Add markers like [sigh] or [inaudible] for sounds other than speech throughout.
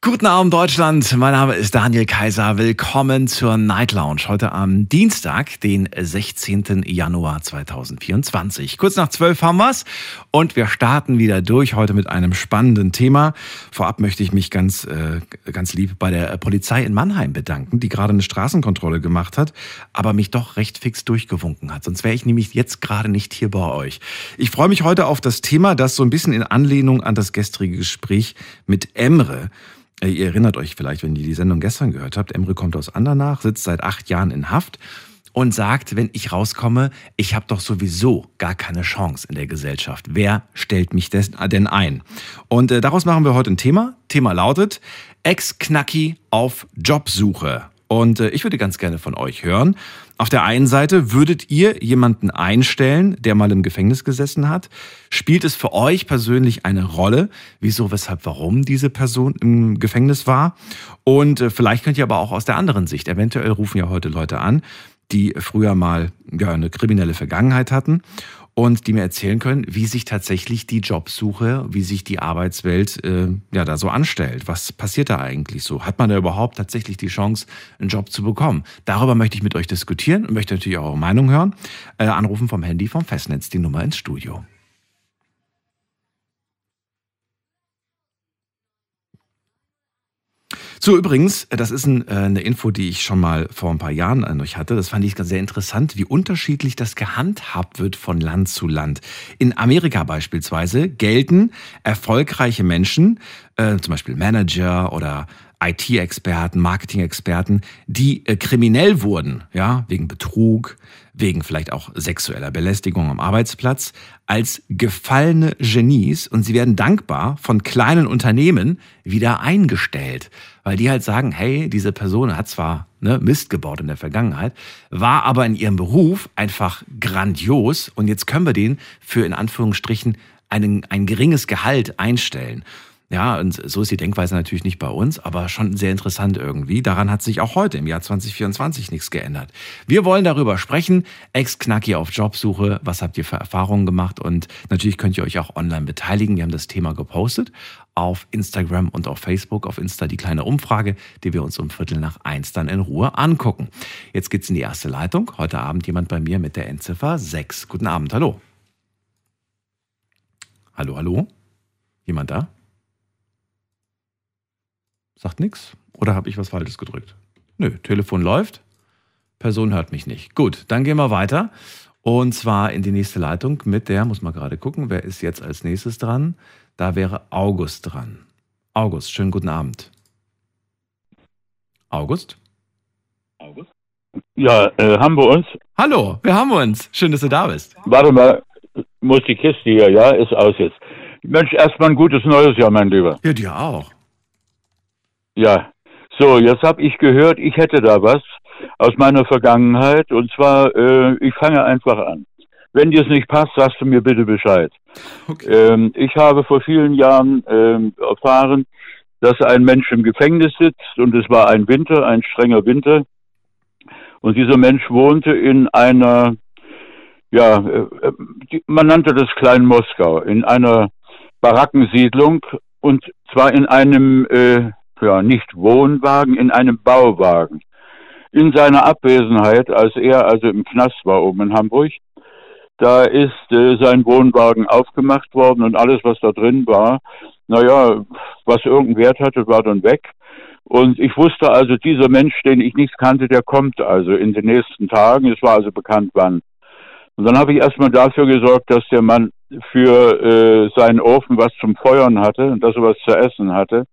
Guten Abend Deutschland, mein Name ist Daniel Kaiser. Willkommen zur Night Lounge heute am Dienstag, den 16. Januar 2024. Kurz nach 12 haben wir's und wir starten wieder durch heute mit einem spannenden Thema. Vorab möchte ich mich ganz, äh, ganz lieb bei der Polizei in Mannheim bedanken, die gerade eine Straßenkontrolle gemacht hat, aber mich doch recht fix durchgewunken hat. Sonst wäre ich nämlich jetzt gerade nicht hier bei euch. Ich freue mich heute auf das Thema, das so ein bisschen in Anlehnung an das gestrige Gespräch mit Emre Ihr erinnert euch vielleicht, wenn ihr die Sendung gestern gehört habt, Emre kommt aus Andernach, sitzt seit acht Jahren in Haft und sagt, wenn ich rauskomme, ich habe doch sowieso gar keine Chance in der Gesellschaft. Wer stellt mich denn ein? Und äh, daraus machen wir heute ein Thema. Thema lautet Ex-Knacki auf Jobsuche. Und äh, ich würde ganz gerne von euch hören. Auf der einen Seite würdet ihr jemanden einstellen, der mal im Gefängnis gesessen hat. Spielt es für euch persönlich eine Rolle, wieso, weshalb, warum diese Person im Gefängnis war? Und äh, vielleicht könnt ihr aber auch aus der anderen Sicht, eventuell rufen ja heute Leute an, die früher mal ja, eine kriminelle Vergangenheit hatten und die mir erzählen können, wie sich tatsächlich die Jobsuche, wie sich die Arbeitswelt äh, ja da so anstellt. Was passiert da eigentlich so? Hat man da überhaupt tatsächlich die Chance, einen Job zu bekommen? Darüber möchte ich mit euch diskutieren und möchte natürlich auch eure Meinung hören. Äh, anrufen vom Handy vom Festnetz die Nummer ins Studio. So, übrigens, das ist ein, äh, eine Info, die ich schon mal vor ein paar Jahren an euch hatte. Das fand ich sehr interessant, wie unterschiedlich das gehandhabt wird von Land zu Land. In Amerika beispielsweise gelten erfolgreiche Menschen, äh, zum Beispiel Manager oder IT-Experten, Marketing-Experten, die äh, kriminell wurden, ja, wegen Betrug, wegen vielleicht auch sexueller Belästigung am Arbeitsplatz, als gefallene Genies. Und sie werden dankbar von kleinen Unternehmen wieder eingestellt, weil die halt sagen, hey, diese Person hat zwar ne, Mist gebaut in der Vergangenheit, war aber in ihrem Beruf einfach grandios. Und jetzt können wir den für in Anführungsstrichen einen, ein geringes Gehalt einstellen. Ja, und so ist die Denkweise natürlich nicht bei uns, aber schon sehr interessant irgendwie. Daran hat sich auch heute im Jahr 2024 nichts geändert. Wir wollen darüber sprechen. Ex-Knacki auf Jobsuche. Was habt ihr für Erfahrungen gemacht? Und natürlich könnt ihr euch auch online beteiligen. Wir haben das Thema gepostet auf Instagram und auf Facebook. Auf Insta die kleine Umfrage, die wir uns um Viertel nach eins dann in Ruhe angucken. Jetzt geht's in die erste Leitung. Heute Abend jemand bei mir mit der Endziffer 6. Guten Abend. Hallo. Hallo, hallo. Jemand da? Sagt nichts? Oder habe ich was Falsches gedrückt? Nö, Telefon läuft. Person hört mich nicht. Gut, dann gehen wir weiter. Und zwar in die nächste Leitung mit der, muss man gerade gucken, wer ist jetzt als nächstes dran? Da wäre August dran. August, schönen guten Abend. August? August? Ja, äh, haben wir uns? Hallo, wir haben uns. Schön, dass du da bist. Warte mal, muss die Kiste hier, ja, ist aus jetzt. Mensch, erstmal ein gutes neues Jahr, mein Lieber. Ja, dir auch. Ja, so, jetzt habe ich gehört, ich hätte da was aus meiner Vergangenheit. Und zwar, äh, ich fange einfach an. Wenn dir es nicht passt, sagst du mir bitte Bescheid. Okay. Ähm, ich habe vor vielen Jahren ähm, erfahren, dass ein Mensch im Gefängnis sitzt und es war ein Winter, ein strenger Winter. Und dieser Mensch wohnte in einer, ja, äh, die, man nannte das Klein Moskau, in einer Barackensiedlung und zwar in einem äh, ja, nicht Wohnwagen, in einem Bauwagen. In seiner Abwesenheit, als er also im Knast war oben in Hamburg, da ist äh, sein Wohnwagen aufgemacht worden und alles, was da drin war, naja, was irgendeinen Wert hatte, war dann weg. Und ich wusste also, dieser Mensch, den ich nicht kannte, der kommt also in den nächsten Tagen. Es war also bekannt, wann. Und dann habe ich erstmal dafür gesorgt, dass der Mann für äh, seinen Ofen was zum Feuern hatte und dass er was zu essen hatte.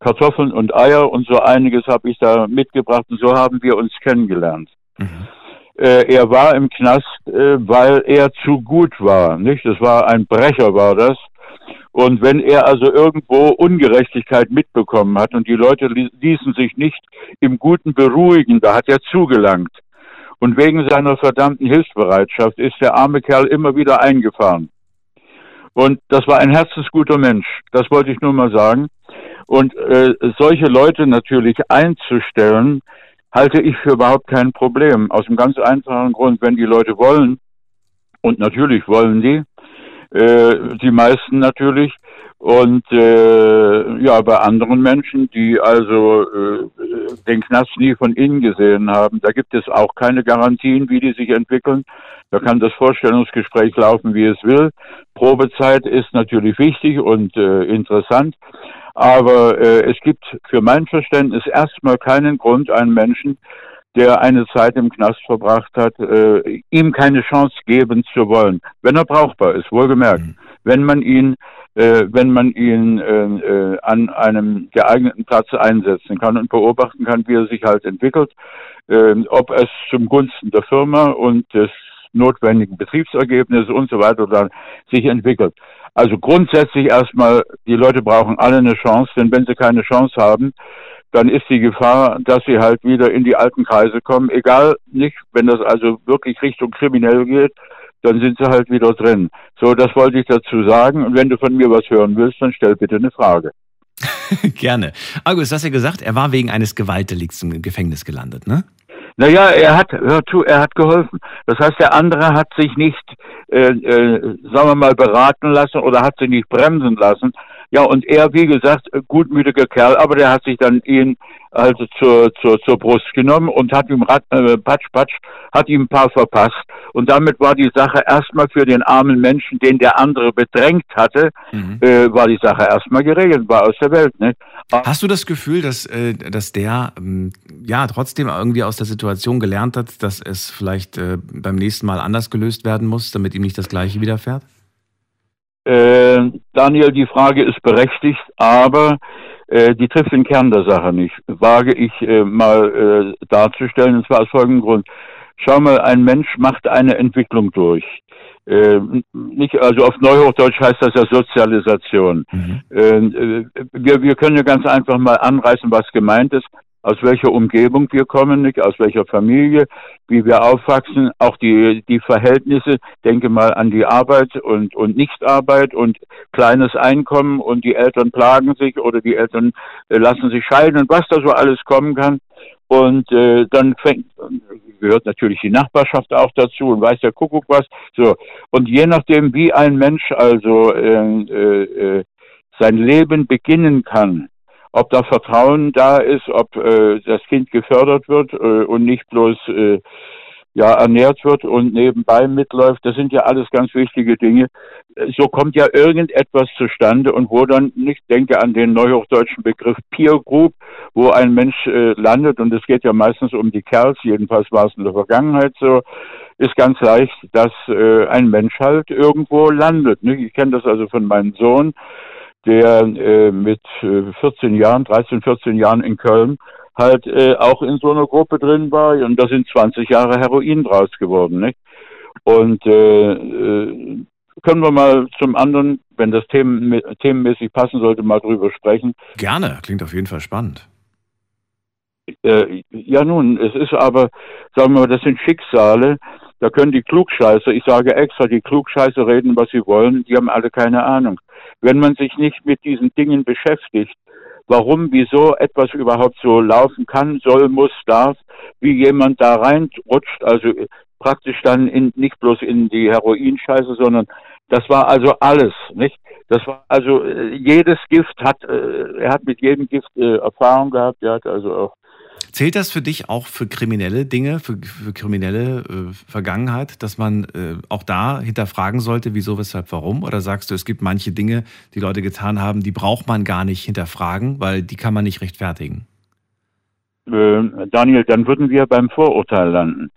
Kartoffeln und Eier und so einiges habe ich da mitgebracht und so haben wir uns kennengelernt. Mhm. Äh, er war im Knast, äh, weil er zu gut war, nicht? Das war ein Brecher, war das. Und wenn er also irgendwo Ungerechtigkeit mitbekommen hat und die Leute ließen sich nicht im Guten beruhigen, da hat er zugelangt. Und wegen seiner verdammten Hilfsbereitschaft ist der arme Kerl immer wieder eingefahren. Und das war ein herzensguter Mensch. Das wollte ich nur mal sagen. Und äh, solche Leute natürlich einzustellen, halte ich für überhaupt kein Problem. Aus einem ganz einfachen Grund, wenn die Leute wollen, und natürlich wollen die, äh, die meisten natürlich, und äh, ja, bei anderen Menschen, die also äh, den Knast nie von innen gesehen haben, da gibt es auch keine Garantien, wie die sich entwickeln. Da kann das Vorstellungsgespräch laufen, wie es will. Probezeit ist natürlich wichtig und äh, interessant, aber äh, es gibt für mein Verständnis erstmal keinen Grund, einen Menschen, der eine Zeit im Knast verbracht hat, äh, ihm keine Chance geben zu wollen, wenn er brauchbar ist, wohlgemerkt. Mhm. Wenn man ihn äh, wenn man ihn äh, äh, an einem geeigneten Platz einsetzen kann und beobachten kann, wie er sich halt entwickelt, äh, ob es zum Gunsten der Firma und des notwendigen Betriebsergebnisses und so weiter dann sich entwickelt. Also grundsätzlich erstmal, die Leute brauchen alle eine Chance, denn wenn sie keine Chance haben, dann ist die Gefahr, dass sie halt wieder in die alten Kreise kommen, egal nicht, wenn das also wirklich Richtung kriminell geht, dann sind sie halt wieder drin. So, das wollte ich dazu sagen. Und wenn du von mir was hören willst, dann stell bitte eine Frage. [laughs] Gerne. August, du hast ja gesagt, er war wegen eines Gewaltdelikts im Gefängnis gelandet, ne? Naja, er hat, hör zu, er hat geholfen. Das heißt, der andere hat sich nicht, äh, äh, sagen wir mal, beraten lassen oder hat sich nicht bremsen lassen. Ja, und er, wie gesagt, gutmütiger Kerl, aber der hat sich dann ihn also zur, zur, zur Brust genommen und hat ihm Rat, äh, Patsch, Patsch, hat ihm ein paar verpasst. Und damit war die Sache erstmal für den armen Menschen, den der andere bedrängt hatte, mhm. äh, war die Sache erstmal geregelt, war aus der Welt. Ne? Hast du das Gefühl, dass, äh, dass der ähm, ja trotzdem irgendwie aus der Situation gelernt hat, dass es vielleicht äh, beim nächsten Mal anders gelöst werden muss, damit ihm nicht das Gleiche widerfährt? Äh, Daniel, die Frage ist berechtigt, aber äh, die trifft den Kern der Sache nicht, wage ich äh, mal äh, darzustellen, und zwar aus folgendem Grund. Schau mal, ein Mensch macht eine Entwicklung durch. Äh, nicht, also auf Neuhochdeutsch heißt das ja Sozialisation. Mhm. Wir, wir können ja ganz einfach mal anreißen, was gemeint ist aus welcher Umgebung wir kommen, nicht, aus welcher Familie, wie wir aufwachsen, auch die, die Verhältnisse, denke mal an die Arbeit und, und Nichtarbeit und kleines Einkommen und die Eltern plagen sich oder die Eltern äh, lassen sich scheiden und was da so alles kommen kann. Und äh, dann fängt, gehört natürlich die Nachbarschaft auch dazu und weiß der Kuckuck was. So. Und je nachdem, wie ein Mensch also äh, äh, äh sein Leben beginnen kann, ob da Vertrauen da ist, ob äh, das Kind gefördert wird äh, und nicht bloß äh, ja ernährt wird und nebenbei mitläuft. Das sind ja alles ganz wichtige Dinge. So kommt ja irgendetwas zustande und wo dann nicht denke an den neuhochdeutschen Begriff Peer Group, wo ein Mensch äh, landet und es geht ja meistens um die Kerls, jedenfalls war es in der Vergangenheit so, ist ganz leicht, dass äh, ein Mensch halt irgendwo landet. Ne? Ich kenne das also von meinem Sohn der äh, mit äh, 14 Jahren, 13, 14 Jahren in Köln halt äh, auch in so einer Gruppe drin war und da sind 20 Jahre Heroin draus geworden. Nicht? Und äh, äh, können wir mal zum anderen, wenn das Themen, themenmäßig passen sollte, mal drüber sprechen. Gerne, klingt auf jeden Fall spannend. Äh, ja nun, es ist aber, sagen wir mal, das sind Schicksale, da können die Klugscheißer, ich sage extra, die Klugscheißer reden, was sie wollen, die haben alle keine Ahnung. Wenn man sich nicht mit diesen Dingen beschäftigt, warum, wieso etwas überhaupt so laufen kann, soll, muss, darf, wie jemand da reinrutscht, also praktisch dann in, nicht bloß in die Heroinscheiße, sondern das war also alles, nicht? Das war also äh, jedes Gift hat, äh, er hat mit jedem Gift äh, Erfahrung gehabt, er hat also auch Zählt das für dich auch für kriminelle Dinge, für, für kriminelle äh, Vergangenheit, dass man äh, auch da hinterfragen sollte, wieso, weshalb, warum? Oder sagst du, es gibt manche Dinge, die Leute getan haben, die braucht man gar nicht hinterfragen, weil die kann man nicht rechtfertigen? Äh, Daniel, dann würden wir beim Vorurteil landen.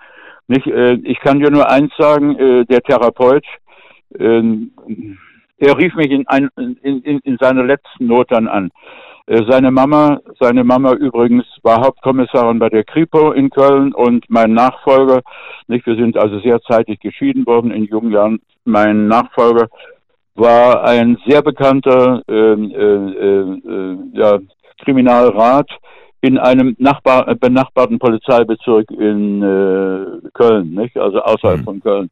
Nicht, äh, ich kann dir nur eins sagen, äh, der Therapeut, ähm, er rief mich in, ein, in, in, in seiner letzten Not dann an. Äh, seine Mama, seine Mama übrigens war Hauptkommissarin bei der Kripo in Köln und mein Nachfolger, nicht, wir sind also sehr zeitig geschieden worden in jungen Jahren, mein Nachfolger war ein sehr bekannter äh, äh, äh, ja, Kriminalrat in einem Nachbar, benachbarten Polizeibezirk in äh, Köln, nicht? also außerhalb mhm. von Köln.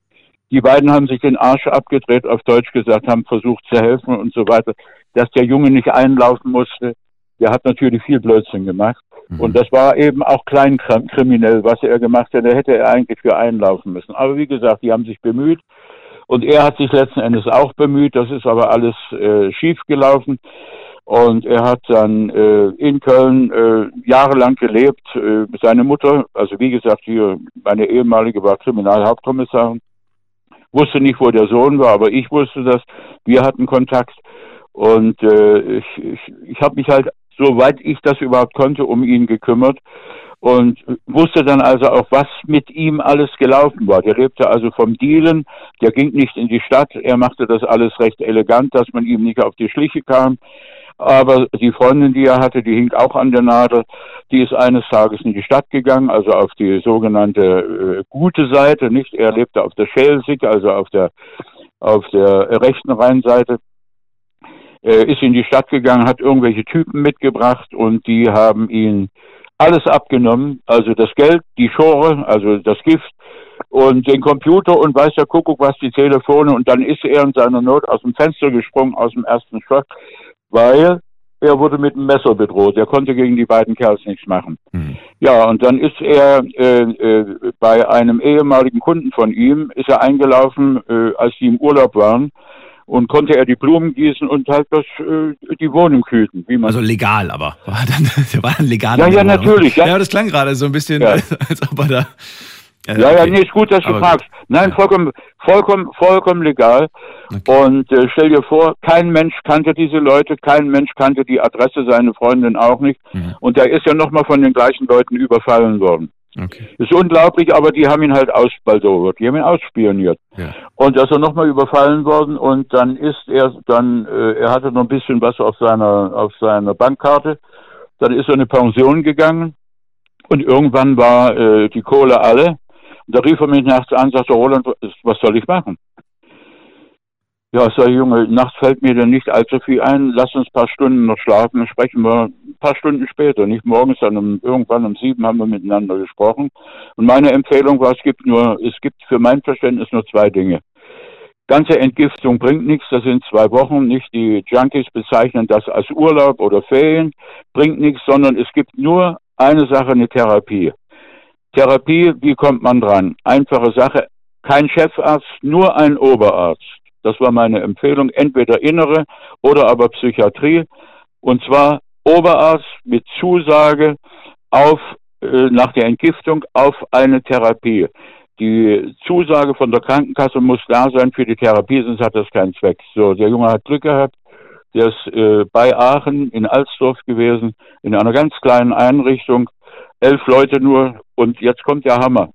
Die beiden haben sich den Arsch abgedreht, auf Deutsch gesagt, haben versucht zu helfen und so weiter, dass der Junge nicht einlaufen musste, der hat natürlich viel Blödsinn gemacht. Mhm. Und das war eben auch kleinkriminell, was er gemacht hat. Da hätte er eigentlich für einlaufen müssen. Aber wie gesagt, die haben sich bemüht. Und er hat sich letzten Endes auch bemüht. Das ist aber alles äh, schief gelaufen. Und er hat dann äh, in Köln äh, jahrelang gelebt. Äh, seine Mutter, also wie gesagt, hier, meine ehemalige war Kriminalhauptkommissarin, wusste nicht, wo der Sohn war, aber ich wusste das. Wir hatten Kontakt. Und äh, ich, ich, ich habe mich halt, soweit ich das überhaupt konnte, um ihn gekümmert und wusste dann also auch, was mit ihm alles gelaufen war. Der lebte also vom Dealen, der ging nicht in die Stadt, er machte das alles recht elegant, dass man ihm nicht auf die Schliche kam. Aber die Freundin, die er hatte, die hing auch an der Nadel. Die ist eines Tages in die Stadt gegangen, also auf die sogenannte äh, gute Seite, nicht? Er lebte auf der Schelsig, also auf der, auf der rechten Rheinseite äh, ist in die Stadt gegangen, hat irgendwelche Typen mitgebracht und die haben ihn alles abgenommen, also das Geld, die Schore, also das Gift und den Computer und weiß der Kuckuck was, die Telefone und dann ist er in seiner Not aus dem Fenster gesprungen, aus dem ersten Stock, weil er wurde mit einem Messer bedroht. Er konnte gegen die beiden Kerls nichts machen. Mhm. Ja, und dann ist er äh, äh, bei einem ehemaligen Kunden von ihm, ist er eingelaufen, äh, als die im Urlaub waren und konnte er die Blumen gießen und halt das, äh, die Wohnung hüten. Wie man Also legal, aber war dann, [laughs] war dann legal. Ja, ja, natürlich, ja. Ja, das klang gerade so ein bisschen, Ja. [laughs] als ob er da. Äh, ja, ja, okay. nee, ist gut, dass du Aber fragst. Nein, Ja. vollkommen, vollkommen, vollkommen legal. Okay. Und äh, stell dir vor, kein Mensch kannte diese Leute, kein Mensch kannte die Adresse, seine Freundin auch nicht. Mhm. Und er ist ja nochmal von den gleichen Leuten überfallen worden. Okay. Ist unglaublich, aber die haben ihn halt ausbaldowert, die haben ihn ausspioniert. Ja. Und er ist dann nochmal überfallen worden und dann ist er dann, äh, er hatte noch ein bisschen was auf seiner, auf seiner Bankkarte. Dann ist er in eine Pension gegangen und irgendwann war äh, die Kohle alle. Und da rief er mich nachts an, sagte Roland, was soll ich machen? Ja, ich, Junge, nachts fällt mir denn nicht allzu viel ein. Lass uns ein paar Stunden noch schlafen, dann sprechen wir ein paar Stunden später. Nicht morgens, dann um, irgendwann um sieben haben wir miteinander gesprochen. Und meine Empfehlung war, es gibt nur, es gibt für mein Verständnis nur zwei Dinge. Ganze Entgiftung bringt nichts, das sind zwei Wochen. Nicht die Junkies bezeichnen das als Urlaub oder Ferien, bringt nichts, sondern es gibt nur eine Sache, eine Therapie. Therapie, wie kommt man dran? Einfache Sache, kein Chefarzt, nur ein Oberarzt. Das war meine Empfehlung, entweder innere oder aber Psychiatrie. Und zwar Oberarzt mit Zusage auf, äh, nach der Entgiftung auf eine Therapie. Die Zusage von der Krankenkasse muss da sein für die Therapie, sonst hat das keinen Zweck. So, der Junge hat Glück gehabt. Der ist äh, bei Aachen in Alsdorf gewesen, in einer ganz kleinen Einrichtung, elf Leute nur. Und jetzt kommt der Hammer.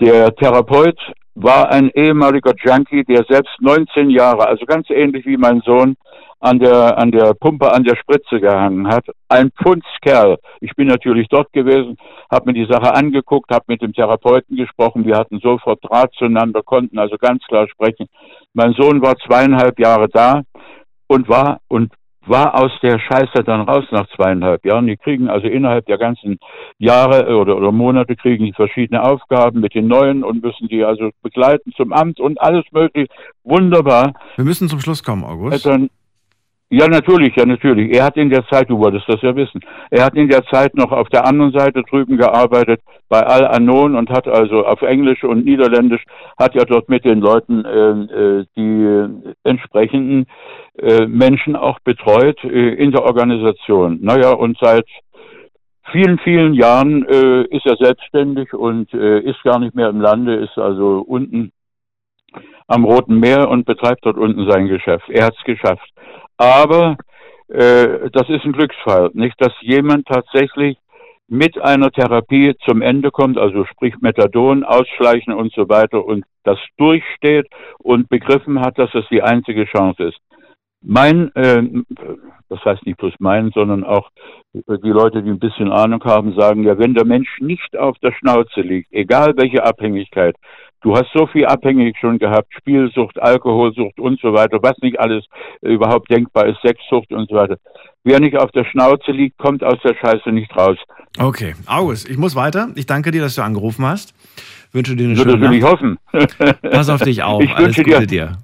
Der Therapeut war ein ehemaliger Junkie, der selbst 19 Jahre, also ganz ähnlich wie mein Sohn, an der, an der Pumpe, an der Spritze gehangen hat. Ein Pfundskerl. Ich bin natürlich dort gewesen, habe mir die Sache angeguckt, habe mit dem Therapeuten gesprochen. Wir hatten sofort Draht zueinander, konnten also ganz klar sprechen. Mein Sohn war zweieinhalb Jahre da und war und war aus der Scheiße dann raus nach zweieinhalb Jahren. Die kriegen also innerhalb der ganzen Jahre oder, oder Monate kriegen die verschiedene Aufgaben mit den Neuen und müssen die also begleiten zum Amt und alles mögliche. Wunderbar. Wir müssen zum Schluss kommen, August. dann, ja, natürlich, ja, natürlich. Er hat in der Zeit, du wolltest das ja wissen, er hat in der Zeit noch auf der anderen Seite drüben gearbeitet, bei Al-Anon und hat also auf Englisch und Niederländisch, hat ja dort mit den Leuten äh, äh, die entsprechenden äh, Menschen auch betreut äh, in der Organisation. Naja, und seit vielen, vielen Jahren äh, ist er selbstständig und äh, ist gar nicht mehr im Lande, ist also unten am Roten Meer und betreibt dort unten sein Geschäft. Er hat es geschafft. Aber äh, das ist ein Glücksfall, nicht, dass jemand tatsächlich mit einer Therapie zum Ende kommt, also sprich Methadon, Ausschleichen und so weiter und das durchsteht und begriffen hat, dass es die einzige Chance ist. Mein, äh, das heißt nicht bloß mein, sondern auch die Leute, die ein bisschen Ahnung haben, sagen ja, wenn der Mensch nicht auf der Schnauze liegt, egal welche Abhängigkeit, du hast so viel abhängig schon gehabt, Spielsucht, Alkoholsucht und so weiter, was nicht alles äh, überhaupt denkbar ist, Sexsucht und so weiter. Wer nicht auf der Schnauze liegt, kommt aus der Scheiße nicht raus. Okay, August, ich muss weiter. Ich danke dir, dass du angerufen hast. Wünsche dir eine So, das schöne will ich Nacht. hoffen. Pass auf dich [laughs] auf. Ich Alles wünsche Gute dir- dir.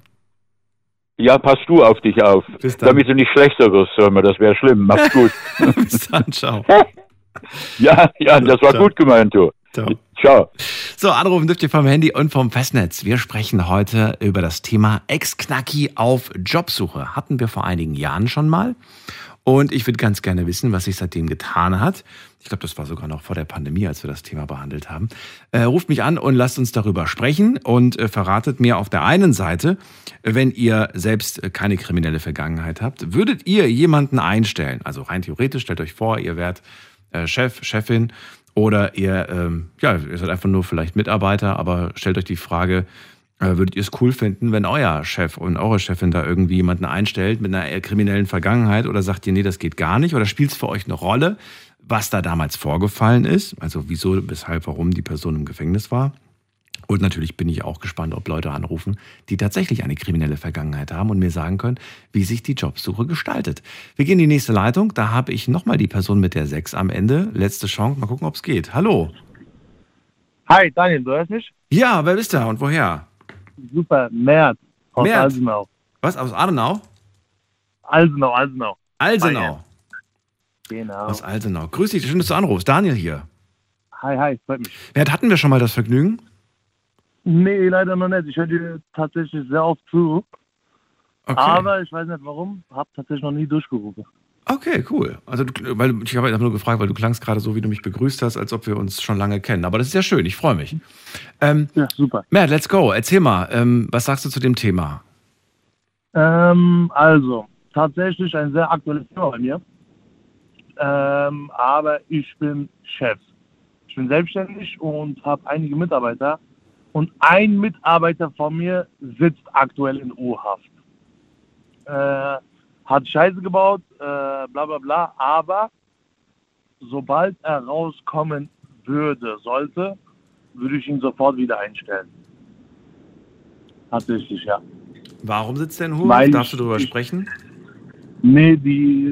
Ja, pass du auf dich auf. Bis dann. Damit du nicht schlechter wirst, mal, das wäre schlimm. Mach's gut. [laughs] Bis dann, ciao. [laughs] ja, ja, das war Ciao. gut gemeint, du. ciao. Ciao. So, anrufen dürft ihr vom Handy und vom Festnetz. Wir sprechen heute über das Thema Ex-Knacki auf Jobsuche. Hatten wir vor einigen Jahren schon mal. Und ich würde ganz gerne wissen, was sich seitdem getan hat. Ich glaube, das war sogar noch vor der Pandemie, als wir das Thema behandelt haben. Äh, ruft mich an und lasst uns darüber sprechen und äh, verratet mir auf der einen Seite, wenn ihr selbst keine kriminelle Vergangenheit habt, würdet ihr jemanden einstellen? Also rein theoretisch, stellt euch vor, ihr wärt äh, Chef, Chefin oder ihr, ähm, ja, ihr seid einfach nur vielleicht Mitarbeiter, aber stellt euch die Frage, würdet ihr es cool finden, wenn euer Chef und eure Chefin da irgendwie jemanden einstellt mit einer kriminellen Vergangenheit oder sagt ihr, nee, das geht gar nicht oder spielt es für euch eine Rolle, was da damals vorgefallen ist, also wieso, weshalb, warum die Person im Gefängnis war? Und natürlich bin ich auch gespannt, ob Leute anrufen, die tatsächlich eine kriminelle Vergangenheit haben und mir sagen können, wie sich die Jobsuche gestaltet. Wir gehen in die nächste Leitung. Da habe ich nochmal die Person mit der 6 am Ende. Letzte Chance. Mal gucken, ob es geht. Hallo. Hi, Daniel, du hörst mich? Ja, wer bist da und woher? Super, Mert aus Mert. Alsenau. Was, aus Adenau? Alsenau, Alsenau. Alsenau. Genau. Aus Alsenau. Grüß dich, schön, dass du anrufst. Daniel hier. Hi, hi, freut mich. Wer hatten wir schon mal das Vergnügen? Nee, leider noch nicht. Ich höre dir tatsächlich sehr oft zu. Okay. Aber ich weiß nicht warum. Hab tatsächlich noch nie durchgerufen. Okay, cool. Also, du, weil ich habe nur gefragt, weil du klangst gerade so, wie du mich begrüßt hast, als ob wir uns schon lange kennen. Aber das ist ja schön, ich freue mich. Ähm, Ja, super. Matt, let's go. Erzähl mal, ähm, was sagst du zu dem Thema? Ähm, also, tatsächlich ein sehr aktuelles Thema bei mir. Ähm, aber ich bin Chef. Ich bin selbstständig und habe einige Mitarbeiter. Und ein Mitarbeiter von mir sitzt aktuell in U-Haft. Äh, hat Scheiße gebaut, äh, bla bla bla. Aber sobald er rauskommen würde, sollte, würde ich ihn sofort wieder einstellen. Tatsächlich, ja. Warum sitzt der in Hof? Weil Darfst du darüber sprechen? Nee, die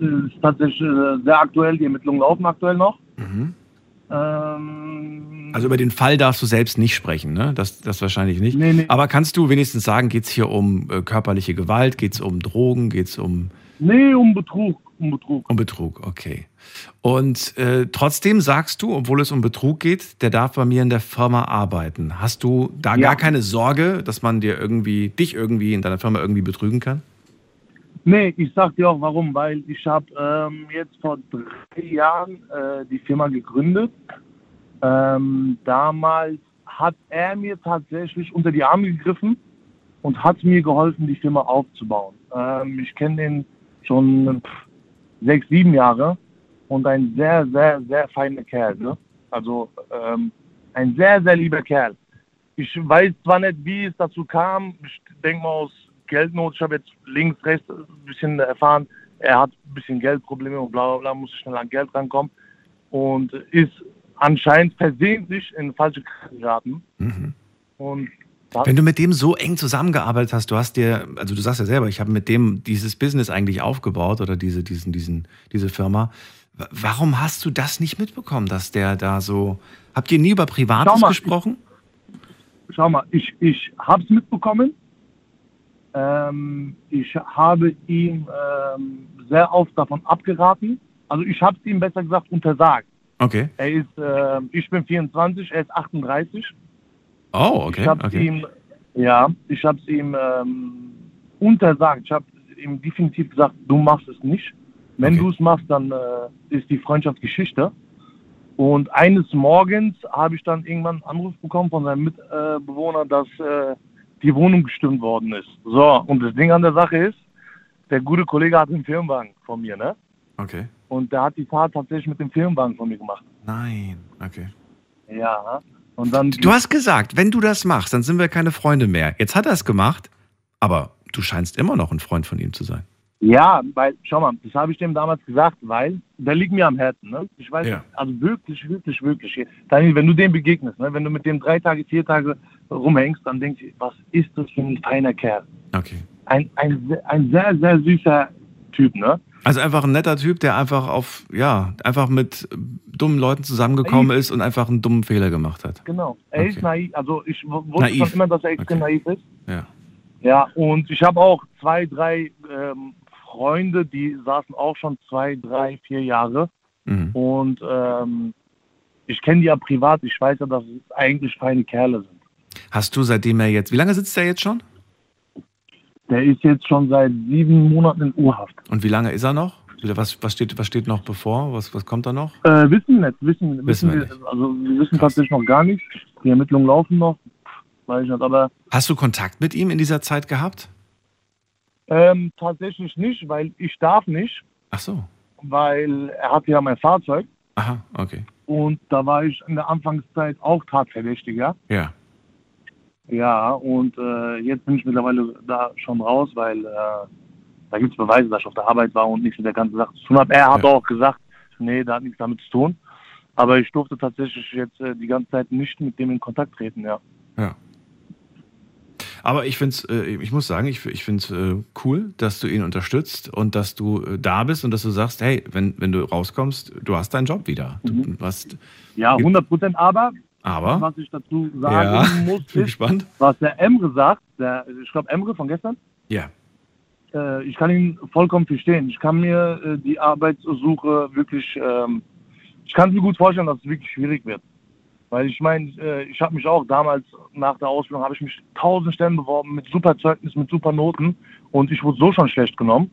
äh, ist tatsächlich äh, sehr aktuell. Die Ermittlungen laufen aktuell noch. Mhm. Ähm, Also über den Fall darfst du selbst nicht sprechen, ne? Das, das wahrscheinlich nicht. Nee, nee. Aber kannst du wenigstens sagen, geht es hier um äh, körperliche Gewalt, geht es um Drogen, geht es um, nee, um Betrug. Um Betrug. um Betrug? Okay. Und äh, trotzdem sagst du, obwohl es um Betrug geht, der darf bei mir in der Firma arbeiten. Hast du da Ja. gar keine Sorge, dass man dir irgendwie, dich irgendwie in deiner Firma irgendwie betrügen kann? Nee, ich sag dir auch warum. Weil ich habe ähm, jetzt vor drei Jahren äh, die Firma gegründet. Ähm, damals hat er mir tatsächlich unter die Arme gegriffen und hat mir geholfen, die Firma aufzubauen. Ähm, ich kenne den schon sechs, sieben Jahre und ein sehr, sehr, sehr feiner Kerl. Ne? Also ähm, ein sehr, sehr lieber Kerl. Ich weiß zwar nicht, wie es dazu kam. Ich denke mal aus Geldnot. Ich habe jetzt links, rechts ein bisschen erfahren, er hat ein bisschen Geldprobleme und bla bla bla, muss schnell an Geld rankommen und ist anscheinend versehentlich in falsche Kreise geraten. Mhm. Und Wenn du mit dem so eng zusammengearbeitet hast, du hast dir, also du sagst ja selber, ich habe mit dem dieses Business eigentlich aufgebaut oder diese, diesen, diesen, diese Firma. Warum hast du das nicht mitbekommen, dass der da so. Habt ihr nie über Schau Privates mal, gesprochen? schau mal, ich, ich habe es mitbekommen. Ähm, ich habe ihm ähm, sehr oft davon abgeraten. Also ich habe es ihm besser gesagt untersagt. Okay. Er ist, ähm, ich bin 24, er ist 38. Oh, okay. Ich habe okay. ihm, ja, ich habe es ihm ähm, untersagt. Ich habe ihm definitiv gesagt, du machst es nicht. Wenn Okay. du es machst, dann äh, ist die Freundschaft Geschichte. Und eines Morgens habe ich dann irgendwann einen Anruf bekommen von seinem Mitbewohner, dass äh, die Wohnung gestimmt worden ist. So, und das Ding an der Sache ist, der gute Kollege hat einen Firmenwagen von mir, ne? Okay. Und der hat die Tat tatsächlich mit dem Firmenwagen von mir gemacht. Nein. Okay. Ja. Und dann Du hast gesagt, wenn du das machst, dann sind wir keine Freunde mehr. Jetzt hat er es gemacht, aber du scheinst immer noch ein Freund von ihm zu sein. Ja, weil, schau mal, das habe ich dem damals gesagt, weil der liegt mir am Herzen. Ne? Ich weiß, Ja. also wirklich, wirklich, wirklich. Daniel, wenn du dem begegnest, ne? wenn du mit dem drei Tage, vier Tage rumhängst, dann denkst du, was ist das für ein feiner Kerl? Okay. Ein, ein, ein sehr, sehr süßer Typ, ne? Also einfach ein netter Typ, der einfach auf, ja, einfach mit dummen Leuten zusammengekommen ist und einfach einen dummen Fehler gemacht hat. Genau. Er Okay. ist naiv, also ich wusste Naiv. schon immer, dass er extrem Okay. naiv ist. Ja. Ja, und ich habe auch zwei, drei ähm, Freunde, die saßen auch schon zwei, drei, vier Jahre. Mhm. Und ähm, ich kenne die ja privat. Ich weiß ja, dass es eigentlich feine Kerle sind. Hast du seitdem er jetzt, wie lange sitzt er jetzt schon? Der ist jetzt schon seit sieben Monaten in U-Haft. Und wie lange ist er noch? Was, was, steht, was steht noch bevor? Was, was kommt da noch? Äh, wissen nicht, wissen, Wissen wissen wir nicht. also wir wissen Krass. tatsächlich noch gar nichts. Die Ermittlungen laufen noch, weiß ich nicht, aber Hast du Kontakt mit ihm in dieser Zeit gehabt? ähm, tatsächlich nicht, weil ich darf nicht, Ach so. weil er hat ja mein Fahrzeug Aha, okay. und da war ich in der Anfangszeit auch Tatverdächtiger. Ja. Ja, und äh, jetzt bin ich mittlerweile da schon raus, weil äh, da gibt es Beweise, dass ich auf der Arbeit war und nichts mit der ganzen Sache zu tun habe. Er hat Ja. auch gesagt, nee, da hat nichts damit zu tun. Aber ich durfte tatsächlich jetzt äh, die ganze Zeit nicht mit dem in Kontakt treten, ja. Ja. Aber ich finde es, äh, ich muss sagen, ich, ich finde es äh, cool, dass du ihn unterstützt und dass du äh, da bist und dass du sagst, hey, wenn, wenn du rauskommst, du hast deinen Job wieder. Du Mhm. hast, Ja, 100 Prozent. Aber aber, was ich dazu sagen ja, [laughs] muss, ist, gespannt. was der Emre sagt, der, ich glaube Emre von gestern, Ja, äh, ich kann ihn vollkommen verstehen. Ich kann mir äh, die Arbeitssuche wirklich, ähm, ich kann mir gut vorstellen, dass es wirklich schwierig wird. Weil ich meine, äh, ich habe mich auch damals nach der Ausbildung, habe ich mich tausend Stellen beworben mit super Zeugnis, mit super Noten und ich wurde so schon schlecht genommen.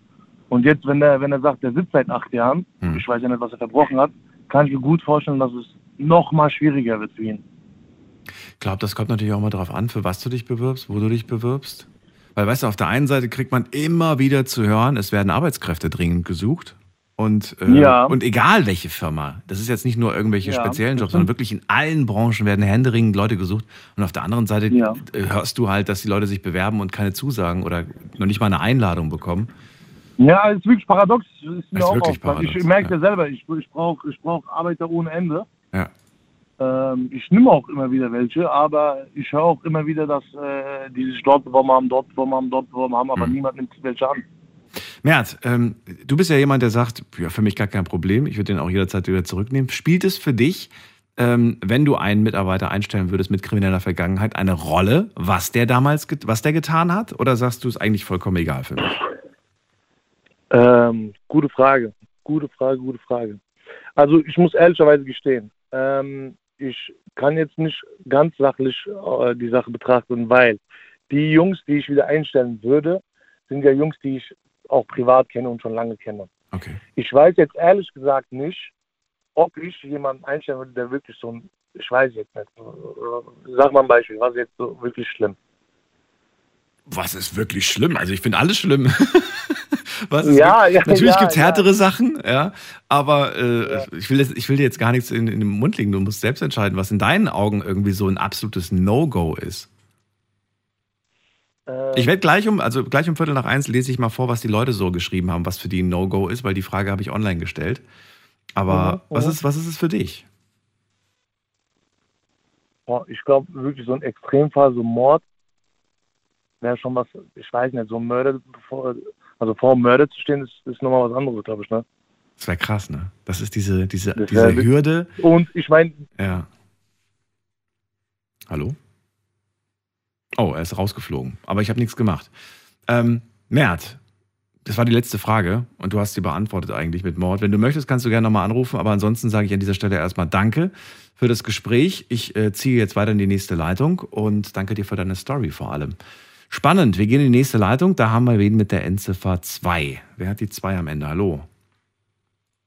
Und jetzt, wenn er, wenn er sagt, der sitzt seit acht Jahren, Hm. ich weiß ja nicht, was er verbrochen hat, kann ich mir gut vorstellen, dass es noch mal schwieriger wird für ihn. ich glaube, das kommt natürlich auch mal drauf an, für was du dich bewirbst, wo du dich bewirbst. Weil, weißt du, auf der einen Seite kriegt man immer wieder zu hören, es werden Arbeitskräfte dringend gesucht. Und, äh, Ja. und egal welche Firma, das ist jetzt nicht nur irgendwelche Ja, speziellen Jobs, sondern wirklich in allen Branchen werden händeringend Leute gesucht. Und auf der anderen Seite Ja. äh, hörst du halt, dass die Leute sich bewerben und keine Zusagen oder noch nicht mal eine Einladung bekommen. Ja, es ist wirklich paradox. Ist mir ist auch wirklich paradox, Ich merke ja. ja selber, ich, ich brauche ich brauch Arbeiter ohne Ende. Ja. Ähm, ich nehme auch immer wieder welche, aber ich höre auch immer wieder, dass äh, die sich dort beworben haben, dort beworben haben, dort beworben haben, aber Mhm. niemand nimmt welche an. Mert, ähm, du bist ja jemand, der sagt, ja, für mich gar kein Problem, ich würde den auch jederzeit wieder zurücknehmen. Spielt es für dich, ähm, wenn du einen Mitarbeiter einstellen würdest mit krimineller Vergangenheit, eine Rolle, was der damals, was der getan hat? Oder sagst du, es eigentlich vollkommen egal für mich? Ähm, gute Frage. Gute Frage, gute Frage. Also ich muss ehrlicherweise gestehen, ähm, ich kann jetzt nicht ganz sachlich äh, die Sache betrachten, weil die Jungs, die ich wieder einstellen würde, sind ja Jungs, die ich auch privat kenne und schon lange kenne. Okay. Ich weiß jetzt ehrlich gesagt nicht, ob ich jemanden einstellen würde, der wirklich so ein, ich weiß jetzt nicht, sag mal ein Beispiel, was ist jetzt so wirklich schlimm? Was ist wirklich schlimm? Also ich finde alles schlimm. [laughs] Was ist Ja, ja, natürlich ja, gibt es ja. härtere Sachen, ja. Aber äh, Ja. ich, will jetzt, ich will dir jetzt gar nichts in, in den Mund legen. Du musst selbst entscheiden, was in deinen Augen irgendwie so ein absolutes No-Go ist. Äh, Ich werde gleich um, also gleich um Viertel nach eins lese ich mal vor, was die Leute so geschrieben haben, was für die ein No-Go ist, weil die Frage habe ich online gestellt. Aber Mhm, was mhm. ist, was ist es für dich? ich glaube wirklich so ein Extremfall, so Mord, wäre schon was, ich weiß nicht, so ein Mörder, bevor, also vor dem Mörder zu stehen, ist, ist nochmal was anderes, glaube ich, ne? Das wäre krass, ne? Das ist diese, diese, Das diese Hürde. Und ich meine, Ja. Hallo? Oh, er ist rausgeflogen. Aber ich habe nichts gemacht. Ähm, Mert, das war die letzte Frage und du hast sie beantwortet eigentlich mit Mord. Wenn du möchtest, kannst du gerne nochmal anrufen, aber ansonsten sage ich an dieser Stelle erstmal Danke für das Gespräch. Ich äh, ziehe jetzt weiter in die nächste Leitung und danke dir für deine Story vor allem. Spannend, wir gehen in die nächste Leitung. Da haben wir wen mit der Endziffer 2. Wer hat die 2 am Ende? Hallo?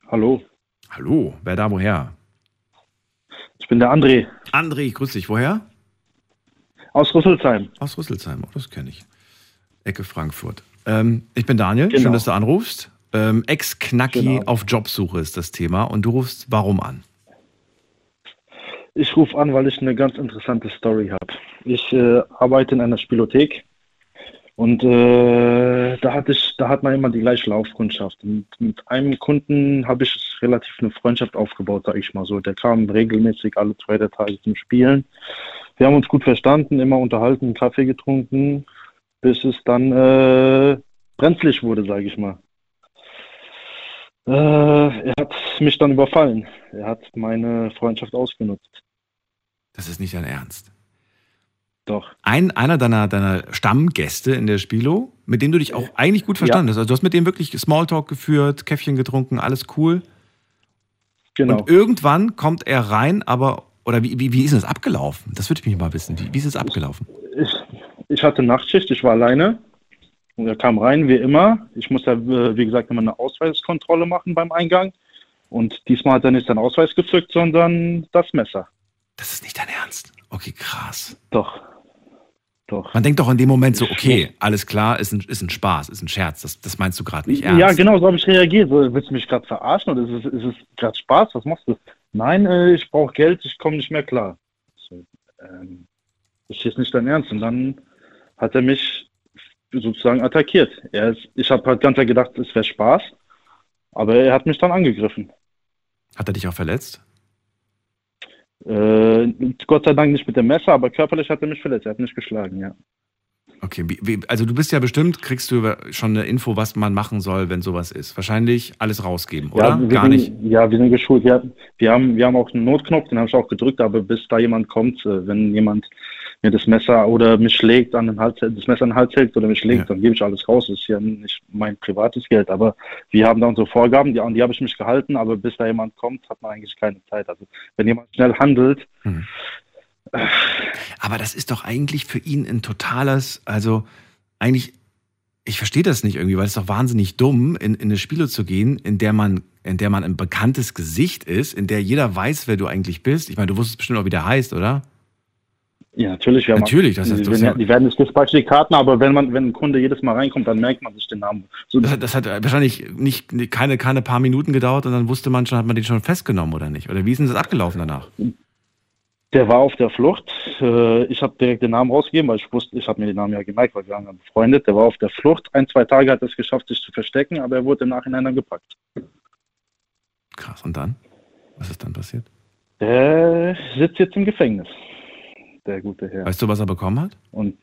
Hallo, Hallo, wer da woher? ich bin der André André, grüß dich. Woher? aus Rüsselsheim. Aus Rüsselsheim, oh, das kenne ich. Ecke Frankfurt. Ähm, ich bin Daniel, Genau. schön, dass du anrufst. Ähm, Ex-Knacki Genau. auf Jobsuche ist das Thema und du rufst warum an? Ich rufe an, weil ich eine ganz interessante Story habe. Ich äh, arbeite in einer Spielothek und äh, da hatte ich, da hat man immer die gleiche Laufkundschaft. Und mit einem Kunden habe ich relativ eine Freundschaft aufgebaut, sage ich mal so. Der kam regelmäßig alle zwei drei Tage zum Spielen. Wir haben uns gut verstanden, immer unterhalten, Kaffee getrunken, bis es dann äh, brenzlig wurde, sage ich mal. Äh, er hat mich dann überfallen. Er hat meine Freundschaft ausgenutzt. Das ist nicht dein Ernst. Doch. Ein, einer deiner, deiner Stammgäste in der Spilo, mit dem du dich auch eigentlich gut verstanden hast. Also du hast mit dem wirklich Smalltalk geführt, Käffchen getrunken, alles cool. Genau. Und irgendwann kommt er rein, aber, oder wie, wie, wie ist das abgelaufen? Das würde ich mich mal wissen. Wie, wie ist es abgelaufen? ich, ich hatte Nachtschicht, ich war alleine. Und er kam rein, wie immer. Ich musste, äh, wie gesagt, immer eine Ausweiskontrolle machen beim Eingang. Und diesmal hat er nicht seinen Ausweis gezückt, sondern das Messer. Das ist nicht dein Ernst. Okay, krass. Doch. Doch. Man denkt doch in dem Moment so, okay, alles klar, ist ein, ist ein Spaß, ist ein Scherz. Das, das meinst du gerade nicht ernst. Ja, genau, so habe ich reagiert. So, willst du mich gerade verarschen oder ist es, ist es gerade Spaß? Was machst du? Nein, äh, ich brauche Geld, ich komme nicht mehr klar. So, ähm, das ist nicht dein Ernst. Und dann hat er mich sozusagen attackiert. Er ist, ich habe halt ganz gedacht, es wäre Spaß, aber er hat mich dann angegriffen. Hat er dich auch verletzt? Äh, Gott sei Dank nicht mit dem Messer, aber körperlich hat er mich verletzt. Er hat mich geschlagen, ja. Okay, wie, also du bist ja bestimmt, kriegst du schon eine Info, was man machen soll, wenn sowas ist. Wahrscheinlich alles rausgeben, oder? Ja, wir Gar sind, nicht. Ja, wir sind geschult. Ja, wir, haben, wir haben auch einen Notknopf, den habe ich auch gedrückt, aber bis da jemand kommt, äh, wenn jemand mir das Messer oder mich schlägt, an den Hals, das Messer an den Hals hält oder mich schlägt, Ja. dann gebe ich alles raus. Das ist ja nicht mein privates Geld, aber wir haben da unsere Vorgaben, die, an die habe ich mich gehalten, aber bis da jemand kommt, hat man eigentlich keine Zeit. Also wenn jemand schnell handelt, Aber das ist doch eigentlich für ihn ein totales, also eigentlich, ich verstehe das nicht irgendwie, weil es ist doch wahnsinnig dumm, in, in eine Spiele zu gehen, in der man, in der man ein bekanntes Gesicht ist, in der jeder weiß, wer du eigentlich bist. Ich meine, du wusstest bestimmt auch, wie der heißt, oder? Ja, natürlich. Wir haben- Natürlich, das ist- die, das ist die, werden nicht dispatcht, die Karten, aber wenn man, wenn ein Kunde jedes Mal reinkommt, dann merkt man sich den Namen. So, Das hat, das hat wahrscheinlich nicht keine, keine paar Minuten gedauert und dann wusste man schon, hat man den schon festgenommen oder nicht? Oder wie ist denn das abgelaufen danach? Der war auf der Flucht. Äh, Ich habe direkt den Namen rausgegeben, weil ich wusste, ich habe mir den Namen ja gemerkt, weil wir waren ja befreundet. Der war auf der Flucht. Ein, zwei Tage hat er es geschafft, sich zu verstecken, aber er wurde im Nachhinein dann gepackt. Krass. Und dann? Was ist dann passiert? Der sitzt jetzt im Gefängnis, der gute Herr. Weißt du, was er bekommen hat? Und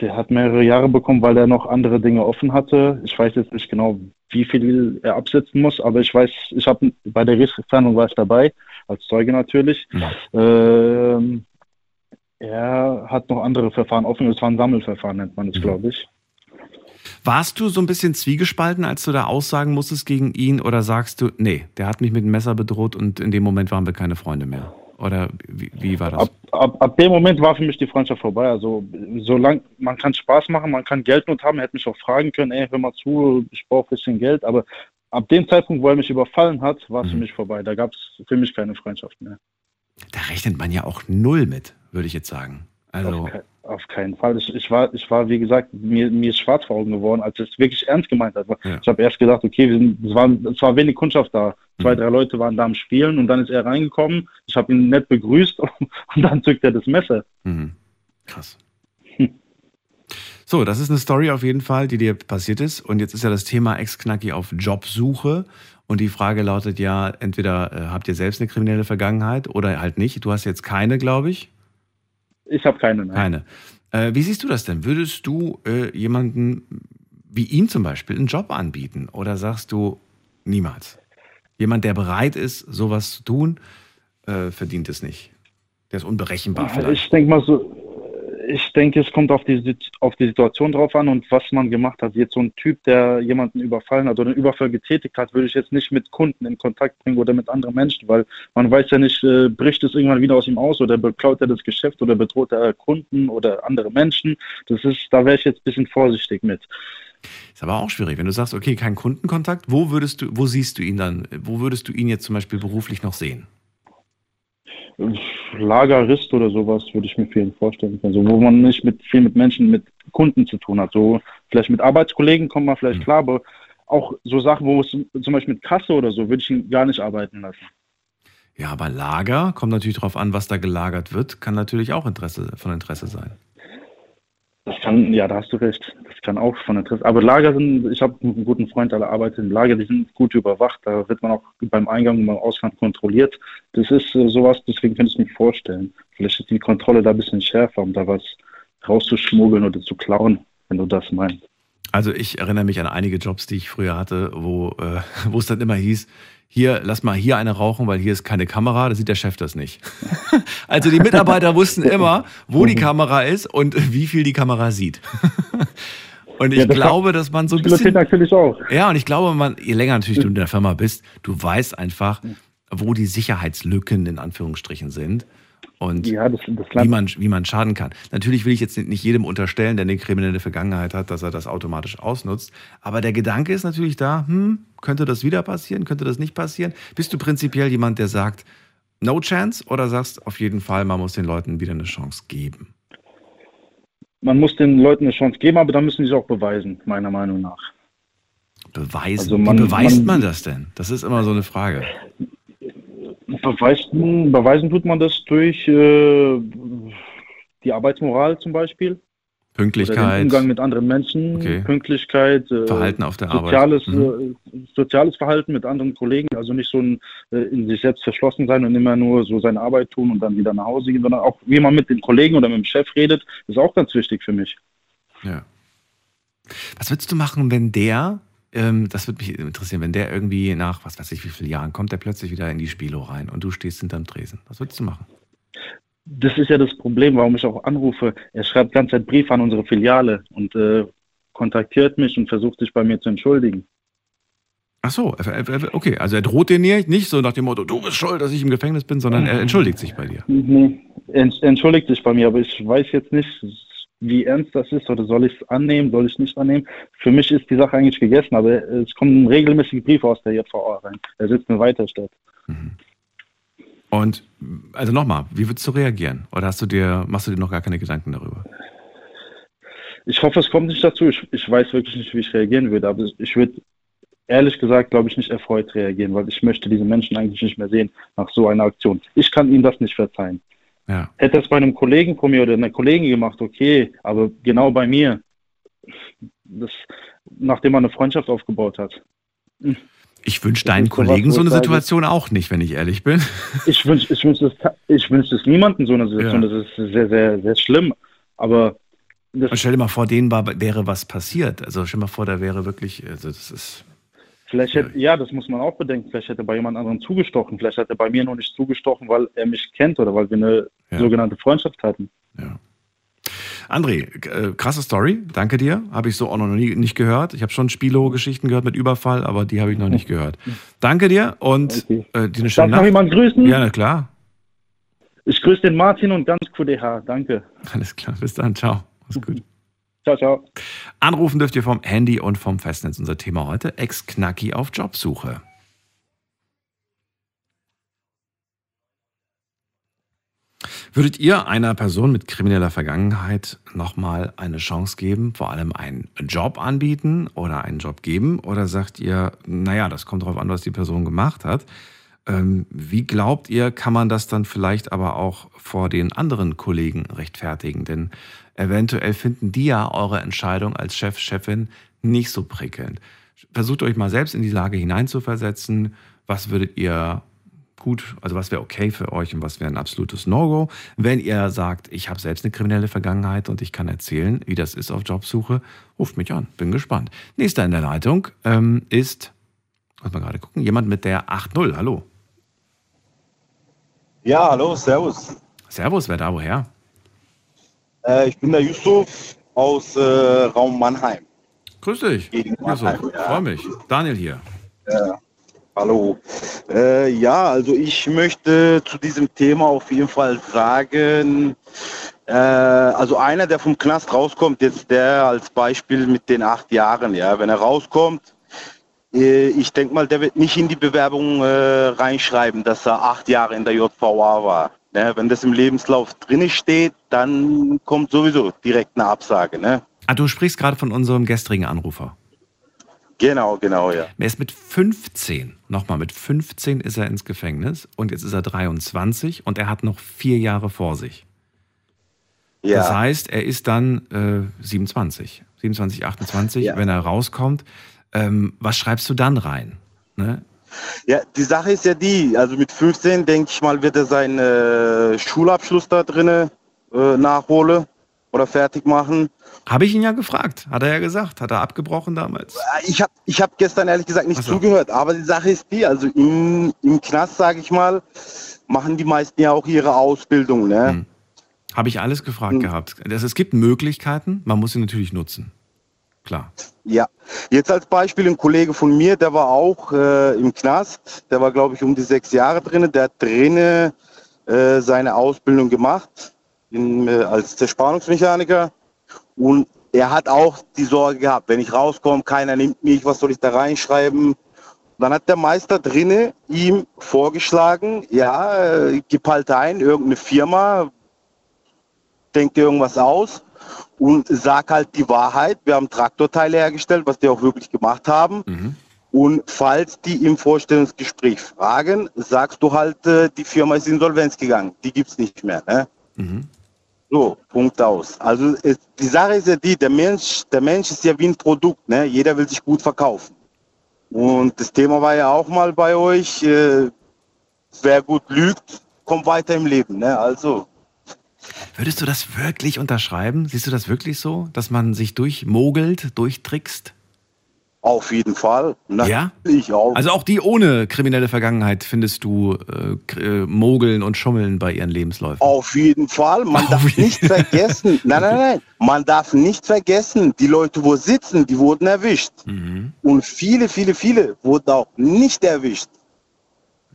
der hat mehrere Jahre bekommen, weil er noch andere Dinge offen hatte. Ich weiß jetzt nicht genau, wie viel er absetzen muss, aber ich weiß, ich habe bei der Gerichtsverhandlung war ich dabei, als Zeuge natürlich. Ähm, er hat noch andere Verfahren offen. Es war ein Sammelverfahren, nennt man es, glaube ich. Warst du so ein bisschen zwiegespalten, als du da aussagen musstest gegen ihn? Oder sagst du, nee, der hat mich mit dem Messer bedroht und in dem Moment waren wir keine Freunde mehr? Oder wie, wie war das? Ab, ab, ab dem Moment war für mich die Freundschaft vorbei. Also solange man kann Spaß machen, man kann Geldnot haben, hätte mich auch fragen können, ey, hör mal zu, ich brauche ein bisschen Geld. Aber ab dem Zeitpunkt, wo er mich überfallen hat, war es für mich vorbei. Da gab es für mich keine Freundschaft mehr. Da rechnet man ja auch null mit, würde ich jetzt sagen. Also, Auf, kei- auf keinen Fall. Ich, ich, war, ich war, wie gesagt, mir, mir ist schwarz vor Augen geworden, als es wirklich ernst gemeint habe. Ja. Ich habe erst gedacht, okay, wir sind, es, war, es war wenig Kundschaft da. Zwei, drei Leute waren da am Spielen und dann ist er reingekommen. Ich habe ihn nett begrüßt [laughs] und dann zückt er das Messer. mhm. krass. So, das ist eine Story auf jeden Fall, die dir passiert ist. Und jetzt ist ja das Thema Ex-Knacki auf Jobsuche. Und die Frage lautet ja, entweder äh, habt ihr selbst eine kriminelle Vergangenheit oder halt nicht. Du hast jetzt keine, glaube ich. Ich habe keine. Nein. Keine. Äh, wie siehst du das denn? Würdest du äh, jemanden wie ihn zum Beispiel einen Job anbieten? Oder sagst du niemals? Jemand, der bereit ist, sowas zu tun, äh, verdient es nicht. Der ist unberechenbar vielleicht. Ich denke mal so, ich denke, es kommt auf die, auf die Situation drauf an und was man gemacht hat. Jetzt so ein Typ, der jemanden überfallen hat oder einen Überfall getätigt hat, würde ich jetzt nicht mit Kunden in Kontakt bringen oder mit anderen Menschen, weil man weiß ja nicht, äh, bricht es irgendwann wieder aus ihm aus oder beklaut er das Geschäft oder bedroht er Kunden oder andere Menschen. Das ist, da wäre ich jetzt ein bisschen vorsichtig mit. Ist aber auch schwierig. Wenn du sagst, okay, kein Kundenkontakt, wo würdest du, wo siehst du ihn dann? Wo würdest du ihn jetzt zum Beispiel beruflich noch sehen? Lagerist oder sowas würde ich mir vielen vorstellen. Also wo man nicht mit viel mit Menschen, mit Kunden zu tun hat. So vielleicht mit Arbeitskollegen kommt man vielleicht klar, aber auch so Sachen, wo es zum Beispiel mit Kasse oder so, würde ich ihn gar nicht arbeiten lassen. Ja, aber Lager kommt natürlich darauf an, was da gelagert wird, kann natürlich auch Interesse, von Interesse sein. Das kann, ja, da hast du recht. Das kann auch von Interesse. Aber Lager sind, ich habe einen guten Freund, der arbeitet im Lager, die sind gut überwacht. Da wird man auch beim Eingang und beim Ausgang kontrolliert. Das ist äh, sowas, deswegen könnte ich mir vorstellen. Vielleicht ist die Kontrolle da ein bisschen schärfer, um da was rauszuschmuggeln oder zu klauen, wenn du das meinst. Also ich erinnere mich an einige Jobs, die ich früher hatte, wo, äh, [laughs] wo es dann immer hieß, hier, lass mal hier eine rauchen, weil hier ist keine Kamera, da sieht der Chef das nicht. [laughs] also die Mitarbeiter wussten immer, wo die Kamera ist und wie viel die Kamera sieht. [laughs] Und ich Ja, das glaube, dass man so ein bisschen. natürlich auch. Ja, und ich glaube, man, je länger natürlich du in der Firma bist, du weißt einfach, wo die Sicherheitslücken in Anführungsstrichen sind und Ja, das, das wie, man, wie man schaden kann. Natürlich will ich jetzt nicht jedem unterstellen, der eine kriminelle Vergangenheit hat, dass er das automatisch ausnutzt. Aber der Gedanke ist natürlich da, hm, könnte das wieder passieren, könnte das nicht passieren? Bist du prinzipiell jemand, der sagt, no chance oder sagst auf jeden Fall, man muss den Leuten wieder eine Chance geben? Man muss den Leuten eine Chance geben, aber dann müssen sie es auch beweisen, meiner Meinung nach. Beweisen. Also man- wie beweist man, man- das denn? Das ist immer so eine Frage. Beweisen, beweisen tut man das durch äh, die Arbeitsmoral zum Beispiel. Pünktlichkeit, Umgang mit anderen Menschen, Okay. Pünktlichkeit, äh, Verhalten auf der Arbeit. soziales, Mhm. äh, soziales Verhalten mit anderen Kollegen, also nicht so ein äh, in sich selbst verschlossen sein und immer nur so seine Arbeit tun und dann wieder nach Hause gehen, sondern auch wie man mit den Kollegen oder mit dem Chef redet, ist auch ganz wichtig für mich. Ja. Was würdest du machen, wenn der, ähm, das würde mich interessieren, wenn der irgendwie nach, was weiß ich, wie vielen Jahren kommt, der plötzlich wieder in die Spielo rein und du stehst hinterm Tresen? Was würdest du machen? Das ist ja das Problem, warum ich auch anrufe. Er schreibt die ganze Zeit Briefe an unsere Filiale und äh, kontaktiert mich und versucht sich bei mir zu entschuldigen. Ach so, okay, also er droht dir nicht, so nach dem Motto, du bist schuld, dass ich im Gefängnis bin, sondern er entschuldigt sich bei dir. Nee, er ent- entschuldigt sich bei mir, aber ich weiß jetzt nicht, wie ernst das ist oder soll ich es annehmen, soll ich es nicht annehmen. Für mich ist die Sache eigentlich gegessen, aber es kommen regelmäßig Briefe aus der JVA rein. Er sitzt mir weiter statt. Und also nochmal, wie würdest du reagieren? Oder hast du dir, machst du dir noch gar keine Gedanken darüber? Ich hoffe, es kommt nicht dazu. Ich, ich weiß wirklich nicht, wie ich reagieren würde, aber ich würde ehrlich gesagt, glaube ich, nicht erfreut reagieren, weil ich möchte diese Menschen eigentlich nicht mehr sehen nach so einer Aktion. Ich kann ihnen das nicht verzeihen. Ja. Hätte es bei einem Kollegen von mir oder einer Kollegin gemacht, okay, aber genau bei mir, das, nachdem man eine Freundschaft aufgebaut hat. Ich wünsche Das deinen Kollegen so eine Situation auch nicht, wenn ich ehrlich bin. Ich wünsche ich wünsch das, ich wünsch das niemandem so eine Situation. Ja. Das ist sehr, sehr, sehr schlimm. Aber das, stell dir mal vor, denen war, wäre was passiert. Also stell dir mal vor, da wäre wirklich, also das ist, vielleicht hätte, ja, das muss man auch bedenken. Vielleicht hätte er bei jemand anderem zugestochen. Vielleicht hat er bei mir noch nicht zugestochen, weil er mich kennt oder weil wir eine Ja. sogenannte Freundschaft hatten. ja. André, äh, krasse Story, danke dir. Habe ich so auch noch nie, nicht gehört. Ich habe schon Spilo-Geschichten gehört mit Überfall, aber die habe ich noch nicht gehört. Danke dir und Okay. äh, dir eine Darf schöne noch Nacht. jemand grüßen? Ja, na klar. Ich grüße den Martin und ganz QDH. Danke. Alles klar. Bis dann. Ciao. Mach's gut. [laughs] Ciao, ciao. Anrufen dürft ihr vom Handy und vom Festnetz. Unser Thema heute: Ex-Knacki auf Jobsuche. Würdet ihr einer Person mit krimineller Vergangenheit nochmal eine Chance geben, vor allem einen Job anbieten oder einen Job geben? Oder sagt ihr, naja, das kommt darauf an, was die Person gemacht hat? Ähm, wie glaubt ihr, kann man das dann vielleicht aber auch vor den anderen Kollegen rechtfertigen? Denn eventuell finden die ja eure Entscheidung als Chef, Chefin nicht so prickelnd. Versucht euch mal selbst in die Lage hineinzuversetzen. Was würdet ihr gut, also was wäre okay für euch und was wäre ein absolutes No-Go? Wenn ihr sagt, ich habe selbst eine kriminelle Vergangenheit und ich kann erzählen, wie das ist auf Jobsuche, ruft mich an. Bin gespannt. Nächster in der Leitung ähm, ist, muss mal gerade gucken, jemand mit der 8.0. Hallo. Ja, hallo, servus. Servus, wer da woher? Äh, ich bin der Yusuf aus äh, Raum Mannheim. Grüß dich. Gegen Also, Mannheim, ja. freue mich. Daniel hier. Hallo. Äh, ja, also ich möchte zu diesem Thema auf jeden Fall sagen, äh, also einer, der vom Knast rauskommt, jetzt der als Beispiel mit den acht Jahren, ja, wenn er rauskommt, äh, ich denke mal, der wird nicht in die Bewerbung äh, reinschreiben, dass er acht Jahre in der JVA war. Ne? Wenn das im Lebenslauf drin steht, dann kommt sowieso direkt eine Absage. Ne? Ah, du sprichst gerade von unserem gestrigen Anrufer. Genau, genau, ja. Er ist mit 15, nochmal mit 15 ist er ins Gefängnis und jetzt ist er 23 und er hat noch vier Jahre vor sich. Ja. Das heißt, er ist dann äh, 27, 27, 28, Ja. wenn er rauskommt. Ähm, was schreibst du dann rein? Ne? Ja, die Sache ist ja die, also mit 15, denke ich mal, wird er seinen äh, Schulabschluss da drinnen äh, nachholen. oder fertig machen. Habe ich ihn ja gefragt, hat er ja gesagt, hat er abgebrochen damals. Ich habe ich hab gestern ehrlich gesagt nicht so. zugehört, aber die Sache ist die, also im, im Knast, sage ich mal, machen die meisten ja auch ihre Ausbildung. Ne? Hm. Habe ich alles gefragt Hm. gehabt. Das, es gibt Möglichkeiten, man muss sie natürlich nutzen. Klar. Ja, jetzt als Beispiel ein Kollege von mir, der war auch äh, im Knast, der war glaube ich um die sechs Jahre drin, der hat drinnen äh, seine Ausbildung gemacht in, äh, als Zerspannungsmechaniker und er hat auch die Sorge gehabt, wenn ich rauskomme, keiner nimmt mich, was soll ich da reinschreiben? Dann hat der Meister drinnen ihm vorgeschlagen, ja, äh, gib halt ein, irgendeine Firma, denk dir irgendwas aus und sag halt die Wahrheit. Wir haben Traktorteile hergestellt, was die auch wirklich gemacht haben. Mhm. Und falls die im Vorstellungsgespräch fragen, sagst du halt, äh, die Firma ist insolvenz gegangen. Die gibt's nicht mehr. Ne? Mhm. So, Punkt aus. Also es, die Sache ist ja die, der Mensch, der Mensch ist ja wie ein Produkt. Ne? Jeder will sich gut verkaufen. Und das Thema war ja auch mal bei euch, äh, wer gut lügt, kommt weiter im Leben. Ne? Also Würdest du das wirklich unterschreiben? Siehst du das wirklich so, dass man sich durchmogelt, durchtrickst? auf jeden Fall. Ja? Natürlich auch. Also auch die ohne kriminelle Vergangenheit findest du äh, äh, mogeln und schummeln bei ihren Lebensläufen. Auf jeden Fall. Man Auf darf nicht vergessen, [laughs] nein, nein, nein, man darf nicht vergessen, die Leute, wo sitzen, die wurden erwischt. Mhm. Und viele, viele, viele wurden auch nicht erwischt.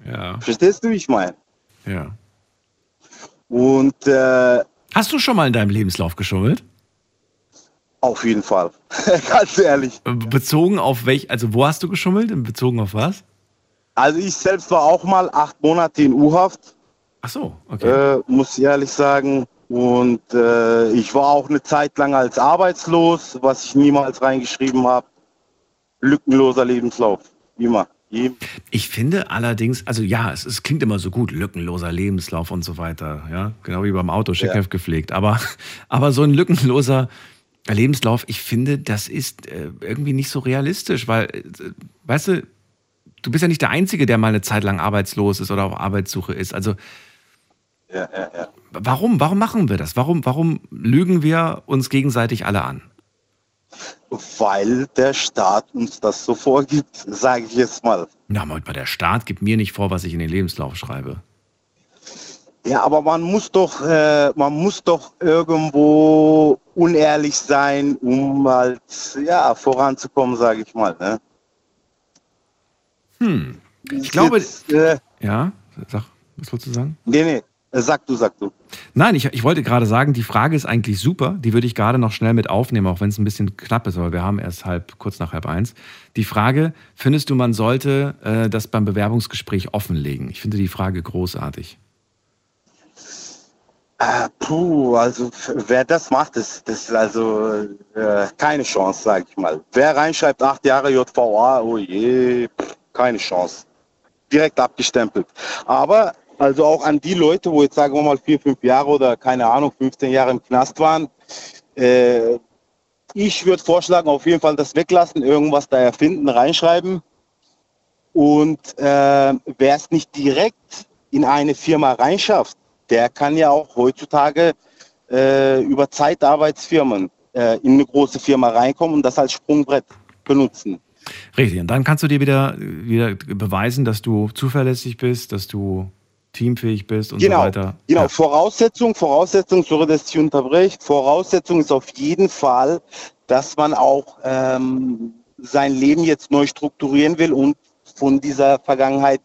Ja, Verstehst du, wie ich meine? ja. Und äh, Hast du schon mal in deinem Lebenslauf geschummelt? auf jeden Fall. [laughs] Ganz ehrlich. Äh, Bezogen auf welch, also wo hast du geschummelt? Bezogen auf was? Also ich selbst war auch mal acht Monate in U-Haft, Ach so, okay. äh, muss ich ehrlich sagen. Und äh, ich war auch eine Zeit lang als arbeitslos, was ich niemals reingeschrieben habe. Lückenloser Lebenslauf. Immer. Immer. Ich finde allerdings, also ja, es, es klingt immer so gut, lückenloser Lebenslauf und so weiter, ja, genau wie beim Auto, Checkheft gepflegt. Aber, [laughs] aber so ein lückenloser Lebenslauf, ich finde, das ist äh, irgendwie nicht so realistisch, weil, äh, weißt du, du bist ja nicht der Einzige, der mal eine Zeit lang arbeitslos ist oder auf Arbeitssuche ist. Also Ja, ja, ja. warum, warum machen wir das? Warum, warum lügen wir uns gegenseitig alle an? Weil der Staat uns das so vorgibt, sage ich jetzt mal. Na, mal, der Staat gibt mir nicht vor, was ich in den Lebenslauf schreibe. Ja, aber man muss doch, äh, man muss doch irgendwo unehrlich sein, um halt ja voranzukommen, sage ich mal. Ne? Hm. Ich glaube, Jetzt, äh, ja, sag, was wolltest du sagen? nee, nee, sag du, sag du. Nein, ich, ich wollte gerade sagen, die Frage ist eigentlich super. Die würde ich gerade noch schnell mit aufnehmen, auch wenn es ein bisschen knapp ist, aber wir haben erst halb, kurz nach halb eins. Die Frage, findest du, man sollte äh, das beim Bewerbungsgespräch offenlegen? Ich finde die Frage großartig. Äh, puh, also wer das macht, das, ist also äh, keine Chance, sage ich mal. Wer reinschreibt acht Jahre JVA, oh je, keine Chance. Direkt abgestempelt. Aber also auch an die Leute, wo jetzt sagen wir mal vier, fünf Jahre oder keine Ahnung, 15 Jahre im Knast waren, äh, ich würde vorschlagen, auf jeden Fall das weglassen, irgendwas da erfinden, reinschreiben. Und äh, wer es nicht direkt in eine Firma reinschafft, der kann ja auch heutzutage äh, über Zeitarbeitsfirmen äh, in eine große Firma reinkommen und das als Sprungbrett benutzen. Richtig, und dann kannst du dir wieder, wieder beweisen, dass du zuverlässig bist, dass du teamfähig bist und genau, so weiter. genau. Ja. Voraussetzung, Voraussetzung, sorry, dass ich unterbreche, Voraussetzung ist auf jeden Fall, dass man auch ähm, sein Leben jetzt neu strukturieren will und von dieser Vergangenheit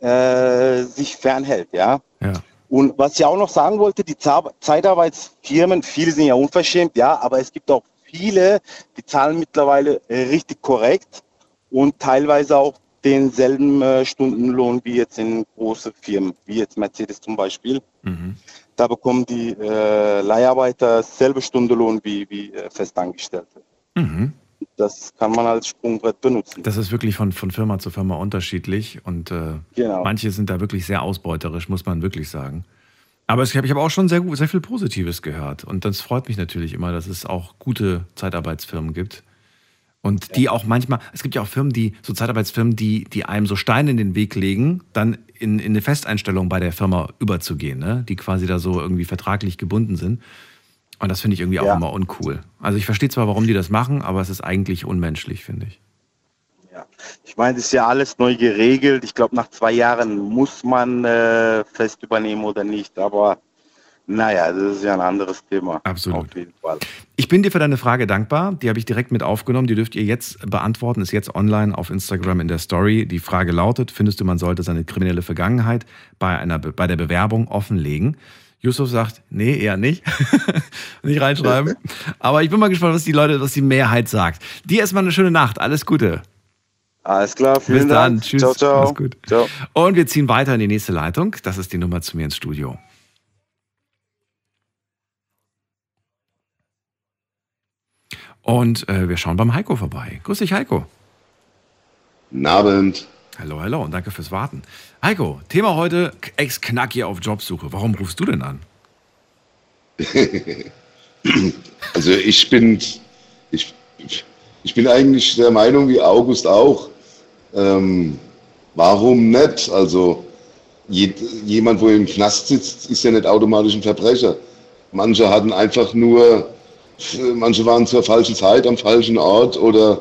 äh, sich fernhält, ja. Ja. Und was ich auch noch sagen wollte, die Zeitarbeitsfirmen, viele sind ja unverschämt, ja, aber es gibt auch viele, die zahlen mittlerweile äh, richtig korrekt und teilweise auch denselben äh, Stundenlohn wie jetzt in große Firmen, wie jetzt Mercedes zum Beispiel. Mhm. Da bekommen die äh, Leiharbeiter dasselbe Stundenlohn wie, wie äh, Festangestellte. Mhm. Das kann man als Sprungbrett benutzen. Das ist wirklich von, von Firma zu Firma unterschiedlich und äh, Genau. manche sind da wirklich sehr ausbeuterisch, muss man wirklich sagen. Aber ich habe auch schon sehr, gut- sehr viel Positives gehört und das freut mich natürlich immer, dass es auch gute Zeitarbeitsfirmen gibt. Und die auch manchmal, es gibt ja auch Firmen, die, so Zeitarbeitsfirmen, die, die einem so Steine in den Weg legen, dann in, in eine Festeinstellung bei der Firma überzugehen, ne? die quasi da so irgendwie vertraglich gebunden sind. Und das finde ich irgendwie auch Ja. immer uncool. Also ich verstehe zwar, warum die das machen, aber es ist eigentlich unmenschlich, finde ich. Ja. Ich meine, das ist ja alles neu geregelt. Ich glaube, nach zwei Jahren muss man äh, fest übernehmen oder nicht. Aber naja, das ist ja ein anderes Thema. Absolut. Auf jeden Fall. Ich bin dir für deine Frage dankbar. Die habe ich direkt mit aufgenommen. Die dürft ihr jetzt beantworten. Ist jetzt online auf Instagram in der Story. Die Frage lautet: Findest du, man sollte seine kriminelle Vergangenheit bei, einer, Be- bei der Bewerbung offenlegen? Yusuf sagt, nee, eher nicht. [laughs] nicht reinschreiben. Aber ich bin mal gespannt, was die Leute, was die Mehrheit sagt. Dir erstmal eine schöne Nacht. Alles Gute. Alles klar, vielen Bis dann. Dank. Tschüss. Ciao, ciao. Mach's gut. ciao. Und wir ziehen weiter in die nächste Leitung. Das ist die Nummer zu mir ins Studio. Und äh, wir schauen beim Heiko vorbei. Grüß dich, Heiko. Guten Abend. Hallo, hallo und danke fürs Warten. Heiko, Thema heute: Ex-Knacki auf Jobsuche. Warum rufst du denn an? [laughs] Also ich bin, ich, ich bin eigentlich der Meinung wie August auch. Ähm, warum nicht? Also je, jemand, wo im Knast sitzt, ist ja nicht automatisch ein Verbrecher. Manche hatten einfach nur, manche waren zur falschen Zeit am falschen Ort oder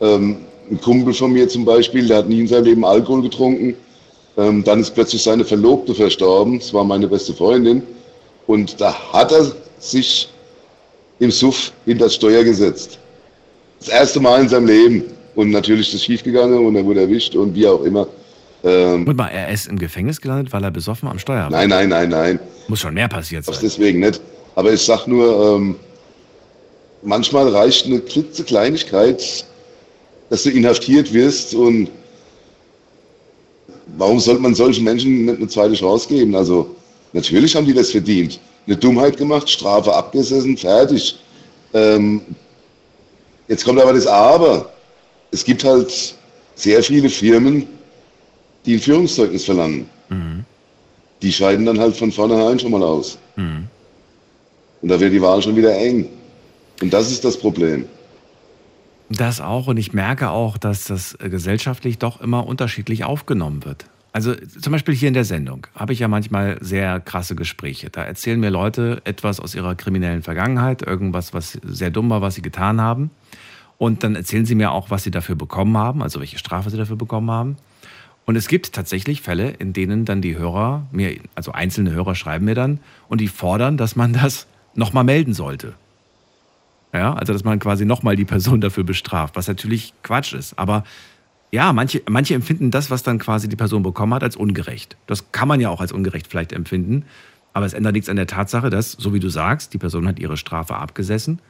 ähm, ein Kumpel von mir zum Beispiel, der hat nie in seinem Leben Alkohol getrunken. Ähm, dann ist plötzlich seine Verlobte verstorben. Das war meine beste Freundin. Und da hat er sich im Suff hinter das Steuer gesetzt. Das erste Mal in seinem Leben. Und natürlich ist es schiefgegangen und er wurde erwischt und wie auch immer. Ähm, Und mal, er ist im Gefängnis gelandet, weil er besoffen am Steuer war. nein, nein, nein, nein. Muss schon mehr passiert Das sein. deswegen nicht. Aber ich sag nur, ähm, manchmal reicht eine klitzekleinigkeit, dass du inhaftiert wirst und warum sollte man solchen Menschen nicht eine zweite Chance geben? Also natürlich haben die das verdient. Eine Dummheit gemacht, Strafe abgesessen, fertig. Ähm, jetzt kommt aber das Aber. Es gibt halt sehr viele Firmen, die ein Führungszeugnis verlangen. Die scheiden dann halt von vornherein schon mal aus. Mhm. Und da wird die Wahl schon wieder eng. Und das ist das Problem. Das auch und ich merke auch, dass das äh, gesellschaftlich doch immer unterschiedlich aufgenommen wird. Also zum Beispiel hier in der Sendung habe ich ja manchmal sehr krasse Gespräche. Da erzählen mir Leute etwas aus ihrer kriminellen Vergangenheit, irgendwas, was sehr dumm war, was sie getan haben. Und dann erzählen sie mir auch, was sie dafür bekommen haben, also welche Strafe sie dafür bekommen haben. Und es gibt tatsächlich Fälle, in denen dann die Hörer mir, also einzelne Hörer schreiben mir dann und die fordern, dass man das nochmal melden sollte. Ja, also dass man quasi nochmal die Person dafür bestraft, was natürlich Quatsch ist. Aber ja, manche, manche empfinden das, was dann quasi die Person bekommen hat, als ungerecht. Das kann man ja auch als ungerecht vielleicht empfinden. Aber es ändert nichts an der Tatsache, dass, so wie du sagst, die Person hat ihre Strafe abgesessen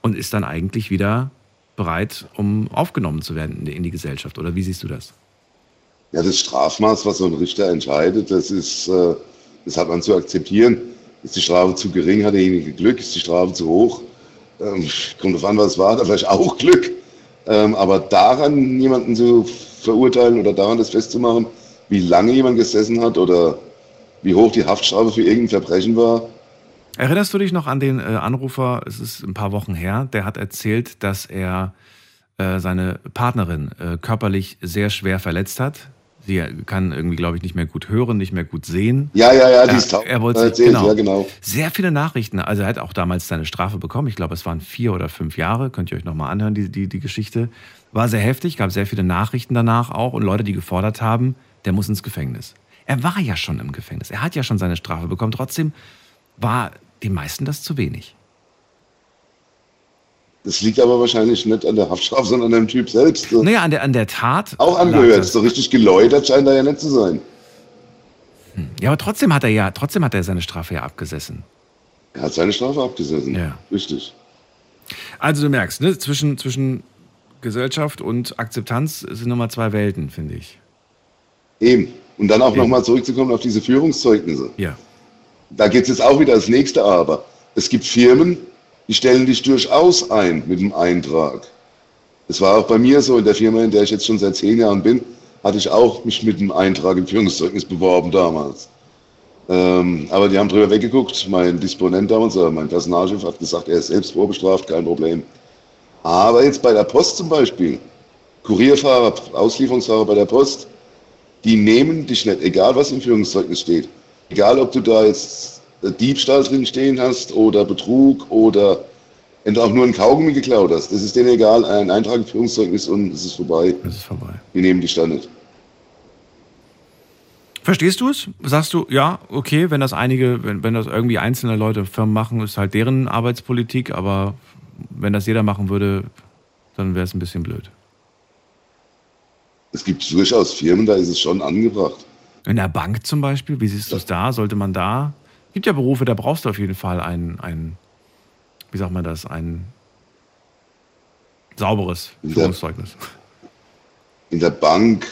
und ist dann eigentlich wieder bereit, um aufgenommen zu werden in die, in die Gesellschaft. Oder wie siehst du das? Ja, das Strafmaß, was so ein Richter entscheidet, das ist, äh, das hat man zu akzeptieren. Ist die Strafe zu gering, hat derjenige Glück, ist die Strafe zu hoch, ähm, kommt drauf an, was war, er vielleicht auch Glück. Ähm, aber daran jemanden zu verurteilen oder daran das festzumachen, wie lange jemand gesessen hat oder wie hoch die Haftstrafe für irgendein Verbrechen war, Erinnerst du dich noch an den äh, Anrufer, es ist ein paar Wochen her, der hat erzählt, dass er äh, seine Partnerin äh, körperlich sehr schwer verletzt hat. Sie kann irgendwie, glaube ich, nicht mehr gut hören, nicht mehr gut sehen. Ja, ja, ja, die ist taub. er wollte sich- genau. ja, genau. Sehr viele Nachrichten. Also er hat auch damals seine Strafe bekommen. Ich glaube, es waren vier oder fünf Jahre. Könnt ihr euch nochmal anhören, die, die, die Geschichte. War sehr heftig, gab sehr viele Nachrichten danach auch und Leute, die gefordert haben, der muss ins Gefängnis. Er war ja schon im Gefängnis. Er hat ja schon seine Strafe bekommen. Trotzdem war den meisten das zu wenig. Das liegt aber wahrscheinlich nicht an der Haftstrafe, sondern an dem Typ selbst. So. Naja, an der, an der Tat. Auch angehört. das- So richtig geläutert scheint er ja nicht zu sein. Ja, aber trotzdem hat er ja, trotzdem hat er seine Strafe ja abgesessen. Er hat seine Strafe abgesessen. Ja. Richtig. Also du merkst, ne, zwischen, zwischen Gesellschaft und Akzeptanz sind nochmal zwei Welten, finde ich. Eben. Und dann auch nochmal zurückzukommen auf diese Führungszeugnisse. Ja. Da geht es jetzt auch wieder als nächste Aber. Es gibt Firmen, die stellen dich durchaus ein mit dem Eintrag. Das war auch bei mir so in der Firma, in der ich jetzt schon seit zehn Jahren bin, hatte ich auch mich mit dem Eintrag im Führungszeugnis beworben damals. Ähm, aber die haben drüber weggeguckt. Mein Disponent damals, oder mein Personalchef hat gesagt, er ist selbst vorbestraft, kein Problem. Aber jetzt bei der Post zum Beispiel, Kurierfahrer, Auslieferungsfahrer bei der Post, die nehmen dich nicht, egal was im Führungszeugnis steht. Egal, ob du da jetzt äh, Diebstahl drin stehen hast oder Betrug oder wenn du auch nur einen Kaugummi geklaut hast, das ist denen egal, ein Eintrag im Führungszeugnis und es ist vorbei. Das ist vorbei. Wir nehmen da nicht. Verstehst du es? Sagst du, ja, okay, wenn das einige, wenn, wenn das irgendwie einzelne Leute, Firmen machen, ist halt deren Arbeitspolitik, aber wenn das jeder machen würde, dann wäre es ein bisschen blöd. Es gibt durchaus Firmen, da ist es schon angebracht. In der Bank zum Beispiel, wie siehst du es da? Sollte man da? Gibt ja Berufe, da brauchst du auf jeden Fall ein, ein wie sagt man das, ein sauberes In der- Führungszeugnis. In der Bank,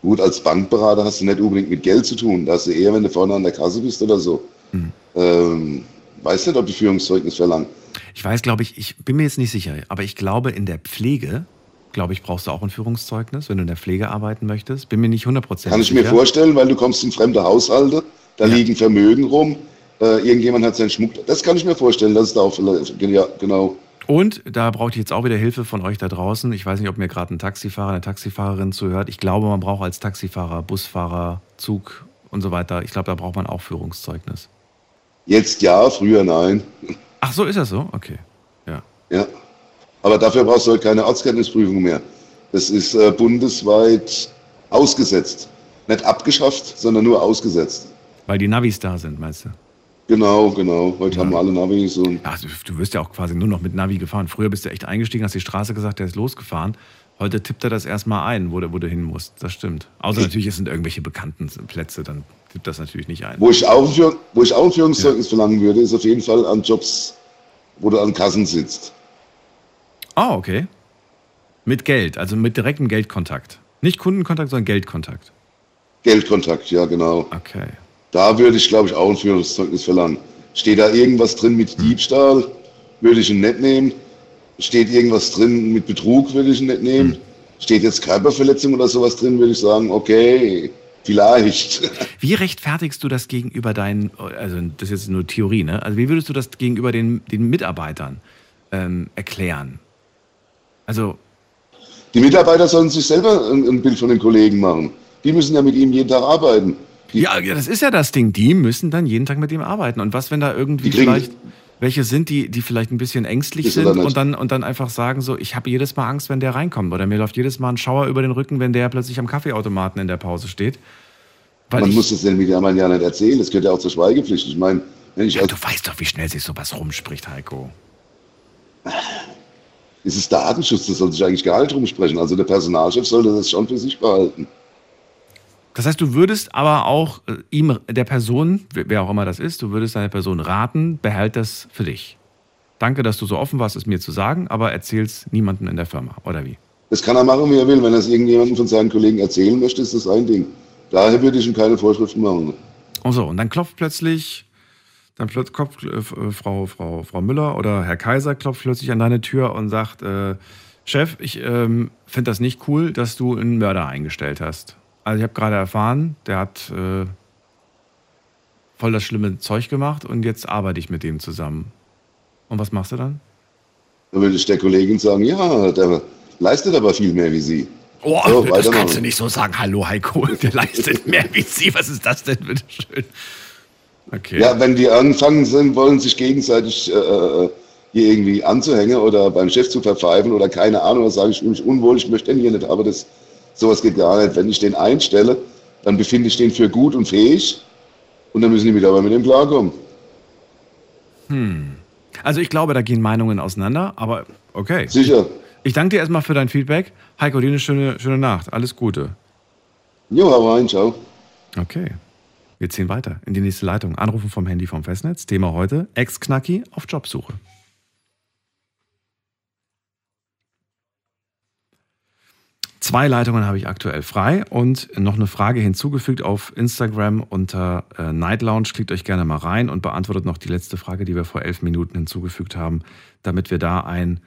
gut, als Bankberater hast du nicht unbedingt mit Geld zu tun. Da hast du eher, wenn du vorne an der Kasse bist oder so. Mhm. Ähm, weiß nicht, ob die Führungszeugnis verlangen. Ich weiß, glaube ich, ich bin mir jetzt nicht sicher, aber ich glaube, in der Pflege, glaube ich, brauchst du auch ein Führungszeugnis, wenn du in der Pflege arbeiten möchtest. Bin mir nicht hundertprozentig Kann ich sicher. mir vorstellen, weil du kommst in fremde Haushalte, da Ja. liegen Vermögen rum, äh, irgendjemand hat seinen Schmuck. Das kann ich mir vorstellen, dass es da auch ja, genau. Und da brauche ich jetzt auch wieder Hilfe von euch da draußen. Ich weiß nicht, ob mir gerade ein Taxifahrer, eine Taxifahrerin zuhört. Ich glaube, man braucht als Taxifahrer, Busfahrer, Zug und so weiter. Ich glaube, da braucht man auch Führungszeugnis. Jetzt ja, früher nein. Ach so, ist das so? Okay. Ja. Ja. Aber dafür brauchst du heute keine Ortskenntnisprüfung mehr. Das ist äh, bundesweit ausgesetzt. Nicht abgeschafft, sondern nur ausgesetzt. Weil die Navis da sind, meinst du? Genau, genau. Heute haben wir alle Navis und Ach, du, du wirst ja auch quasi nur noch mit Navi gefahren. Früher bist du echt eingestiegen, hast die Straße gesagt, der ist losgefahren. Heute tippt er das erstmal ein, wo du, wo du hin musst. Das stimmt. Außer natürlich, es sind irgendwelche bekannten Plätze, dann tippt das natürlich nicht ein. Wo ich auch, ein Führ- wo ich auch ein Führungszeugnis verlangen würde, ist auf jeden Fall an Jobs, wo du an Kassen sitzt. Ah, okay. Mit Geld, also mit direktem Geldkontakt. Nicht Kundenkontakt, sondern Geldkontakt. Geldkontakt, ja genau. Okay. Da würde ich, glaube ich, auch ein Führungszeugnis verlangen. Steht da irgendwas drin mit Diebstahl, würde ich ihn nicht nehmen. Steht irgendwas drin mit Betrug, würde ich ihn nicht nehmen. Steht jetzt Körperverletzung oder sowas drin, würde ich sagen, okay, vielleicht. [laughs] Wie rechtfertigst du das gegenüber deinen, also das ist jetzt nur Theorie, ne? Also wie würdest du das gegenüber den, den Mitarbeitern ähm, erklären? Also, Die Mitarbeiter sollen sich selber ein, ein Bild von den Kollegen machen. Die müssen ja mit ihm jeden Tag arbeiten. Die, ja, ja, das ist ja das Ding. Die müssen dann jeden Tag mit ihm arbeiten. Und was, wenn da irgendwie vielleicht welche sind, die, die vielleicht ein bisschen ängstlich sind und dann, und dann einfach sagen so, ich habe jedes Mal Angst, wenn der reinkommt. Oder mir läuft jedes Mal ein Schauer über den Rücken, wenn der plötzlich am Kaffeeautomaten in der Pause steht. Man muss das den Mitarbeitern ja nicht erzählen. Das gehört ja auch zur Schweigepflicht. Ich meine, wenn ich ja, du weißt doch, wie schnell sich sowas rumspricht, Heiko. Es ist Datenschutz, das soll sich eigentlich gar nicht drum sprechen. Also der Personalchef sollte das schon für sich behalten. Das heißt, du würdest aber auch äh, ihm, der Person, wer wer auch immer das ist, du würdest deiner Person raten, behalt das für dich. Danke, dass du so offen warst, es mir zu sagen, aber erzähl's niemandem in der Firma, oder wie? Das kann er machen, wie er will. Wenn er es irgendjemandem von seinen Kollegen erzählen möchte, ist das ein Ding. Daher würde ich ihm keine Vorschriften machen. Und so, und dann klopft plötzlich, dann plötzlich klopft äh, äh, Frau, Frau, Frau Müller oder Herr Kaiser klopft plötzlich an deine Tür und sagt, äh, Chef, ich ähm, finde das nicht cool, dass du einen Mörder eingestellt hast. Also ich habe gerade erfahren, der hat äh, voll das schlimme Zeug gemacht und jetzt arbeite ich mit dem zusammen. Und was machst du dann? Dann würde ich der Kollegin sagen, ja, der leistet aber viel mehr wie Sie. Oh, So, das kannst du nicht so sagen. Hallo Heiko, [laughs] der leistet mehr wie Sie. Was ist das denn, bitteschön? Okay. Ja, wenn die anfangen sind, wollen sich gegenseitig äh, äh, hier irgendwie anzuhängen oder beim Chef zu verpfeifen oder keine Ahnung, dann sage ich, mich unwohl, ich möchte den hier nicht, aber das, sowas geht gar nicht. Wenn ich den einstelle, dann befinde ich den für gut und fähig und dann müssen die Mitarbeiter mit dem klarkommen. Also ich glaube, da gehen Meinungen auseinander, aber okay. Sicher. Ich danke dir erstmal für dein Feedback. Heiko, dir eine schöne, schöne Nacht. Alles Gute. Jo, hau rein, ciao. Okay. Wir ziehen weiter in die nächste Leitung. Anrufen vom Handy vom Festnetz. Thema heute: Ex-Knacki auf Jobsuche. Zwei Leitungen habe ich aktuell frei und noch eine Frage hinzugefügt auf Instagram unter äh, Night Lounge. Klickt euch gerne mal rein und beantwortet noch die letzte Frage, die wir vor elf Minuten hinzugefügt haben, damit wir da ein,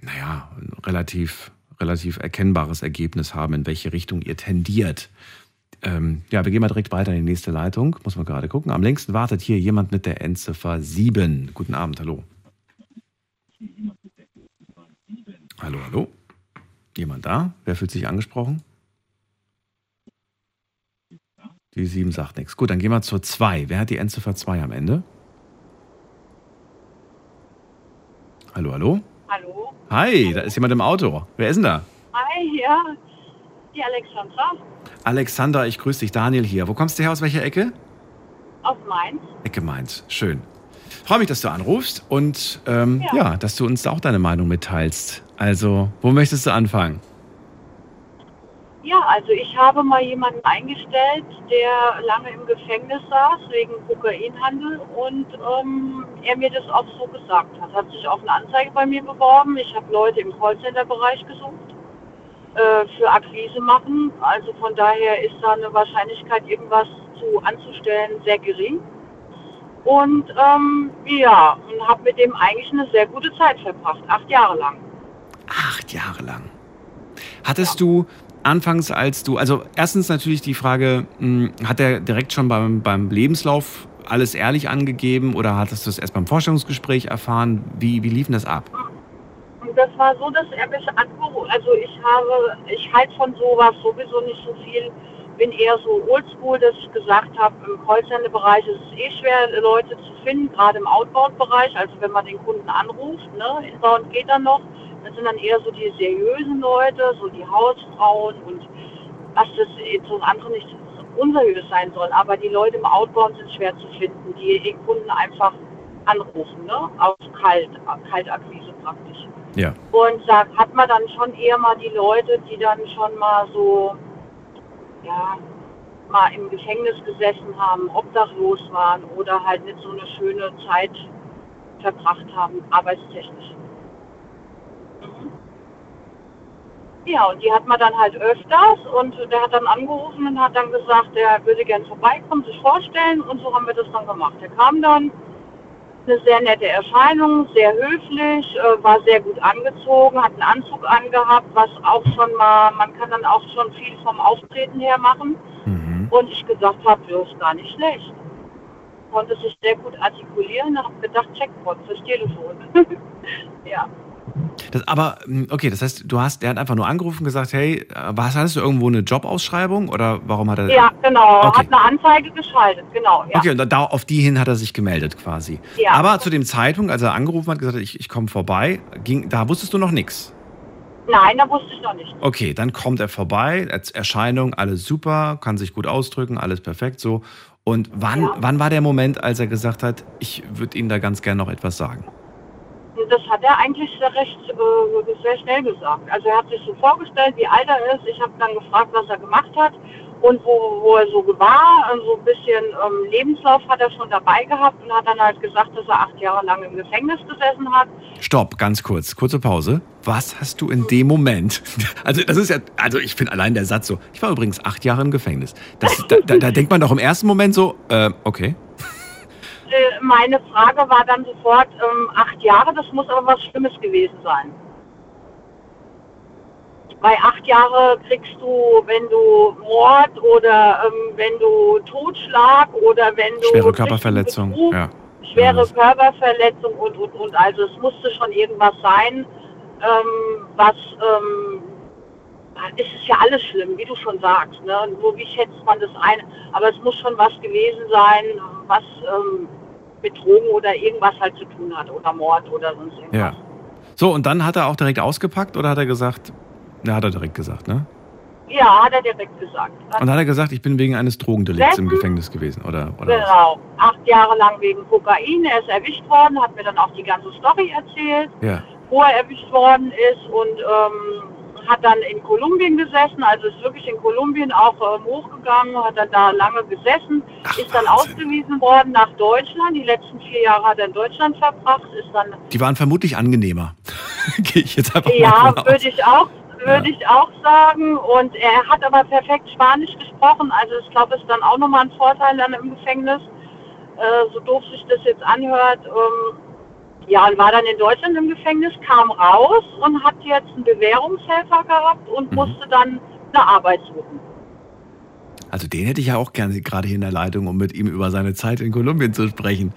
naja, relativ, relativ erkennbares Ergebnis haben, in welche Richtung ihr tendiert. Ähm, ja, wir gehen mal direkt weiter in die nächste Leitung. Muss man gerade gucken. Am längsten wartet hier jemand mit der Endziffer 7. Guten Abend, hallo. Hallo, hallo. Jemand da? Wer fühlt sich angesprochen? Die 7 sagt nichts. Gut, dann gehen wir zur 2. Wer hat die Endziffer 2 am Ende? Hallo, hallo. Hallo. Hi, hallo. da ist jemand im Auto. Wer ist denn da? Hi, ja, die Alexandra Alexander, ich grüße dich. Daniel hier. Wo kommst du her? Aus welcher Ecke? aus Mainz. Ecke Mainz. Schön. Freue mich, dass du anrufst und ähm, ja. Ja. dass du uns auch deine Meinung mitteilst. Also, wo möchtest du anfangen? Ja, also ich habe mal jemanden eingestellt, der lange im Gefängnis saß wegen Kokainhandel und ähm, er mir das auch so gesagt hat. Hat sich auf eine Anzeige bei mir beworben. Ich habe Leute im Callcenter-Bereich gesucht äh, für Akquise machen. Also von daher ist da eine Wahrscheinlichkeit, irgendwas zu anzustellen, sehr gering. Und ähm, ja, und habe mit dem eigentlich eine sehr gute Zeit verbracht, acht Jahre lang. Acht Jahre lang. Hattest du anfangs, als du, also erstens natürlich die Frage, mh, hat er direkt schon beim, beim Lebenslauf alles ehrlich angegeben oder hattest du es erst beim Vorstellungsgespräch erfahren? Wie, wie lief das ab? Und das war so, dass er mich angerufen Also ich habe, ich halte von sowas sowieso nicht so viel. Bin eher so oldschool, dass ich gesagt habe, im Callcenter-Bereich ist es eh schwer, Leute zu finden, gerade im Outbound-Bereich. Also wenn man den Kunden anruft, ne, Inbound geht dann noch. Das sind dann eher so die seriösen Leute, so die Hausfrauen und was das jetzt so andere nicht unseriös sein soll. Aber die Leute im Outbound sind schwer zu finden, die den Kunden einfach anrufen, ne? Aus Kalt, Kaltakquise praktisch. Ja. Und da hat man dann schon eher mal die Leute, die dann schon mal so, ja, mal im Gefängnis gesessen haben, obdachlos waren oder halt nicht so eine schöne Zeit verbracht haben, arbeitstechnisch. Mhm. Ja, und die hat man dann halt öfters und der hat dann angerufen und hat dann gesagt, er würde gern vorbeikommen, sich vorstellen und so haben wir das dann gemacht. Er kam dann, eine sehr nette Erscheinung, sehr höflich, äh, war sehr gut angezogen, hat einen Anzug angehabt, was auch schon mal, man kann dann auch schon viel vom Auftreten her machen. Und ich gesagt habe, das ist gar nicht schlecht. Konnte sich sehr gut artikulieren, habe gedacht, Checkpot fürs Telefon. [laughs] ja. Das, aber, mh, okay, das heißt, du hast, der hat einfach nur angerufen und gesagt, hey, was, hattest du irgendwo eine Jobausschreibung oder warum hat er... Ja, genau. Okay. Hat eine Anzeige geschaltet, genau. Ja. Okay, und da, auf die hin hat er sich gemeldet quasi. Ja. Aber zu dem Zeitpunkt, als er angerufen hat, gesagt hat, ich, ich komme vorbei, ging, da wusstest du noch nichts. Nein, da wusste ich noch nicht. Okay, dann kommt er vorbei, als Erscheinung, alles super, kann sich gut ausdrücken, alles perfekt so. Und wann, Ja. wann war der Moment, als er gesagt hat, ich würde Ihnen da ganz gerne noch etwas sagen? Und das hat er eigentlich sehr recht äh, sehr schnell gesagt. Also er hat sich so vorgestellt, wie alt er ist. Ich habe dann gefragt, was er gemacht hat und wo, wo er so war. Und so ein bisschen ähm, Lebenslauf hat er schon dabei gehabt und hat dann halt gesagt, dass er acht Jahre lang im Gefängnis gesessen hat. Stopp, ganz kurz, kurze Pause. Was hast du in dem Moment? [laughs] Also, das ist ja, also ich finde allein der Satz so, ich war übrigens acht Jahre im Gefängnis. Das, da, da, da denkt man doch im ersten Moment so, äh, okay. Äh, meine Frage war dann sofort, ähm, acht Jahre, das muss aber was Schlimmes gewesen sein. Bei acht Jahre kriegst du, wenn du Mord oder ähm, wenn du Totschlag oder wenn du Schwere Körperverletzung, Betrug, ja. schwere Körperverletzung und, und, und. Also es musste schon irgendwas sein, ähm, was, ähm, es ist ja alles schlimm, wie du schon sagst. Ne? Nur wie schätzt man das ein? Aber es muss schon was gewesen sein, was ähm, Betrogen oder irgendwas halt zu tun hat oder Mord oder sonst irgendwas. Ja. So, und dann hat er auch direkt ausgepackt oder hat er gesagt, ja, hat er direkt gesagt, ne? Ja, hat er direkt gesagt. Und dann hat er gesagt, ich bin wegen eines Drogendelikts im? Gefängnis gewesen, oder? oder was? Genau. Acht Jahre lang wegen Kokain. Er ist erwischt worden, hat mir dann auch die ganze Story erzählt. Ja. wo er erwischt worden ist und ähm, hat dann in Kolumbien gesessen, also ist wirklich in Kolumbien auch ähm, hochgegangen, hat dann da lange gesessen, ist dann ausgewiesen worden nach Deutschland. Die letzten vier Jahre hat er in Deutschland verbracht, ist dann Die waren vermutlich angenehmer. [laughs] Gehe ich jetzt einfach ja, mal aus. würde ich auch, würde ich auch sagen. Und er hat aber perfekt Spanisch gesprochen. Also ich glaube, es ist dann auch nochmal ein Vorteil dann im Gefängnis. Äh, so doof sich das jetzt anhört. Ähm, ja, und war dann in Deutschland im Gefängnis, kam raus und hat jetzt einen Bewährungshelfer gehabt und musste dann eine Arbeit suchen. Also den hätte ich ja auch gerne gerade hier in der Leitung, um mit ihm über seine Zeit in Kolumbien zu sprechen.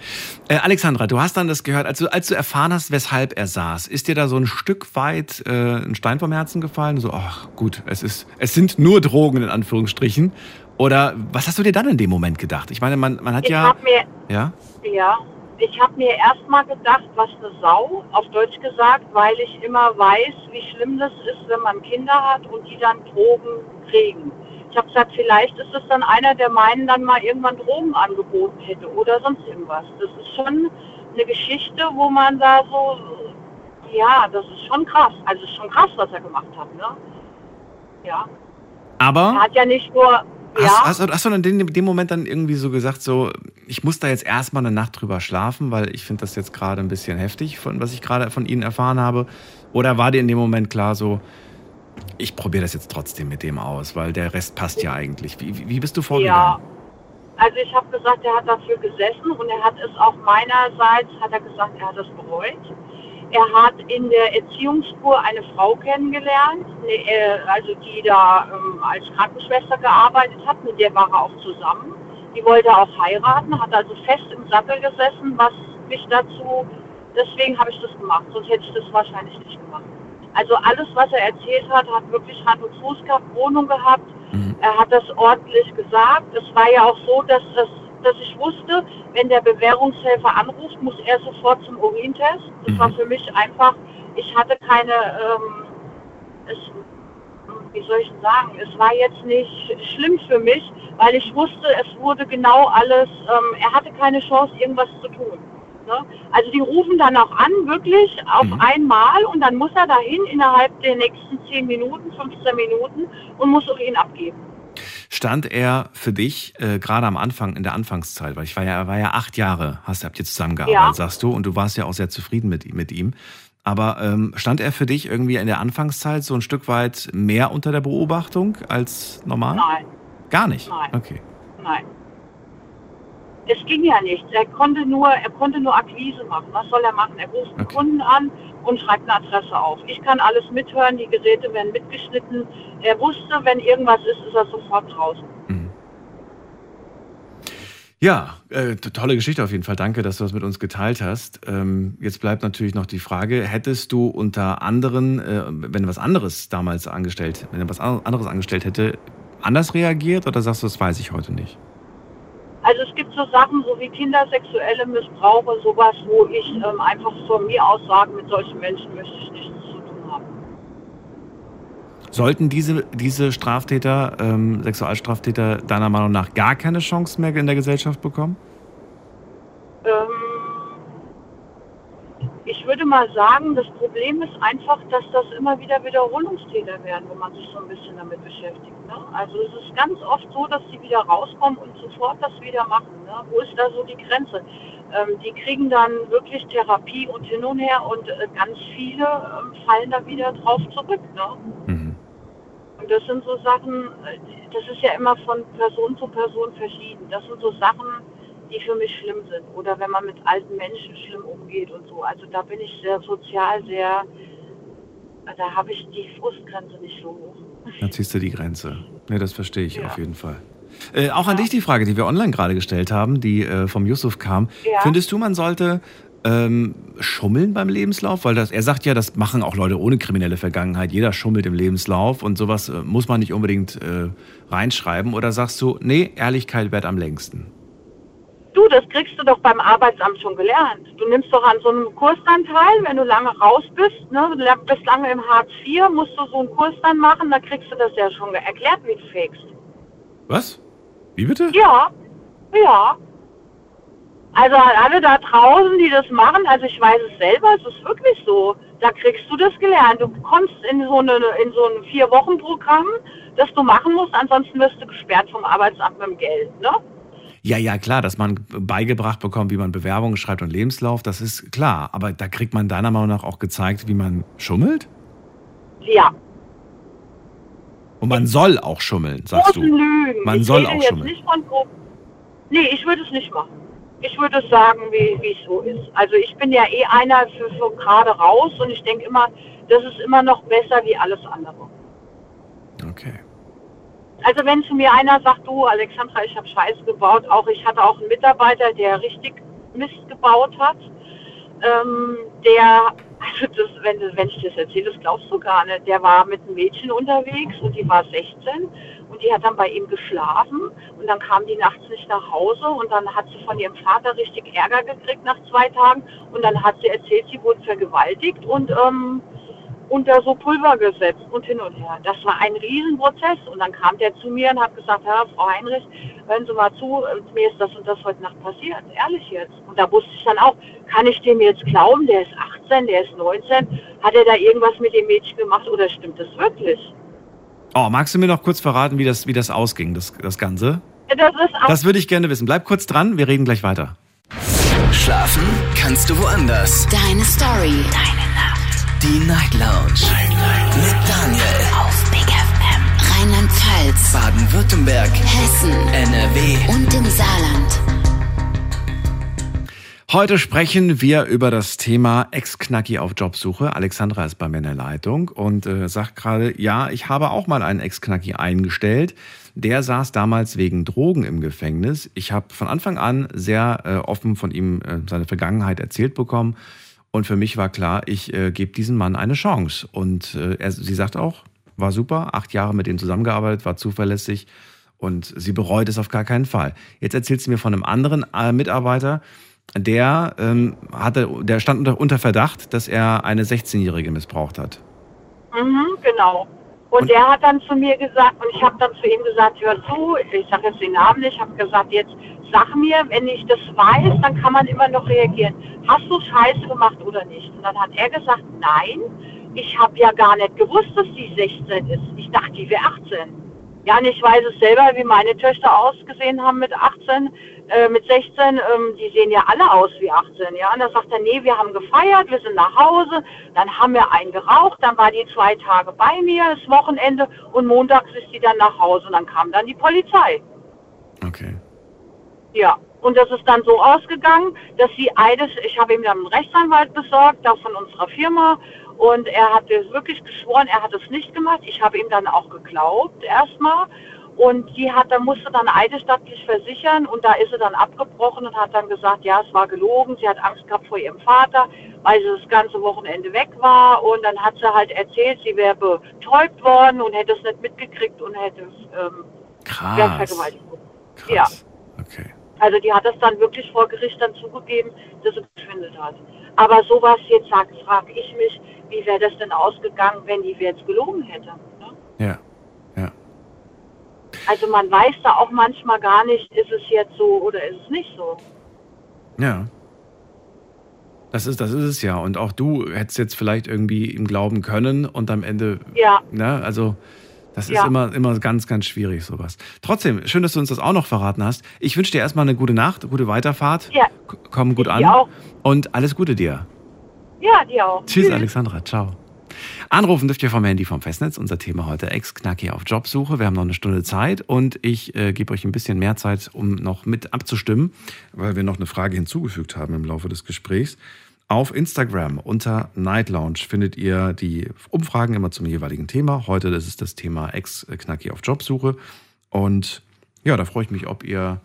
Äh, Alexandra, du hast dann das gehört, als du, als du erfahren hast, weshalb er saß, ist dir da so ein Stück weit äh, ein Stein vom Herzen gefallen? So, ach gut, es ist, es sind nur Drogen in Anführungsstrichen. Oder was hast du dir dann in dem Moment gedacht? Ich meine, man, man hat Ich ja, habe mir ja, Ja, ich habe mir erstmal gedacht, was eine Sau, auf Deutsch gesagt, weil ich immer weiß, wie schlimm das ist, wenn man Kinder hat und die dann Drogen kriegen. Ich habe gesagt, vielleicht ist es dann einer, der meinen dann mal irgendwann Drogen angeboten hätte oder sonst irgendwas. Das ist schon eine Geschichte, wo man da so, ja, das ist schon krass. Also es ist schon krass, was er gemacht hat, ne? Ja. Aber Er hat ja nicht nur, ja, hast, hast du dann in dem, dem Moment dann irgendwie so gesagt, so, ich muss da jetzt erstmal eine Nacht drüber schlafen, weil ich finde das jetzt gerade ein bisschen heftig, von was ich gerade von Ihnen erfahren habe? Oder war dir in dem Moment klar so, ich probiere das jetzt trotzdem mit dem aus, weil der Rest passt ja eigentlich. Wie, wie- bist du ja. vorgegangen? Also ich habe gesagt, er hat dafür gesessen und er hat es auch meinerseits, hat er gesagt, er hat es bereut. Er hat in der Erziehungsspur eine Frau kennengelernt, ne, äh, also die da ähm, als Krankenschwester gearbeitet hat, mit der war er auch zusammen. Die wollte auch heiraten, hat also fest im Sattel gesessen, was mich dazu, deswegen habe ich das gemacht, sonst hätte ich das wahrscheinlich nicht gemacht. Also alles, was er erzählt hat, hat wirklich Hand und Fuß gehabt, Wohnung gehabt. Er hat das ordentlich gesagt. Es war ja auch so, dass, das, dass ich wusste, wenn der Bewährungshelfer anruft, muss er sofort zum Urintest. Das war für mich einfach, ich hatte keine, ähm, es, wie soll ich denn sagen, es war jetzt nicht schlimm für mich, weil ich wusste, es wurde genau alles, ähm, er hatte keine Chance, irgendwas zu tun. Ne? Also die rufen dann auch an, wirklich auf einmal und dann muss er dahin innerhalb der nächsten 10 Minuten, 15 Minuten und muss Urin abgeben. Stand er für dich äh, gerade am Anfang, in der Anfangszeit, weil ich war ja, er war ja acht Jahre, hast habt ihr zusammengearbeitet, Ja. sagst du, und du warst ja auch sehr zufrieden mit, mit ihm. Aber ähm, stand er für dich irgendwie in der Anfangszeit so ein Stück weit mehr unter der Beobachtung als normal? Nein, Gar nicht. Nein. Okay. nein. Es ging ja nicht. Er konnte nur, er konnte nur Akquise machen. Was soll er machen? Er ruft einen Kunden an und schreibt eine Adresse auf. Ich kann alles mithören, die Geräte werden mitgeschnitten. Er wusste, wenn irgendwas ist, ist er sofort draußen. Ja, äh, tolle Geschichte auf jeden Fall. Danke, dass du das mit uns geteilt hast. Ähm, jetzt bleibt natürlich noch die Frage, hättest du unter anderen, äh, wenn er was anderes damals angestellt, wenn er was an- anderes angestellt hätte, anders reagiert oder sagst du, das weiß ich heute nicht? Also es gibt so Sachen, so wie kindersexuelle Missbrauche, sowas, wo ich ähm, einfach von mir aus sage, mit solchen Menschen möchte ich nichts zu tun haben. Sollten diese, diese Straftäter, ähm, Sexualstraftäter, deiner Meinung nach gar keine Chance mehr in der Gesellschaft bekommen? Ähm, ich würde mal sagen, das Problem ist einfach, dass das immer wieder Wiederholungstäter werden, wenn man sich so ein bisschen damit beschäftigt. Ne? Also es ist ganz oft so, dass sie wieder rauskommen und sofort das wieder machen. Ne? Wo ist da so die Grenze? Ähm, die kriegen dann wirklich Therapie und hin und her und äh, ganz viele ähm, fallen da wieder drauf zurück. Ne? Und das sind so Sachen, äh, das ist ja immer von Person zu Person verschieden. Das sind so Sachen, die für mich schlimm sind. Oder wenn man mit alten Menschen schlimm umgeht und so. Also da bin ich sehr sozial, sehr, da habe ich die Frustgrenze nicht so hoch. Da ziehst du die Grenze. Ne, das verstehe ich auf jeden Fall. Äh, auch an dich die Frage, die wir online gerade gestellt haben, die äh, vom Yusuf kam. Ja. Findest du, man sollte ähm, schummeln beim Lebenslauf? Weil das, er sagt ja, das machen auch Leute ohne kriminelle Vergangenheit. Jeder schummelt im Lebenslauf und sowas äh, muss man nicht unbedingt äh, reinschreiben. Oder sagst du, nee, Ehrlichkeit währt am längsten? Du, das kriegst du doch beim Arbeitsamt schon gelernt. Du nimmst doch an so einem Kurs dann teil, wenn du lange raus bist, ne? du bist lange im Hartz IV, musst du so einen Kurs dann machen, da kriegst du das ja schon erklärt, wie du fegst. Was? Wie bitte? Ja, ja. Also alle da draußen, die das machen, also ich weiß es selber, es ist wirklich so. Da kriegst du das gelernt. Du kommst in so, eine, in so ein Vier-Wochen-Programm, das du machen musst, ansonsten wirst du gesperrt vom Arbeitsamt mit dem Geld. Ne? Ja, ja, klar, dass man beigebracht bekommt, wie man Bewerbungen schreibt und Lebenslauf, das ist klar. Aber da kriegt man deiner Meinung nach auch gezeigt, wie man schummelt? Ja. Und man soll auch schummeln, sagst du. Lügen. Man ich soll auch jetzt schummeln. Nicht von gro- nee, ich würde es nicht machen. Ich würde es sagen, wie wie es so ist. Also ich bin ja eh einer für, für gerade raus und ich denke immer, das ist immer noch besser wie alles andere. Okay. Also wenn zu mir einer sagt, du Alexandra, ich habe Scheiße gebaut, auch ich hatte auch einen Mitarbeiter, der richtig Mist gebaut hat, ähm, der, also das, wenn, wenn ich das erzähle, das glaubst du gar nicht, der war mit einem Mädchen unterwegs und die war 16 und die hat dann bei ihm geschlafen und dann kam die nachts nicht nach Hause und dann hat sie von ihrem Vater richtig Ärger gekriegt nach zwei Tagen und dann hat sie erzählt, sie wurde vergewaltigt und ähm, unter so Pulver gesetzt und hin und her. Das war ein Riesenprozess und dann kam der zu mir und hat gesagt, ja, Frau Heinrich, hören Sie mal zu, mir ist das und das heute Nacht passiert, ehrlich jetzt. Und da wusste ich dann auch, kann ich dem jetzt glauben, der ist 18, der ist 19, hat er da irgendwas mit dem Mädchen gemacht oder stimmt das wirklich? Oh, magst du mir noch kurz verraten, wie das, wie das ausging, das, das Ganze? Das, ist auch Das würde ich gerne wissen. Bleib kurz dran, wir reden gleich weiter. Schlafen kannst du woanders. Deine Story. Deine. Die Night Lounge. Mit Daniel. Auf Big FM. Rheinland-Pfalz. Baden-Württemberg. Hessen. NRW. Und im Saarland. Heute sprechen wir über das Thema Ex-Knacki auf Jobsuche. Alexandra ist bei mir in der Leitung und äh, sagt gerade, ja, ich habe auch mal einen Ex-Knacki eingestellt. Der saß damals wegen Drogen im Gefängnis. Ich habe von Anfang an sehr äh, offen von ihm äh, seine Vergangenheit erzählt bekommen. Und für mich war klar, ich äh, gebe diesem Mann eine Chance. Und äh, er, sie sagt auch, war super, acht Jahre mit ihm zusammengearbeitet, war zuverlässig und sie bereut es auf gar keinen Fall. Jetzt erzählt sie mir von einem anderen äh, Mitarbeiter, der ähm, hatte, der stand unter, unter Verdacht, dass er eine 16-Jährige missbraucht hat. Mhm, genau. Und, der hat dann zu mir gesagt, und ich habe dann zu ihm gesagt, hör zu, ich sage jetzt den Namen nicht, ich habe gesagt, jetzt sag mir, wenn ich das weiß, dann kann man immer noch reagieren. Hast du Scheiße gemacht oder nicht? Und dann hat er gesagt, nein, ich habe ja gar nicht gewusst, dass die 16 ist. Ich dachte, die wäre 18. Ja, und ich weiß es selber, wie meine Töchter ausgesehen haben mit 18, äh, mit 16, ähm, die sehen ja alle aus wie 18, ja. Und da sagt er, nee, wir haben gefeiert, wir sind nach Hause, dann haben wir einen geraucht, dann war die zwei Tage bei mir, das Wochenende, und montags ist die dann nach Hause und dann kam dann die Polizei. Okay. Ja, und das ist dann so ausgegangen, dass sie eides, ich habe ihm dann einen Rechtsanwalt besorgt, da von unserer Firma, und er hat es wirklich geschworen, er hat es nicht gemacht. Ich habe ihm dann auch geglaubt erstmal. Und die hat, dann musste dann eidesstattlich versichern und da ist sie dann abgebrochen und hat dann gesagt, ja, es war gelogen. Sie hat Angst gehabt vor ihrem Vater, weil sie das ganze Wochenende weg war. Und dann hat sie halt erzählt, sie wäre betäubt worden und hätte es nicht mitgekriegt und hätte es ähm, Krass. vergewaltigt worden. Krass. Ja. Also die hat das dann wirklich vor Gericht dann zugegeben, dass sie geschwindelt hat. Aber sowas jetzt sagt, frage ich mich, wie wäre das denn ausgegangen, wenn die jetzt gelogen hätte? Ne? Ja. Ja. Also man weiß da auch manchmal gar nicht, ist es jetzt so oder ist es nicht so. Ja. Das ist, das ist es ja. Und auch du hättest jetzt vielleicht irgendwie ihm glauben können und am Ende, Ja, ne, also das ist Ja. immer, immer ganz, ganz schwierig, sowas. Trotzdem, schön, dass du uns das auch noch verraten hast. Ich wünsche dir erstmal eine gute Nacht, gute Weiterfahrt. ja, Komm gut an. dir auch. Und alles Gute dir. Ja, dir auch. Tschüss, Alexandra. Ciao. Anrufen dürft ihr vom Handy vom Festnetz. Unser Thema heute Ex-Knacki auf Jobsuche. Wir haben noch eine Stunde Zeit und ich äh, gebe euch ein bisschen mehr Zeit, um noch mit abzustimmen, weil wir noch eine Frage hinzugefügt haben im Laufe des Gesprächs. Auf Instagram unter Night Lounge findet ihr die Umfragen immer zum jeweiligen Thema. Heute ist das Thema Ex-Knacki auf Jobsuche. Und ja, da freue ich mich, ob ihr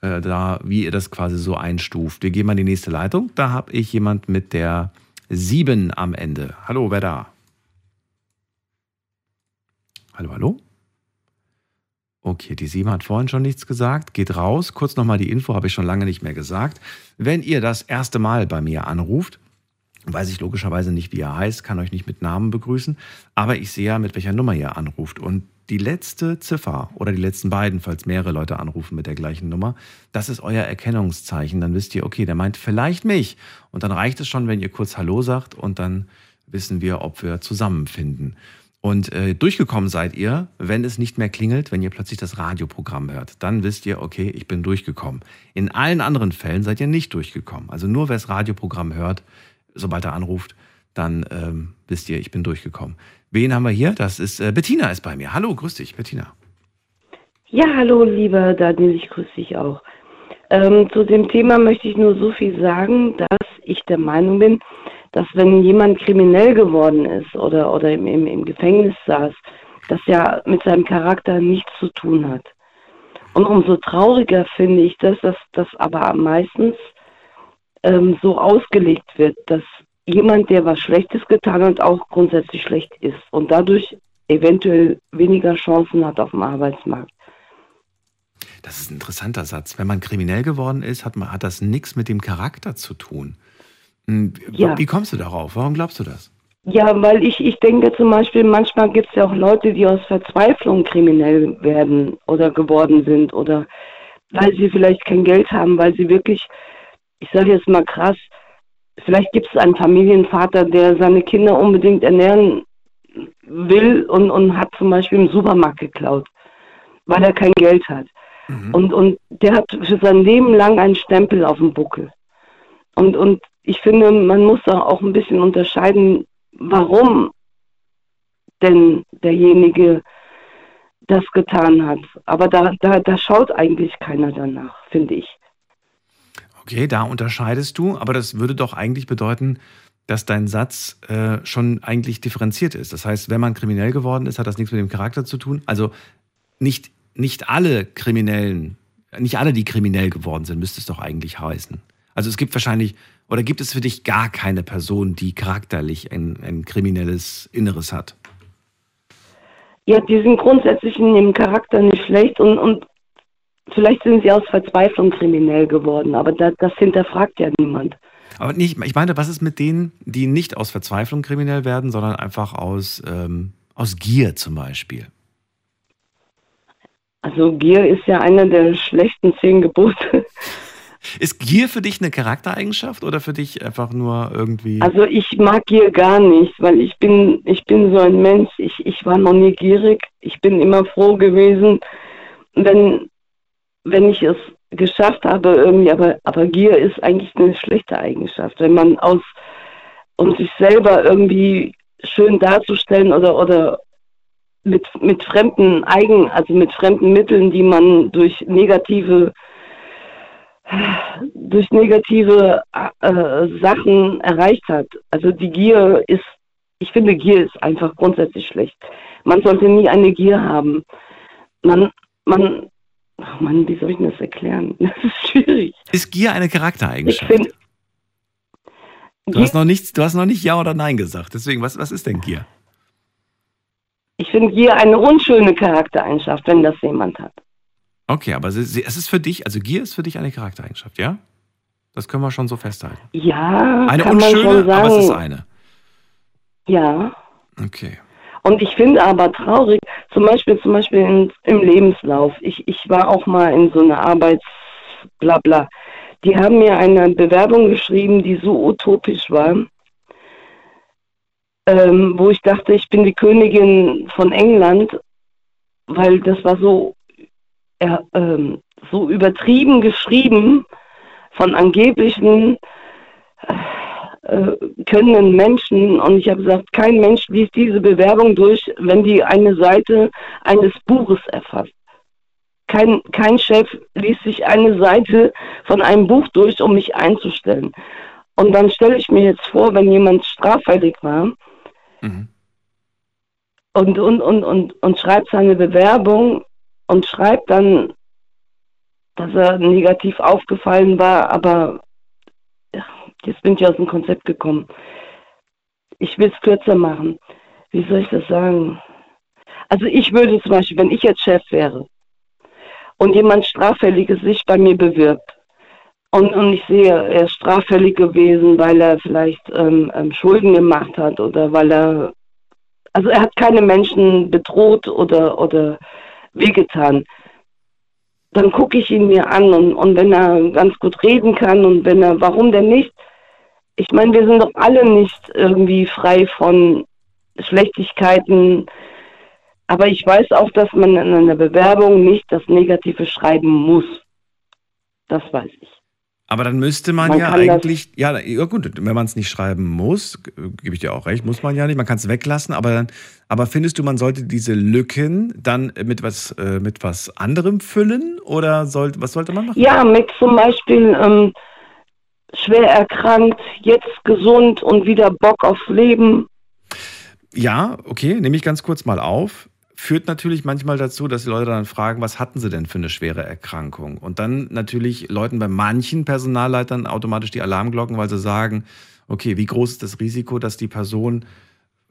äh, da, wie ihr das quasi so einstuft. Wir gehen mal in die nächste Leitung. Da habe ich jemand mit der 7 am Ende. Hallo, wer da? Hallo, hallo? Okay, die 7 hat vorhin schon nichts gesagt. Geht raus. Kurz nochmal die Info, habe ich schon lange nicht mehr gesagt. Wenn ihr das erste Mal bei mir anruft, weiß ich logischerweise nicht, wie ihr heißt, kann euch nicht mit Namen begrüßen, aber ich sehe ja, mit welcher Nummer ihr anruft. Und die letzte Ziffer oder die letzten beiden, falls mehrere Leute anrufen mit der gleichen Nummer, das ist euer Erkennungszeichen. Dann wisst ihr, okay, der meint vielleicht mich. Und dann reicht es schon, wenn ihr kurz Hallo sagt und dann wissen wir, ob wir zusammenfinden. Und äh, durchgekommen seid ihr, wenn es nicht mehr klingelt, wenn ihr plötzlich das Radioprogramm hört. Dann wisst ihr, okay, ich bin durchgekommen. In allen anderen Fällen seid ihr nicht durchgekommen. Also nur wer das Radioprogramm hört, sobald er anruft, dann ähm, wisst ihr, ich bin durchgekommen. Wen haben wir hier? Das ist äh, Bettina ist bei mir. Hallo, grüß dich, Bettina. Ja, hallo, lieber Daniel, ich grüße dich auch. Ähm, zu dem Thema möchte ich nur so viel sagen, dass ich der Meinung bin, dass wenn jemand kriminell geworden ist oder, oder im, im, im Gefängnis saß, das ja mit seinem Charakter nichts zu tun hat. Und umso trauriger finde ich das, dass das aber meistens ähm, so ausgelegt wird, dass jemand, der was Schlechtes getan hat, auch grundsätzlich schlecht ist. Und dadurch eventuell weniger Chancen hat auf dem Arbeitsmarkt. Das ist ein interessanter Satz. Wenn man kriminell geworden ist, hat, man, hat das nichts mit dem Charakter zu tun. Hm, Ja. Wie kommst du darauf? Warum glaubst du das? Ja, weil ich, ich denke zum Beispiel, manchmal gibt es ja auch Leute, die aus Verzweiflung kriminell werden oder geworden sind oder weil sie vielleicht kein Geld haben, weil sie wirklich, ich sage jetzt mal krass, vielleicht gibt es einen Familienvater, der seine Kinder unbedingt ernähren will und, und hat zum Beispiel im Supermarkt geklaut, weil er kein Geld hat. Und, und der hat für sein Leben lang einen Stempel auf dem Buckel. Und, und ich finde, man muss da auch ein bisschen unterscheiden, warum denn derjenige das getan hat. Aber da, da, da schaut eigentlich keiner danach, finde ich. Okay, da unterscheidest du, aber das würde doch eigentlich bedeuten, dass dein Satz äh, schon eigentlich differenziert ist. Das heißt, wenn man kriminell geworden ist, hat das nichts mit dem Charakter zu tun. Also nicht, nicht alle Kriminellen, nicht alle, die kriminell geworden sind, müsste es doch eigentlich heißen. Also es gibt wahrscheinlich, oder gibt es für dich gar keine Person, die charakterlich ein, ein kriminelles Inneres hat? Ja, die sind grundsätzlich in ihrem Charakter nicht schlecht und, und vielleicht sind sie aus Verzweiflung kriminell geworden, aber das, das hinterfragt ja niemand. Aber nicht, ich meine, was ist mit denen, die nicht aus Verzweiflung kriminell werden, sondern einfach aus, ähm, aus Gier zum Beispiel? Also Gier ist ja einer der schlechten zehn Gebote. Ist Gier für dich eine Charaktereigenschaft oder für dich einfach nur irgendwie. Also ich mag Gier gar nicht, weil ich bin, ich bin so ein Mensch, ich, ich war noch nie gierig, ich bin immer froh gewesen, wenn, wenn ich es geschafft habe irgendwie, aber, aber Gier ist eigentlich eine schlechte Eigenschaft, wenn man aus, um sich selber irgendwie schön darzustellen oder, oder mit, mit fremden Eigen, also mit fremden Mitteln, die man durch negative durch negative äh, Sachen erreicht hat. Also die Gier ist, ich finde Gier ist einfach grundsätzlich schlecht. Man sollte nie eine Gier haben. Man, man, oh Mann, wie soll ich denn das erklären? [laughs] Das ist schwierig. Ist Gier eine Charaktereigenschaft? finde, Du hast noch nichts, du hast noch nicht Ja oder Nein gesagt. Deswegen, was, was ist denn Gier? ich finde Gier eine unschöne Charaktereigenschaft, wenn das jemand hat. Okay, aber sie- sie- es ist für dich, also Gier ist für dich eine Charaktereigenschaft, ja? Das können wir schon so festhalten. Ja, Eine kann unschöne, aber es ist eine. Ja. Okay. Und ich finde aber traurig, zum Beispiel, zum Beispiel in, im Lebenslauf. Ich, ich war auch mal in so einer Arbeits, bla bla. Die haben mir eine Bewerbung geschrieben, die so utopisch war, ähm, wo ich dachte, ich bin die Königin von England, weil das war so, ja, ähm, so übertrieben geschrieben von angeblichen äh, können Menschen, und ich habe gesagt, kein Mensch liest diese Bewerbung durch, wenn die eine Seite eines Buches erfasst. Kein, kein Chef liest sich eine Seite von einem Buch durch, um mich einzustellen. Und dann stelle ich mir jetzt vor, wenn jemand straffällig war und, und, und, und, und schreibt seine Bewerbung und schreibt dann, dass er negativ aufgefallen war, aber jetzt bin ich aus dem Konzept gekommen. Ich will es kürzer machen. Wie soll ich das sagen? Also ich würde zum Beispiel, wenn ich jetzt Chef wäre und jemand Straffälliges sich bei mir bewirbt und, und ich sehe, er ist straffällig gewesen, weil er vielleicht ähm, ähm, Schulden gemacht hat oder weil er, also er hat keine Menschen bedroht oder, oder wehgetan dann gucke ich ihn mir an und, und wenn er ganz gut reden kann und wenn er, warum denn nicht? Ich meine, wir sind doch alle nicht irgendwie frei von Schlechtigkeiten, aber ich weiß auch, dass man in einer Bewerbung nicht das Negative schreiben muss. Das weiß ich. Aber dann müsste man, Man ja eigentlich, ja, ja gut, wenn man es nicht schreiben muss, gebe ich dir auch recht, muss man ja nicht, man kann es weglassen, aber, dann- aber findest du, man sollte diese Lücken dann mit was, äh, mit was anderem füllen oder sollte, was sollte man machen? Ja, mit zum Beispiel ähm, schwer erkrankt, jetzt gesund und wieder Bock aufs Leben. Ja, okay, nehme ich ganz kurz mal auf. Führt natürlich manchmal dazu, dass die Leute dann fragen, was hatten sie denn für eine schwere Erkrankung? Und dann natürlich läuten bei manchen Personalleitern automatisch die Alarmglocken, weil sie sagen, okay, wie groß ist das Risiko, dass die Person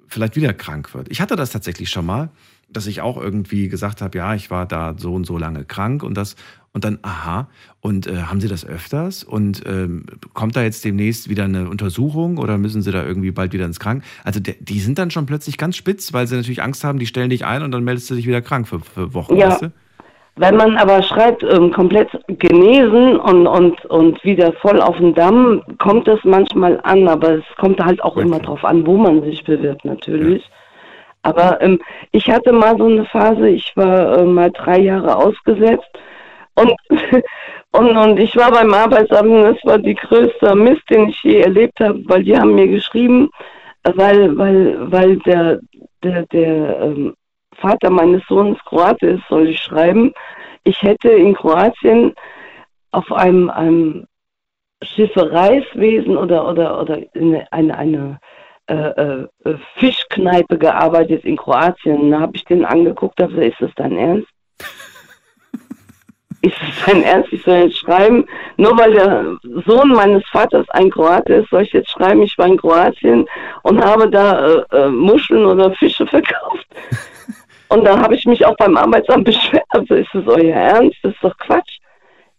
vielleicht wieder krank wird. Ich hatte das tatsächlich schon mal, dass ich auch irgendwie gesagt habe, ja, ich war da so und so lange krank und das und dann, aha, und äh, haben Sie das öfters? Und ähm, kommt da jetzt demnächst wieder eine Untersuchung oder müssen Sie da irgendwie bald wieder ins Krank? Also der, die sind dann schon plötzlich ganz spitz, weil sie natürlich Angst haben, die stellen dich ein und dann meldest du dich wieder krank für, für Wochen. Ja. Weißt du? Wenn man aber schreibt, ähm, komplett genesen und, und, und wieder voll auf den Damm, kommt das manchmal an, aber es kommt halt auch immer drauf an, wo man sich bewirbt, natürlich. Aber ähm, ich hatte mal so eine Phase, ich war äh, mal drei Jahre ausgesetzt und, [laughs] und, und ich war beim Arbeitsamt, das war die größte Mist, den ich je erlebt habe, weil die haben mir geschrieben, weil, weil, weil der, der, der ähm, Vater meines Sohnes Kroate ist, soll ich schreiben. Ich hätte in Kroatien auf einem, einem Schiffereiswesen oder, oder, oder in eine, eine äh, äh, Fischkneipe gearbeitet in Kroatien. Da habe ich den angeguckt, habe gesagt, ist das dein Ernst? Ist das [laughs] dein Ernst? Ich soll jetzt schreiben, nur weil der Sohn meines Vaters ein Kroate ist, soll ich jetzt schreiben, ich war in Kroatien und habe da äh, äh, Muscheln oder Fische [laughs] verkauft. Und da habe ich mich auch beim Arbeitsamt [laughs] beschwert. Also ist das euer Ernst? Das ist doch Quatsch.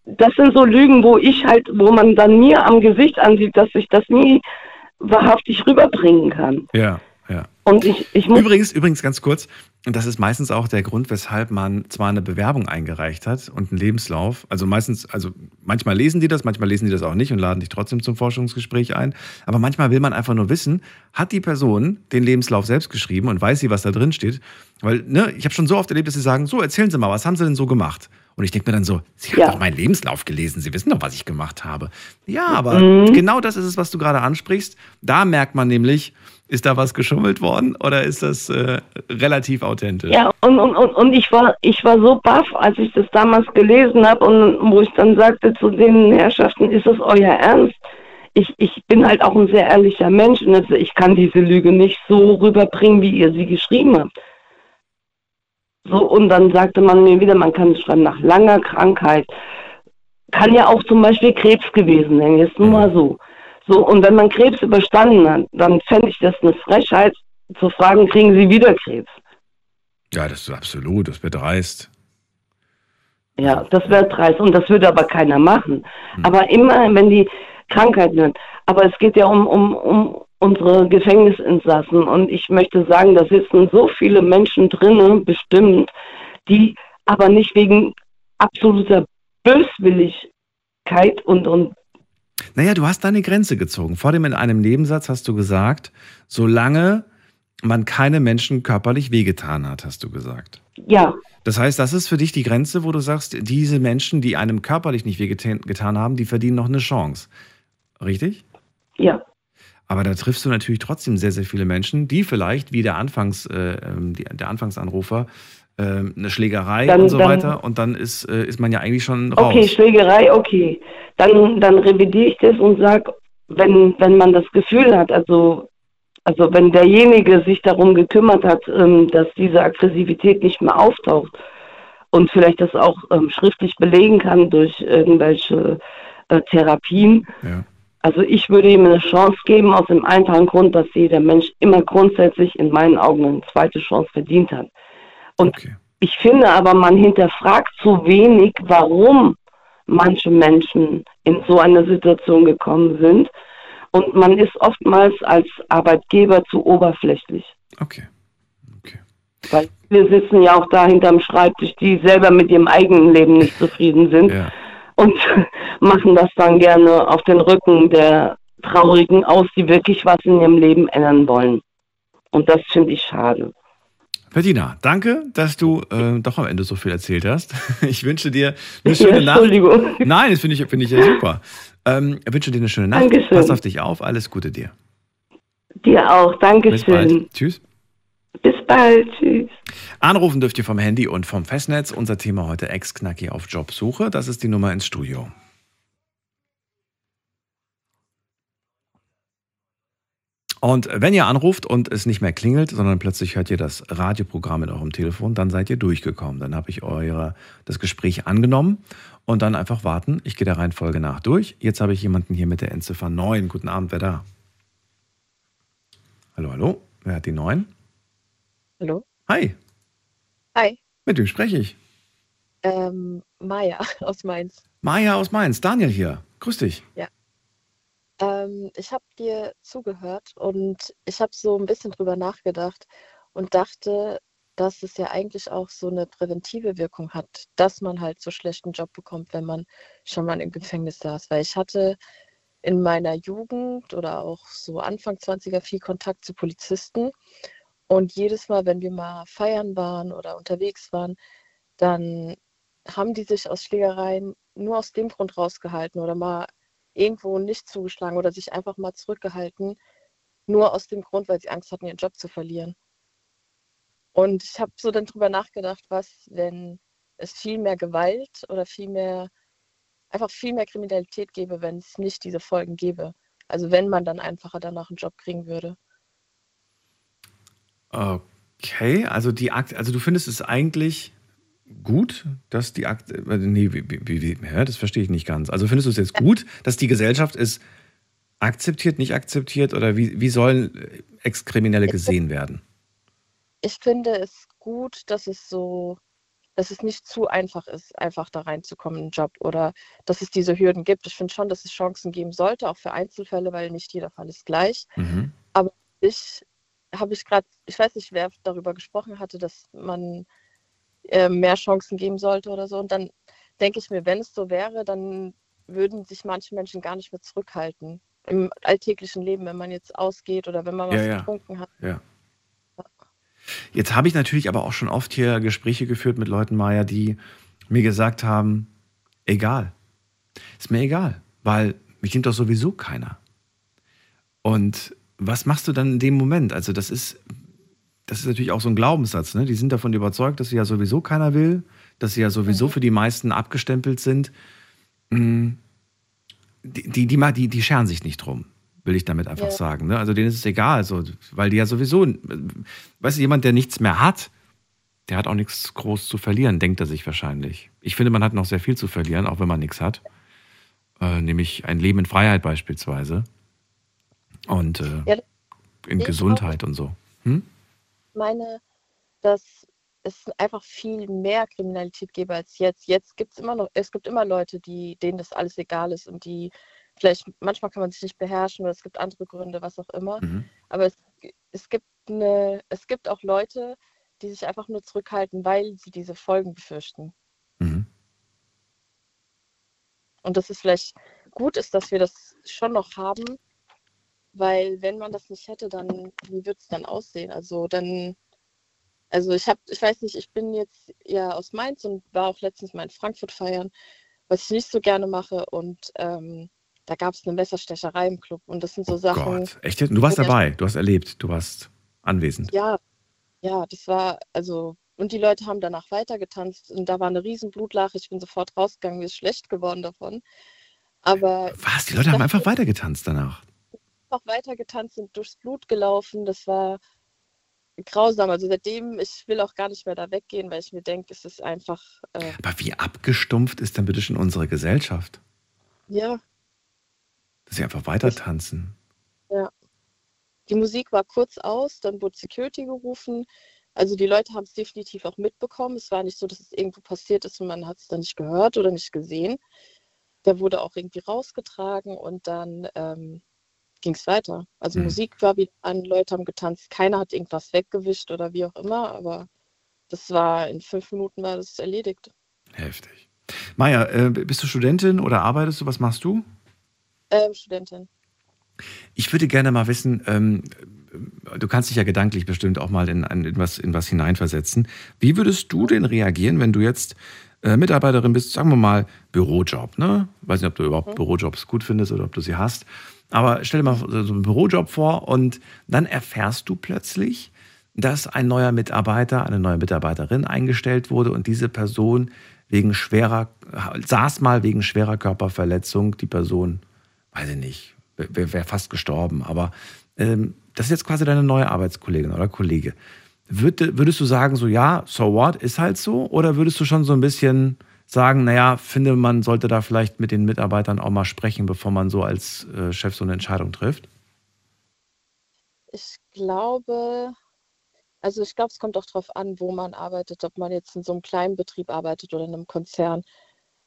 Das sind so Lügen, wo ich halt, wo man dann mir am Gesicht ansieht, dass ich das nie wahrhaftig rüberbringen kann. Ja, ja. Und ich, ich muss Übrigens, übrigens ganz kurz, und das ist meistens auch der Grund, weshalb man zwar eine Bewerbung eingereicht hat und einen Lebenslauf. Also meistens, also manchmal lesen die das, manchmal lesen die das auch nicht und laden dich trotzdem zum Forschungsgespräch ein. Aber manchmal will man einfach nur wissen, hat die Person den Lebenslauf selbst geschrieben und weiß sie, was da drin steht? Weil, ne, ich habe schon so oft erlebt, dass sie sagen, so, erzählen Sie mal, was haben Sie denn so gemacht? Und ich denke mir dann so, Sie haben Ja. doch meinen Lebenslauf gelesen, Sie wissen doch, was ich gemacht habe. Ja, aber Mhm. genau das ist es, was du gerade ansprichst. Da merkt man nämlich, ist da was geschummelt worden oder ist das äh, relativ authentisch? Ja, und, und, und, und ich war ich war so baff, als ich das damals gelesen habe und wo ich dann sagte zu den Herrschaften, ist das euer Ernst? Ich, ich bin halt auch ein sehr ehrlicher Mensch und also ich kann diese Lüge nicht so rüberbringen, wie ihr sie geschrieben habt. So, und dann sagte man mir wieder, man kann schreiben, nach langer Krankheit. Kann ja auch zum Beispiel Krebs gewesen sein, jetzt nur mal so. So, und wenn man Krebs überstanden hat, dann fände ich das eine Frechheit, zu fragen, kriegen Sie wieder Krebs? Ja, das ist absolut, das wird dreist. Ja, das wäre dreist und das würde aber keiner machen. Aber immer, wenn die Krankheit wird. Aber es geht ja um, um, um unsere Gefängnisinsassen und ich möchte sagen, da sitzen so viele Menschen drinnen, bestimmt, die aber nicht wegen absoluter Böswilligkeit und, und Naja, du hast deine Grenze gezogen. Vor dem in einem Nebensatz hast du gesagt, solange man keine Menschen körperlich wehgetan hat, hast du gesagt. ja, Das heißt, das ist für dich die Grenze, wo du sagst, diese Menschen, die einem körperlich nicht wehgetan getan haben, die verdienen noch eine Chance. Richtig? ja, Aber da triffst du natürlich trotzdem sehr, sehr viele Menschen, die vielleicht, wie der, Anfangs, äh, ähm, die, der Anfangsanrufer, äh, eine Schlägerei Dann- und so dann- weiter. Und dann ist, äh, ist man ja eigentlich schon raus. Okay, Schlägerei, okay. Dann, dann revidiere ich das und sage, wenn, wenn man das Gefühl hat, also, also wenn derjenige sich darum gekümmert hat, ähm, dass diese Aggressivität nicht mehr auftaucht und vielleicht das auch ähm, schriftlich belegen kann durch irgendwelche äh, Therapien. Ja. Also ich würde ihm eine Chance geben, aus dem einfachen Grund, dass jeder Mensch immer grundsätzlich in meinen Augen eine zweite Chance verdient hat. Und ich finde aber, man hinterfragt zu wenig, warum manche Menschen in so eine Situation gekommen sind. Und man ist oftmals als Arbeitgeber zu oberflächlich. Okay. Weil wir sitzen ja auch da hinterm Schreibtisch, die selber mit ihrem eigenen Leben nicht zufrieden sind und [laughs] machen das dann gerne auf den Rücken der Traurigen aus, die wirklich was in ihrem Leben ändern wollen. Und das finde ich schade. Bettina, danke, dass du äh, doch am Ende so viel erzählt hast. [laughs] Ich wünsche dir eine schöne Nacht. Entschuldigung. Nein, das finde ich, finde ich ja super. Ähm, ich wünsche dir eine schöne Nacht. Dankeschön. Pass auf dich auf. Alles Gute dir. Dir auch. Bis Dankeschön. bald. Tschüss. Bis bald. Tschüss. Anrufen dürft ihr vom Handy und vom Festnetz. Unser Thema heute Ex-Knacki auf Jobsuche. Das ist die Nummer ins Studio. Und wenn ihr anruft und es nicht mehr klingelt, sondern plötzlich hört ihr das Radioprogramm in eurem Telefon, dann seid ihr durchgekommen. Dann habe ich eure, das Gespräch angenommen und dann einfach warten. Ich gehe der Reihenfolge nach durch. Jetzt habe ich jemanden hier mit der Endziffer 9. Guten Abend, wer da? Hallo, hallo. Wer hat die 9? Hallo? Hi, Hi. mit wem spreche ich? Ähm, Maja [laughs] aus Mainz. Maja aus Mainz, Daniel hier. Grüß dich. Ja. Ähm, ich habe dir zugehört und ich habe so ein bisschen drüber nachgedacht und dachte, dass es ja eigentlich auch so eine präventive Wirkung hat, dass man halt so schlechten Job bekommt, wenn man schon mal im Gefängnis saß. Weil ich hatte in meiner Jugend oder auch so Anfang 20er viel Kontakt zu Polizisten. Und jedes Mal, wenn wir mal feiern waren oder unterwegs waren, dann haben die sich aus Schlägereien nur aus dem Grund rausgehalten oder mal irgendwo nicht zugeschlagen oder sich einfach mal zurückgehalten, nur aus dem Grund, weil sie Angst hatten, ihren Job zu verlieren. Und ich habe so dann drüber nachgedacht, was, wenn es viel mehr Gewalt oder viel mehr, einfach viel mehr Kriminalität gäbe, wenn es nicht diese Folgen gäbe. Also wenn man dann einfacher danach einen Job kriegen würde. Okay, also die Akt, also du findest es eigentlich gut, dass die Akt, äh, nee, wie, wie, wie, das verstehe ich nicht ganz. Also findest du es jetzt gut, dass die Gesellschaft es akzeptiert, nicht akzeptiert oder wie, wie sollen Ex-Kriminelle gesehen werden? Ich finde es gut, dass es so, dass es nicht zu einfach ist, einfach da reinzukommen in einen Job oder dass es diese Hürden gibt. Ich finde schon, dass es Chancen geben sollte, auch für Einzelfälle, weil nicht jeder Fall ist gleich. Mhm. Aber ich habe ich gerade, ich weiß nicht, wer darüber gesprochen hatte, dass man äh, mehr Chancen geben sollte oder so. Und dann denke ich mir, wenn es so wäre, dann würden sich manche Menschen gar nicht mehr zurückhalten im alltäglichen Leben, wenn man jetzt ausgeht oder wenn man was Ja, ja. getrunken hat. Ja. Jetzt habe ich natürlich aber auch schon oft hier Gespräche geführt mit Leuten, Maya, die mir gesagt haben, egal. Ist mir egal, weil mich nimmt doch sowieso keiner. Und was machst du dann in dem Moment? Also das ist, das ist natürlich auch so ein Glaubenssatz. Ne? Die sind davon überzeugt, dass sie ja sowieso keiner will, dass sie ja sowieso für die meisten abgestempelt sind. Mm, Die, die, die, die scheren sich nicht drum, will ich damit einfach Ja. sagen. Ne? Also denen ist es egal, so, weil die ja sowieso, weißt du, jemand, der nichts mehr hat, der hat auch nichts groß zu verlieren, denkt er sich wahrscheinlich. Ich finde, man hat noch sehr viel zu verlieren, auch wenn man nichts hat. Äh, nämlich ein Leben in Freiheit beispielsweise. Und äh, Ja, in Gesundheit und so. Hm? meine, dass es einfach viel mehr Kriminalität gäbe als jetzt. Jetzt gibt es immer noch, es gibt immer Leute, die, denen das alles egal ist und die vielleicht, manchmal kann man sich nicht beherrschen oder es gibt andere Gründe, was auch immer. Mhm. Aber es, es gibt eine, es gibt auch Leute, die sich einfach nur zurückhalten, weil sie diese Folgen befürchten. Mhm. Und dass es vielleicht gut ist, dass wir das schon noch haben, weil wenn man das nicht hätte, dann wie wird es dann aussehen? Also dann, also ich habe, ich weiß nicht, ich bin jetzt ja aus Mainz und war auch letztens mal in Frankfurt feiern, was ich nicht so gerne mache und ähm, da gab es eine Messerstecherei im Club und das sind so Sachen. Gott, echt? Du warst dabei, du hast erlebt, du warst anwesend. Ja, ja, das war, also, und die Leute haben danach weitergetanzt und da war eine riesen Blutlache. Ich bin sofort rausgegangen, mir ist schlecht geworden davon. Aber Was? Die Leute haben einfach weitergetanzt danach. Einfach weitergetanzt sind durchs Blut gelaufen. Das war grausam. Also seitdem, ich will auch gar nicht mehr da weggehen, weil ich mir denke, es ist einfach, äh, Aber wie abgestumpft ist denn bitte schon unsere Gesellschaft? ja, Dass sie einfach weiter tanzen. ja. Die Musik war kurz aus, dann wurde Security gerufen. Also die Leute haben es definitiv auch mitbekommen. Es war nicht so, dass es irgendwo passiert ist und man hat es dann nicht gehört oder nicht gesehen. Der wurde auch irgendwie rausgetragen und dann ähm, ging es weiter. Also Mhm. Musik war wieder an, Leute haben getanzt, keiner hat irgendwas weggewischt oder wie auch immer, aber das war in fünf Minuten war das erledigt. Heftig. Maja, äh, bist du Studentin oder arbeitest du? Was machst du? Ähm, Studentin. Ich würde gerne mal wissen, ähm, du kannst dich ja gedanklich bestimmt auch mal in, in, was, in was hineinversetzen. Wie würdest du denn reagieren, wenn du jetzt äh, Mitarbeiterin bist, sagen wir mal Bürojob, ne? Weiß nicht, ob du überhaupt Bürojobs gut findest oder ob du sie hast. Aber stell dir mal so einen Bürojob vor und dann erfährst du plötzlich, dass ein neuer Mitarbeiter, eine neue Mitarbeiterin eingestellt wurde und diese Person wegen schwerer, saß mal wegen schwerer Körperverletzung, die Person, weiß ich nicht, wäre wär fast gestorben, aber ähm, das ist jetzt quasi deine neue Arbeitskollegin oder Kollege. Würd, würdest du sagen, so ja, so what, ist halt so? Oder würdest du schon so ein bisschen sagen, naja, finde, man sollte da vielleicht mit den Mitarbeitern auch mal sprechen, bevor man so als äh, Chef so eine Entscheidung trifft? Ich glaube, also ich glaube, es kommt auch darauf an, wo man arbeitet, ob man jetzt in so einem kleinen Betrieb arbeitet oder in einem Konzern.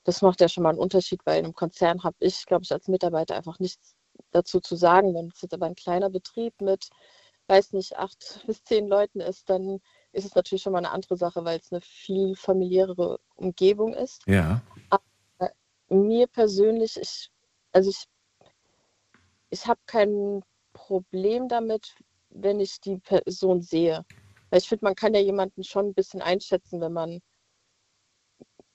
Das macht ja schon mal einen Unterschied, weil in einem Konzern habe ich, glaube ich, als Mitarbeiter einfach nichts dazu zu sagen. Wenn es jetzt aber ein kleiner Betrieb mit, weiß nicht, acht [laughs] bis zehn Leuten ist, dann ist es natürlich schon mal eine andere Sache, weil es eine viel familiärere Umgebung ist. Ja. Aber mir persönlich, ich, also ich, ich habe kein Problem damit, wenn ich die Person sehe. Weil ich finde, man kann ja jemanden schon ein bisschen einschätzen, wenn man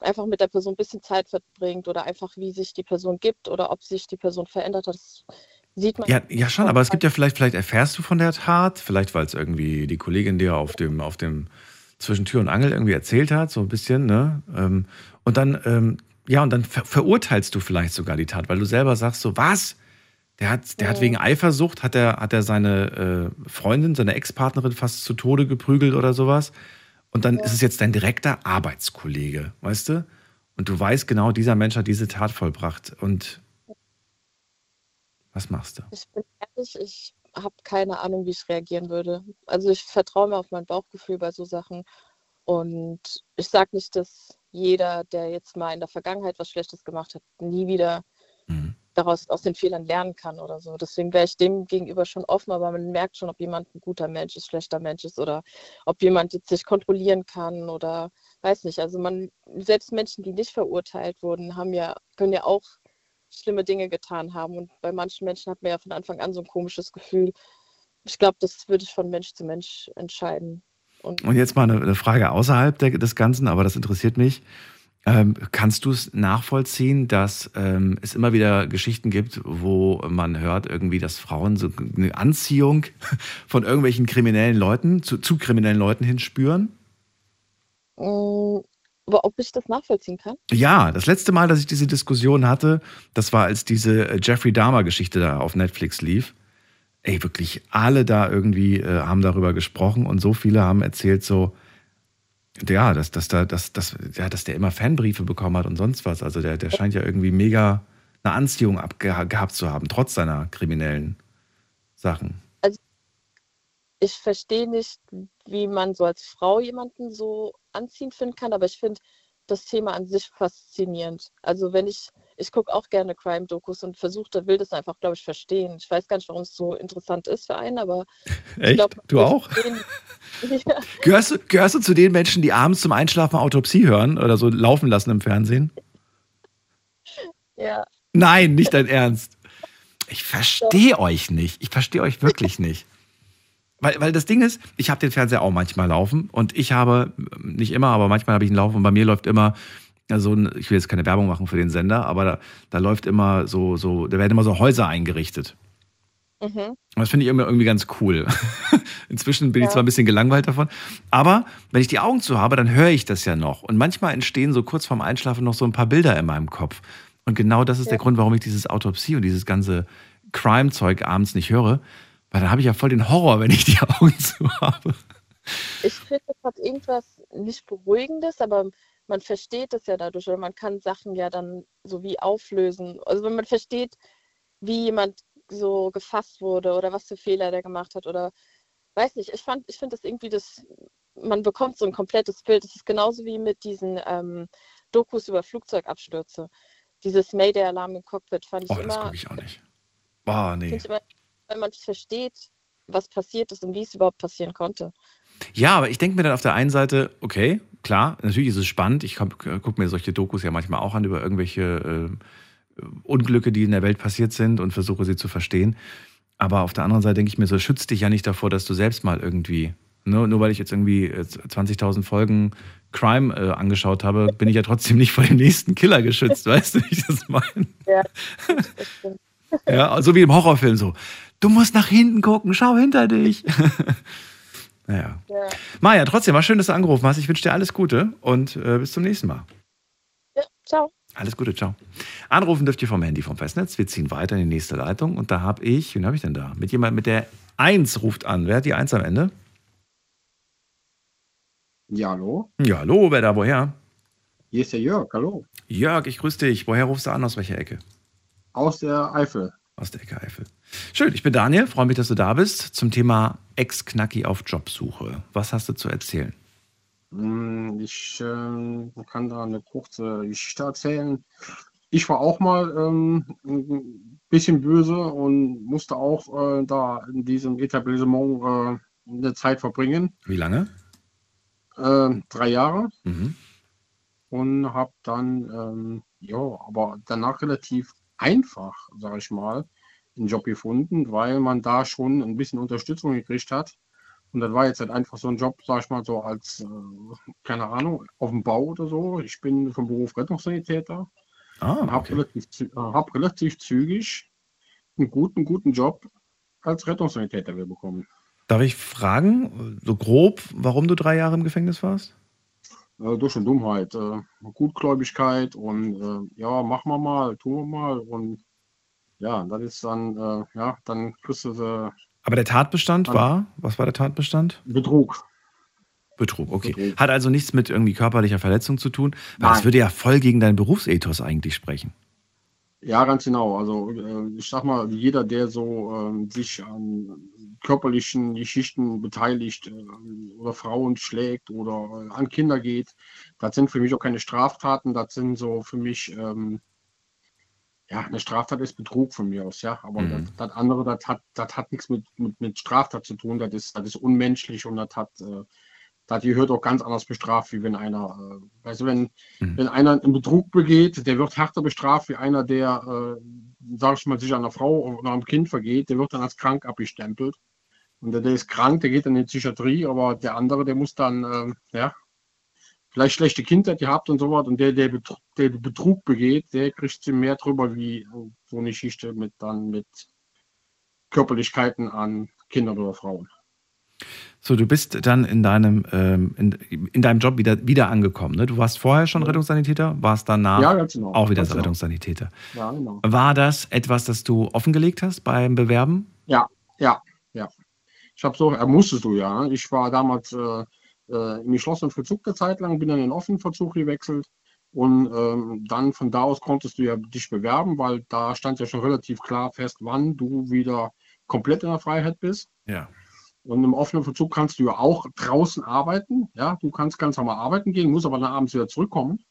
einfach mit der Person ein bisschen Zeit verbringt oder einfach, wie sich die Person gibt oder ob sich die Person verändert hat. Das sieht man. Ja, ja schon, aber es gibt ja vielleicht, vielleicht erfährst du von der Tat, vielleicht weil es irgendwie die Kollegin dir auf dem, auf dem zwischen Tür und Angel irgendwie erzählt hat, so ein bisschen, ne? Ähm, und dann, ähm, ja, und dann ver verurteilst du vielleicht sogar die Tat, weil du selber sagst so, was? Der hat, der hat wegen Eifersucht, hat er, hat er seine äh, Freundin, seine Ex-Partnerin fast zu Tode geprügelt oder sowas. Und dann ist es jetzt dein direkter Arbeitskollege, weißt du? Und du weißt genau, dieser Mensch hat diese Tat vollbracht. Und was machst du? Ich bin ehrlich, ich habe keine Ahnung, wie ich reagieren würde. Also ich vertraue mir auf mein Bauchgefühl bei so Sachen. Und ich sage nicht, dass jeder, der jetzt mal in der Vergangenheit was Schlechtes gemacht hat, nie wieder daraus aus den Fehlern lernen kann oder so. Deswegen wäre ich dem gegenüber schon offen, aber man merkt schon, ob jemand ein guter Mensch ist, schlechter Mensch ist oder ob jemand jetzt sich kontrollieren kann oder weiß nicht. Also man, selbst Menschen, die nicht verurteilt wurden, haben ja, können ja auch schlimme Dinge getan haben. Und bei manchen Menschen hat man ja von Anfang an so ein komisches Gefühl. Ich glaube, das würde ich von Mensch zu Mensch entscheiden. Und, Und jetzt mal eine, eine Frage außerhalb der, des Ganzen, aber das interessiert mich. Ähm, kannst du es nachvollziehen, dass ähm, es immer wieder Geschichten gibt, wo man hört, irgendwie, dass Frauen so eine Anziehung [laughs] von irgendwelchen kriminellen Leuten zu, zu kriminellen Leuten hinspüren? Aber ob ich das nachvollziehen kann? Ja, das letzte Mal, dass ich diese Diskussion hatte, das war, als diese äh, Jeffrey Dahmer-Geschichte da auf Netflix lief. Ey, wirklich alle da irgendwie äh, haben darüber gesprochen und so viele haben erzählt, so, ja, dass, dass, da, dass, dass, ja, dass der immer Fanbriefe bekommen hat und sonst was. Also der, der scheint ja irgendwie mega eine Anziehung gehabt zu haben, trotz seiner kriminellen Sachen. Also ich verstehe nicht, wie man so als Frau jemanden so anziehend finden kann, aber ich finde das Thema an sich faszinierend. Also wenn ich, ich gucke auch gerne Crime-Dokus und versuche, will das einfach, glaube ich, verstehen. Ich weiß gar nicht, warum es so interessant ist für einen, aber [laughs] Echt? ich glaube, du auch? [laughs] [laughs] ja. gehörst, du, gehörst du zu den Menschen, die abends zum Einschlafen Autopsie hören oder so laufen lassen im Fernsehen? Ja. Nein, nicht dein Ernst. Ich verstehe euch nicht. Ich verstehe euch wirklich nicht. Weil, weil das Ding ist, ich habe den Fernseher auch manchmal laufen und ich habe, nicht immer, aber manchmal habe ich ihn laufen und bei mir läuft immer so ein, ich will jetzt keine Werbung machen für den Sender, aber da, da läuft immer so, so, da werden immer so Häuser eingerichtet. Mhm. Und das finde ich irgendwie ganz cool. [laughs] Inzwischen bin ja. ich zwar ein bisschen gelangweilt davon, aber wenn ich die Augen zu habe, dann höre ich das ja noch. Und manchmal entstehen so kurz vorm Einschlafen noch so ein paar Bilder in meinem Kopf. Und genau das ist ja. der Grund, warum ich dieses Autopsie und dieses ganze Crime-Zeug abends nicht höre, weil dann habe ich ja voll den Horror, wenn ich die [laughs] Augen zu habe. Ich finde, das hat irgendwas nicht Beruhigendes, aber man versteht es ja dadurch oder man kann Sachen ja dann so wie auflösen. Also wenn man versteht, wie jemand so gefasst wurde oder was für Fehler der gemacht hat oder weiß nicht, ich fand, ich finde das irgendwie das, man bekommt so ein komplettes Bild. Das ist genauso wie mit diesen ähm, Dokus über Flugzeugabstürze. Dieses Mayday-Alarm im Cockpit fand ich oh, immer. Das gucke ich auch nicht. Boah, nee. Immer, wenn man versteht, was passiert ist und wie es überhaupt passieren konnte. Ja, aber ich denke mir dann auf der einen Seite, okay, klar, natürlich ist es spannend. Ich gucke mir solche Dokus ja manchmal auch an über irgendwelche äh, Unglücke, die in der Welt passiert sind und versuche sie zu verstehen. Aber auf der anderen Seite denke ich mir so, schützt dich ja nicht davor, dass du selbst mal irgendwie, ne, nur weil ich jetzt irgendwie 20.000 Folgen Crime äh, angeschaut habe, bin ich ja trotzdem nicht vor dem nächsten Killer geschützt, [laughs] weißt du, wie ich das meine? Ja. [laughs] Ja, so wie im Horrorfilm so. Du musst nach hinten gucken, schau hinter dich. [laughs] naja. Ja. Maja, trotzdem, war schön, dass du angerufen hast. Ich wünsche dir alles Gute und äh, bis zum nächsten Mal. Ja, ciao. Alles Gute, ciao. Anrufen dürft ihr vom Handy vom Festnetz. Wir ziehen weiter in die nächste Leitung und da habe ich, wen habe ich denn da? Mit jemand mit der 1 ruft an. Wer hat die 1 am Ende? Ja, hallo. Ja, hallo, wer da, woher? Hier ist der Jörg, hallo. Jörg, ich grüße dich. Woher rufst du an, aus welcher Ecke? Aus der Eifel. Aus der Ecke Eifel. Schön, ich bin Daniel, freue mich, dass du da bist zum Thema Ex-Knacki auf Jobsuche. Was hast du zu erzählen? Hm, Ich ähm, kann da eine kurze Geschichte erzählen. Ich war auch mal ähm, ein bisschen böse und musste auch äh, da in diesem Etablissement äh, eine Zeit verbringen. Wie lange? Äh, drei Jahre. Mhm. und habe dann, ähm, ja, aber danach relativ einfach, sage ich mal, einen Job gefunden, weil man da schon ein bisschen Unterstützung gekriegt hat. Und das war jetzt halt einfach so ein Job, sage ich mal, so als, äh, keine Ahnung, auf dem Bau oder so. Ich bin vom Beruf Rettungssanitäter Ah, und habe okay. relativ, äh, hab relativ zügig einen guten, guten Job als Rettungssanitäter bekommen. Darf ich fragen, so grob, warum du drei Jahre im Gefängnis warst? Äh, durch eine Dummheit, äh, Gutgläubigkeit und äh, ja, machen wir mal, tun wir mal und ja, das ist dann, äh, ja, dann kriegst du Aber der Tatbestand An- war, was war der Tatbestand? Betrug. Betrug, okay. Betrug. Hat also nichts mit irgendwie körperlicher Verletzung zu tun, weil das Nein. würde ja voll gegen deinen Berufsethos eigentlich sprechen. Ja, ganz genau. Also äh, ich sag mal, jeder, der so ähm, sich an körperlichen Geschichten beteiligt äh, oder Frauen schlägt oder äh, an Kinder geht, das sind für mich auch keine Straftaten. Das sind so für mich, ähm, ja, eine Straftat ist Betrug von mir aus, ja. Aber Mhm. das, das andere, das hat, das hat nichts mit, mit, mit Straftat zu tun. Das ist, das ist unmenschlich und das hat, äh, das gehört auch ganz anders bestraft, wie wenn einer, äh, weißt du, wenn, Mhm. wenn einer einen Betrug begeht, der wird härter bestraft wie einer, der, äh, sag ich mal, sich an einer Frau oder einem Kind vergeht, der wird dann als krank abgestempelt. Und der, der ist krank, der geht dann in die Psychiatrie, aber der andere, der muss dann, äh, ja, vielleicht schlechte Kindheit gehabt und so was. Und der, der Betrug, der Betrug begeht, der kriegt mehr drüber wie äh, so eine Geschichte mit dann mit Körperlichkeiten an Kindern oder Frauen. So, du bist dann in deinem, ähm, in, in deinem Job wieder, wieder angekommen. Ne? Du warst vorher schon Rettungssanitäter, warst danach Ja, genau. auch wieder genau. Rettungssanitäter. Ja, genau. War das etwas, das du offengelegt hast beim Bewerben? Ja, ja, ja. Ich habe so, äh, musstest du ja. Ich war damals äh, äh, im geschlossenen Verzug eine Zeit lang, bin dann in den offenen Verzug gewechselt. Und ähm, dann von da aus konntest du ja dich bewerben, weil da stand ja schon relativ klar fest, wann du wieder komplett in der Freiheit bist. Ja. Und im offenen Verzug kannst du ja auch draußen arbeiten. Ja, du kannst ganz normal arbeiten gehen, musst aber dann abends wieder zurückkommen.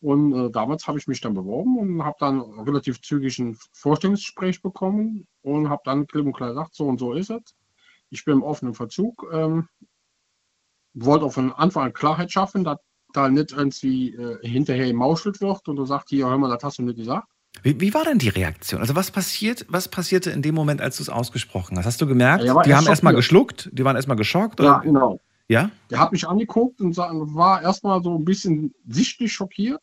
Und äh, damals habe ich mich dann beworben und habe dann relativ zügig ein Vorstellungsgespräch bekommen und habe dann klipp und klar gesagt, so und so ist es. Ich bin im offenen Verzug. Ähm, wollte auch von Anfang an Klarheit schaffen, dass da nicht irgendwie äh, hinterher gemauschelt wird und du sagst, hier, hör mal, das hast du nicht gesagt. Wie, wie war denn die Reaktion? Also was passiert, was passierte in dem Moment, als du es ausgesprochen hast? Hast du gemerkt, Ja, die haben erstmal geschluckt, die waren erstmal geschockt? Ja, Oder? genau. Ja? Der hat mich angeguckt und war erstmal so ein bisschen sichtlich schockiert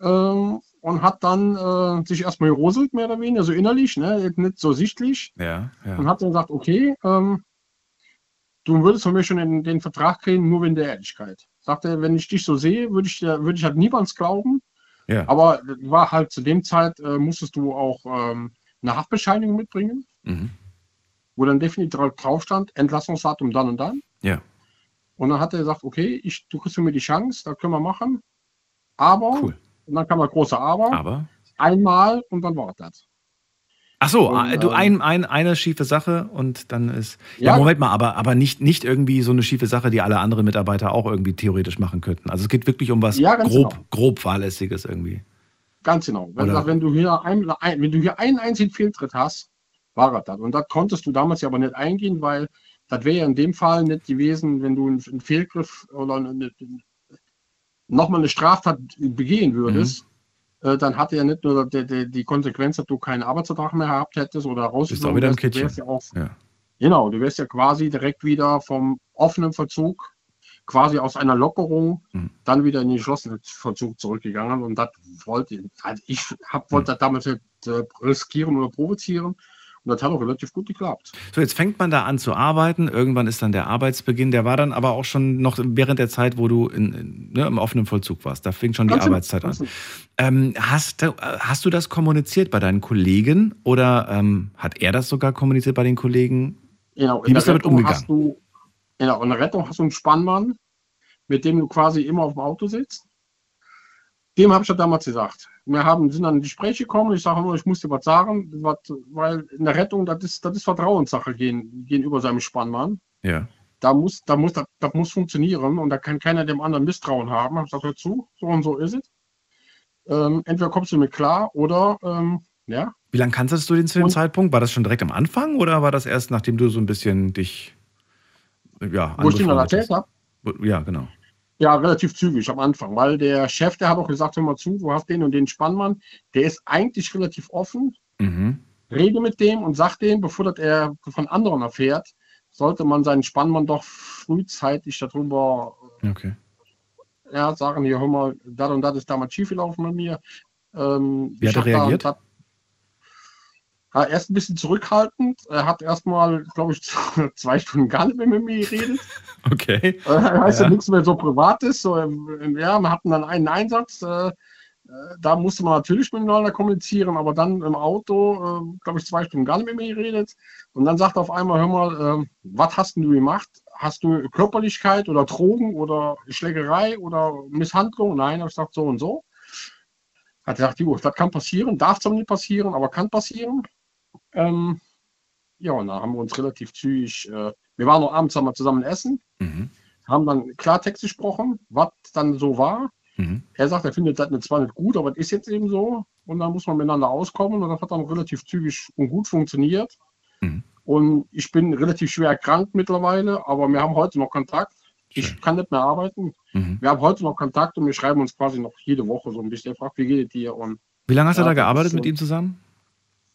ähm, und hat dann äh, sich erstmal geroselt, mehr oder weniger, so innerlich, ne, nicht so sichtlich. Ja, ja. Und hat dann gesagt, okay, ähm, du würdest von mir schon den, den Vertrag kriegen, nur wegen der Ehrlichkeit. Sagt er, wenn ich dich so sehe, würde ich, dir- würde ich halt niemals glauben. Ja. Aber war halt zu dem Zeit, äh, musstest du auch ähm, eine Haftbescheinigung mitbringen, Mhm. wo dann definitiv drauf stand, Entlassungsdatum dann und dann. Ja. Und dann hat er gesagt, okay, ich, du kriegst mir die Chance, das können wir machen. Aber, Cool. und dann kam das große Aber, Aber? einmal und dann war das. Ach so, Und, du ähm, ein, ein, eine schiefe Sache und dann ist. Ja, Ja. Moment mal, aber, aber nicht, nicht irgendwie so eine schiefe Sache, die alle anderen Mitarbeiter auch irgendwie theoretisch machen könnten. Also es geht wirklich um was Ja, grob, genau. grob fahrlässiges irgendwie. Ganz genau. Wenn, wenn, du hier ein, ein, wenn du hier einen einzigen Fehltritt hast, war das das. Und das konntest du damals ja aber nicht eingehen, weil das wäre ja in dem Fall nicht gewesen, wenn du einen, einen Fehlgriff oder eine, nochmal eine Straftat begehen würdest. Mhm. Äh, Dann hatte ja nicht nur die, die, die Konsequenz, dass du keinen Arbeitsvertrag mehr gehabt hättest oder raus Bist auch wieder im du wärst ja auch Ja. Genau, du wirst ja quasi direkt wieder vom offenen Verzug, quasi aus einer Lockerung, Mhm. dann wieder in den geschlossenen Verzug zurückgegangen. Und das wollte also ich, hab, wollte das damals nicht äh, riskieren oder provozieren. Und das hat auch relativ gut geklappt. So, jetzt fängt man da an zu arbeiten. Irgendwann ist dann der Arbeitsbeginn. Der war dann aber auch schon noch während der Zeit, wo du in, in, ne, im offenen Vollzug warst. Da fing schon die Ganz genau, Arbeitszeit an. Ähm, hast, du, hast du das kommuniziert bei deinen Kollegen oder ähm, hat er das sogar kommuniziert bei den Kollegen? Genau, Wie bist du damit umgegangen? Hast du, genau, in der Rettung hast du einen Spannmann, mit dem du quasi immer auf dem Auto sitzt. Dem habe ich ja damals gesagt. Wir haben, sind dann in Gespräche gekommen. Ich sage immer, ich muss dir was sagen, was, weil in der Rettung, das ist, das ist Vertrauenssache gegen, gegenüber seinem Spannmann. Ja. Da muss, da muss, das, das muss funktionieren und da kann keiner dem anderen Misstrauen haben. Ich gesagt, hör zu, so und so ist es. Ähm, entweder kommst du mit klar oder ähm, ja. Wie lange kanntest du den zu dem Und- Zeitpunkt? War das schon direkt am Anfang oder war das erst, nachdem du so ein bisschen dich. Ja, Wo ich den dann erzählt habe. Ja, genau. Ja, relativ zügig am Anfang, weil der Chef, der hat auch gesagt, hör mal zu, du hast den und den Spannmann, der ist eigentlich relativ offen, Mhm. rede mit dem und sag dem, bevor das er von anderen erfährt, sollte man seinen Spannmann doch frühzeitig darüber Okay. ja, sagen, hier, hör mal, das und das ist damals schiefgelaufen bei mir. Ähm, Wie hat er hab da das- Ja, erst ein bisschen zurückhaltend. Er hat erstmal, glaube ich, [laughs] zwei Stunden gar nicht mehr mit mir geredet. [laughs] Okay. Äh, heißt ja. Ja. nichts mehr so Privates. So, ja, wir hatten dann einen Einsatz. Äh, äh, da musste man natürlich miteinander kommunizieren, aber dann im Auto, glaube ich, zwei Stunden gar nicht mit mir geredet. Und dann sagt er auf einmal, hör mal, was hast denn du gemacht? Hast du Körperlichkeit oder Drogen oder Schlägerei oder Misshandlung? Nein, habe ich gesagt, so und so. Hat er gesagt, jo, das kann passieren, darf zwar nicht passieren, aber kann passieren. Ähm, ja, und dann haben wir uns relativ zügig, äh, wir waren noch abends haben wir zusammen essen, Mhm. haben dann Klartext gesprochen, was dann so war. Mhm. Er sagt, er findet das zwar nicht gut, aber es ist jetzt eben so. Und dann muss man miteinander auskommen. Und das hat dann relativ zügig und gut funktioniert. Mhm. Und ich bin relativ schwer erkrankt mittlerweile, aber wir haben heute noch Kontakt. Ich kann nicht mehr arbeiten. Mhm. Wir haben heute noch Kontakt und wir schreiben uns quasi noch jede Woche so ein bisschen. Er fragt, wie geht es dir? Und Wie lange hast du Ja, da das gearbeitet mit ihm zusammen?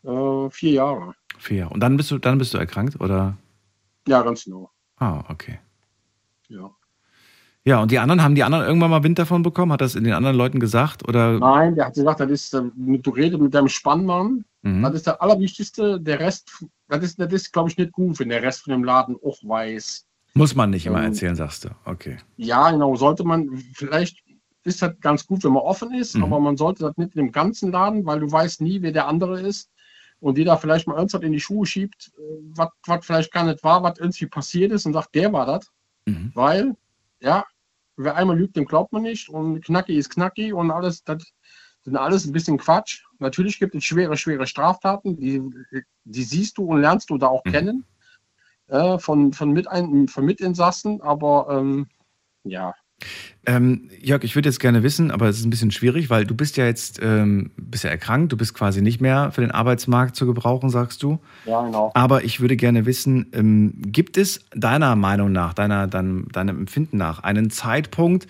Äh, vier Jahre. Vier. Und dann bist du, dann bist du erkrankt, oder? Ja, ganz genau. Ah, okay. Ja. Ja, und die anderen, haben die anderen irgendwann mal Wind davon bekommen? Hat das in den anderen Leuten gesagt? Oder? Nein, der hat gesagt, das ist, äh, du redest mit deinem Spannmann. Mhm. Das ist der Allerwichtigste. Der Rest, das ist, das ist glaube ich, nicht gut, wenn der Rest von dem Laden auch weiß. Muss man nicht immer Ähm, erzählen, sagst du. Okay. Ja, genau, sollte man, vielleicht ist das ganz gut, wenn man offen ist, Mhm. aber man sollte das nicht in dem ganzen Laden, weil du weißt nie, wer der andere ist. Und die da vielleicht mal irgendwas in die Schuhe schiebt, äh, was vielleicht gar nicht war, was irgendwie passiert ist und sagt, der war das. Mhm. Weil, ja, wer einmal lügt, dem glaubt man nicht. Und Knacki ist Knacki und alles, das sind alles ein bisschen Quatsch. Natürlich gibt es schwere, schwere Straftaten, die, die siehst du und lernst du da auch kennen. Äh, von, von, Mitein von Mitinsassen, aber ähm, ja. Ähm, Jörg, ich würde jetzt gerne wissen, aber es ist ein bisschen schwierig, weil du bist ja jetzt ähm, bist ja erkrankt, du bist quasi nicht mehr für den Arbeitsmarkt zu gebrauchen, sagst du. Ja, genau. Aber ich würde gerne wissen, ähm, gibt es deiner Meinung nach, deiner, dein, deinem Empfinden nach, einen Zeitpunkt,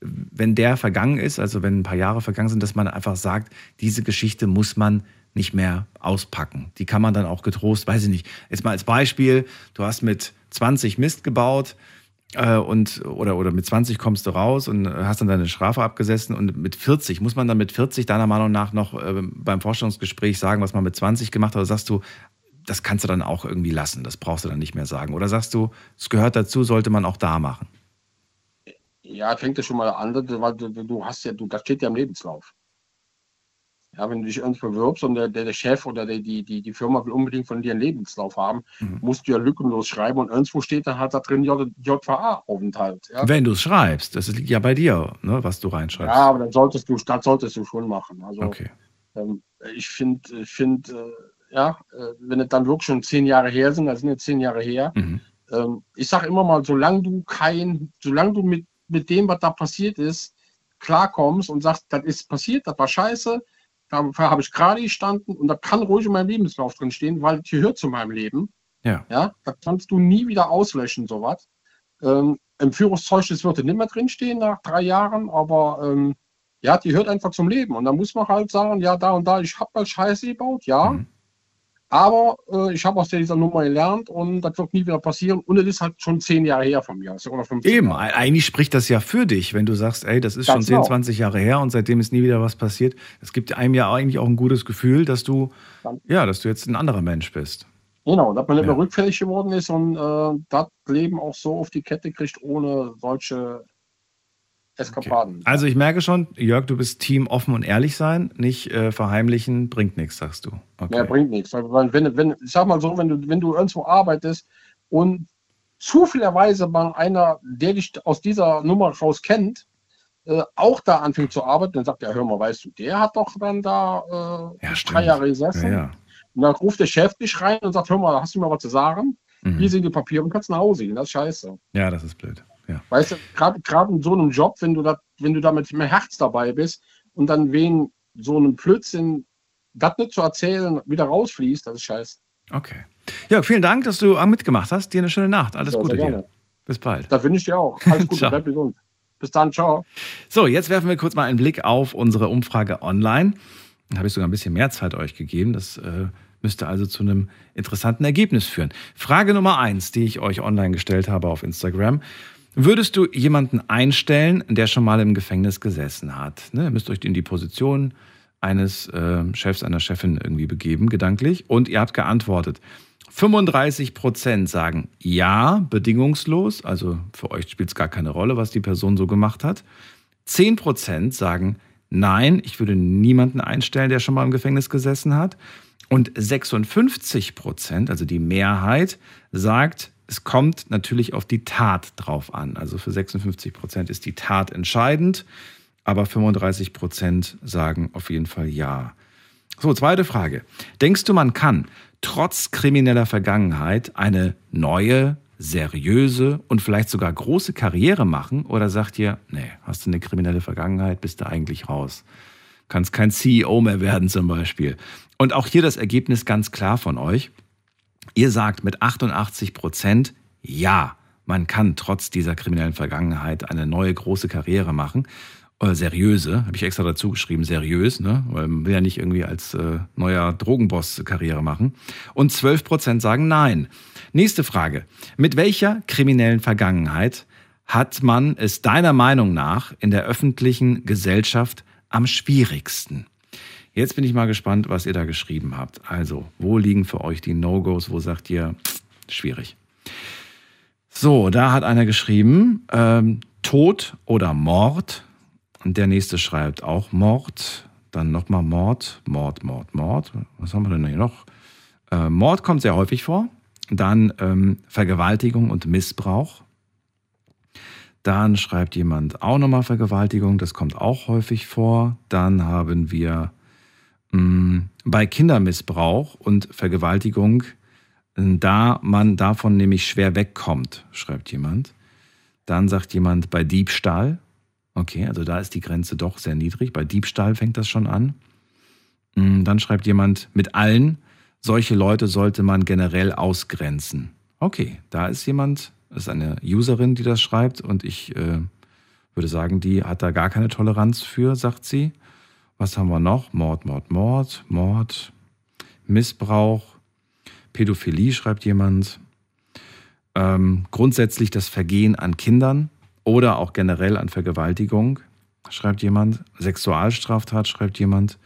wenn der vergangen ist, also wenn ein paar Jahre vergangen sind, dass man einfach sagt, diese Geschichte muss man nicht mehr auspacken. Die kann man dann auch getrost, weiß ich nicht. Jetzt mal als Beispiel, du hast mit 20 Mist gebaut, und oder, oder mit 20 kommst du raus und hast dann deine Strafe abgesessen und mit 40, muss man dann mit 40 deiner Meinung nach noch äh, beim Vorstellungsgespräch sagen, was man mit 20 gemacht hat, oder sagst du, das kannst du dann auch irgendwie lassen, das brauchst du dann nicht mehr sagen. Oder sagst du, es gehört dazu, sollte man auch da machen. Ja, fängt ja schon mal an, weil du hast ja, du, das steht ja im Lebenslauf. Ja, wenn du dich irgendwo bewirbst und der, der, Chef oder der, die, die, die Firma will unbedingt von dir einen Lebenslauf haben, Mhm. musst du ja lückenlos schreiben und irgendwo steht dann halt da drin JVA-Aufenthalt. Ja? Wenn du es schreibst, das liegt ja bei dir, ne, was du ja, reinschreibst. aber dann solltest du, das solltest du schon machen. Also Okay. ähm, ich finde, ich find, äh, ja, äh, wenn es dann wirklich schon zehn Jahre her sind, das sind jetzt zehn Jahre her, Mhm. ähm, ich sage immer mal, solange du kein, solange du mit, mit dem, was da passiert ist, klarkommst und sagst, das ist passiert, das war scheiße, dafür habe ich gerade gestanden und das kann ruhig in meinem Lebenslauf drin stehen, weil das gehört zu meinem Leben. Ja. Ja, das kannst du nie wieder auslöschen, sowas. Ähm, Im Führungszeugnis wird es nicht mehr drinstehen nach drei Jahren, aber ähm, ja, die hört einfach zum Leben. Und dann muss man halt sagen, ja, da und da, ich habe mal Scheiße gebaut, ja. Mhm. Aber äh, ich habe aus dieser Nummer gelernt und das wird nie wieder passieren. Und es ist halt schon zehn Jahre her von mir. Also, oder 15 Eben, Jahre. e- eigentlich spricht das ja für dich, wenn du sagst, ey, das ist Ganz schon 10, genau. 20 Jahre her und seitdem ist nie wieder was passiert. Es gibt einem ja eigentlich auch ein gutes Gefühl, dass du, ja, dass du jetzt ein anderer Mensch bist. Genau, dass man nicht Ja. mehr rückfällig geworden ist und äh, das Leben auch so auf die Kette kriegt, ohne solche Eskapaden. Also ich merke schon, Jörg, du bist Team offen und ehrlich sein, nicht äh, verheimlichen, bringt nichts, sagst du. Okay. Mehr bringt nichts. Wenn, wenn, ich sag mal so, wenn du, wenn du irgendwo arbeitest und zufälligerweise mal einer, der dich aus dieser Nummer raus kennt, äh, auch da anfängt zu arbeiten, dann sagt er, hör mal, weißt du, der hat doch dann da äh, Ja, drei. Jahre gesessen. Ja, ja. Und dann ruft der Chef dich rein und sagt, hör mal, hast du mir was zu sagen? Mhm. Hier sind die Papiere und kannst nach Hause gehen. Das ist scheiße. Ja, das ist blöd. Ja. Weißt du, gerade in so einem Job, wenn du da, wenn du da mit mehr Herz dabei bist und dann wegen so einem Blödsinn das nicht zu erzählen, wieder rausfließt, das ist scheiße. Okay. Ja, vielen Dank, dass du mitgemacht hast. Dir eine schöne Nacht. Alles Ja, Gute dir. Bis bald. Das wünsche ich dir auch. Alles [laughs] Gute, bleib gesund. Bis dann, ciao. So, jetzt werfen wir kurz mal einen Blick auf unsere Umfrage online. Da habe ich sogar ein bisschen mehr Zeit euch gegeben. Das äh, müsste also zu einem interessanten Ergebnis führen. Frage Nummer eins, die ich euch online gestellt habe auf Instagram. Würdest du jemanden einstellen, der schon mal im Gefängnis gesessen hat? Ne, ihr müsst euch in die Position eines äh, Chefs, einer Chefin irgendwie begeben, gedanklich. Und ihr habt geantwortet. 35 Prozent sagen ja, bedingungslos. Also für euch spielt es gar keine Rolle, was die Person so gemacht hat. 10 Prozent sagen nein, ich würde niemanden einstellen, der schon mal im Gefängnis gesessen hat. Und 56 Prozent, also die Mehrheit, sagt, es kommt natürlich auf die Tat drauf an. Also für 56 Prozent ist die Tat entscheidend, aber 35 Prozent sagen auf jeden Fall ja. So, zweite Frage. Denkst du, man kann trotz krimineller Vergangenheit eine neue, seriöse und vielleicht sogar große Karriere machen? Oder sagt ihr, nee, hast du eine kriminelle Vergangenheit, bist du eigentlich raus? Kannst kein CEO mehr werden zum Beispiel. Und auch hier das Ergebnis ganz klar von euch. Ihr sagt mit 88 Prozent, ja, man kann trotz dieser kriminellen Vergangenheit eine neue große Karriere machen. Äh, seriöse, habe ich extra dazu geschrieben, seriös, ne? weil man will ja nicht irgendwie als äh, neuer Drogenboss Karriere machen. Und 12 Prozent sagen nein. Nächste Frage. Mit welcher kriminellen Vergangenheit hat man es deiner Meinung nach in der öffentlichen Gesellschaft am schwierigsten? Jetzt bin ich mal gespannt, was ihr da geschrieben habt. Also, wo liegen für euch die No-Gos? Wo sagt ihr, schwierig? So, da hat einer geschrieben, ähm, Tod oder Mord. Und der nächste schreibt auch Mord. Dann nochmal Mord, Mord, Mord, Mord. Was haben wir denn hier noch? Äh, Mord kommt sehr häufig vor. Dann ähm, Vergewaltigung und Missbrauch. Dann schreibt jemand auch nochmal Vergewaltigung. Das kommt auch häufig vor. Dann haben wir bei Kindermissbrauch und Vergewaltigung, äh, da man davon nämlich schwer wegkommt, schreibt jemand. Dann sagt jemand bei Diebstahl. Okay, also da ist die Grenze doch sehr niedrig. Bei Diebstahl fängt das schon an. Mm, Dann schreibt jemand mit allen, solche Leute sollte man generell ausgrenzen. Okay, da ist jemand, das ist eine Userin, die das schreibt und ich äh, würde sagen, die hat da gar keine Toleranz für, sagt sie. Was haben wir noch? Mord, Mord, Mord, Mord, Missbrauch, Pädophilie schreibt jemand. Ähm, grundsätzlich das Vergehen an Kindern oder auch generell an Vergewaltigung, schreibt jemand. Sexualstraftat, schreibt jemand.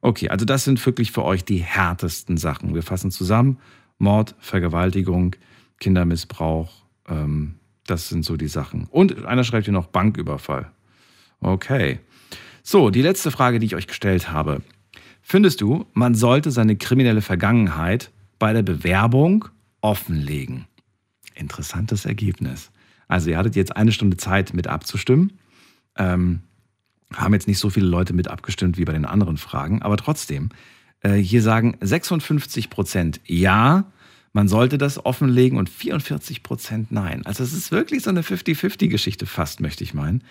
Okay, also das sind wirklich für euch die härtesten Sachen. Wir fassen zusammen. Mord, Vergewaltigung, Kindermissbrauch, ähm, das sind so die Sachen. Und einer schreibt hier noch Banküberfall. Okay. So, die letzte Frage, die ich euch gestellt habe. Findest du, man sollte seine kriminelle Vergangenheit bei der Bewerbung offenlegen? Interessantes Ergebnis. Also ihr hattet jetzt eine Stunde Zeit mit abzustimmen. Ähm, haben jetzt nicht so viele Leute mit abgestimmt wie bei den anderen Fragen, aber trotzdem, äh, hier sagen 56 Prozent ja, man sollte das offenlegen und 44 Prozent nein. Also es ist wirklich so eine 50-50-Geschichte fast, möchte ich meinen.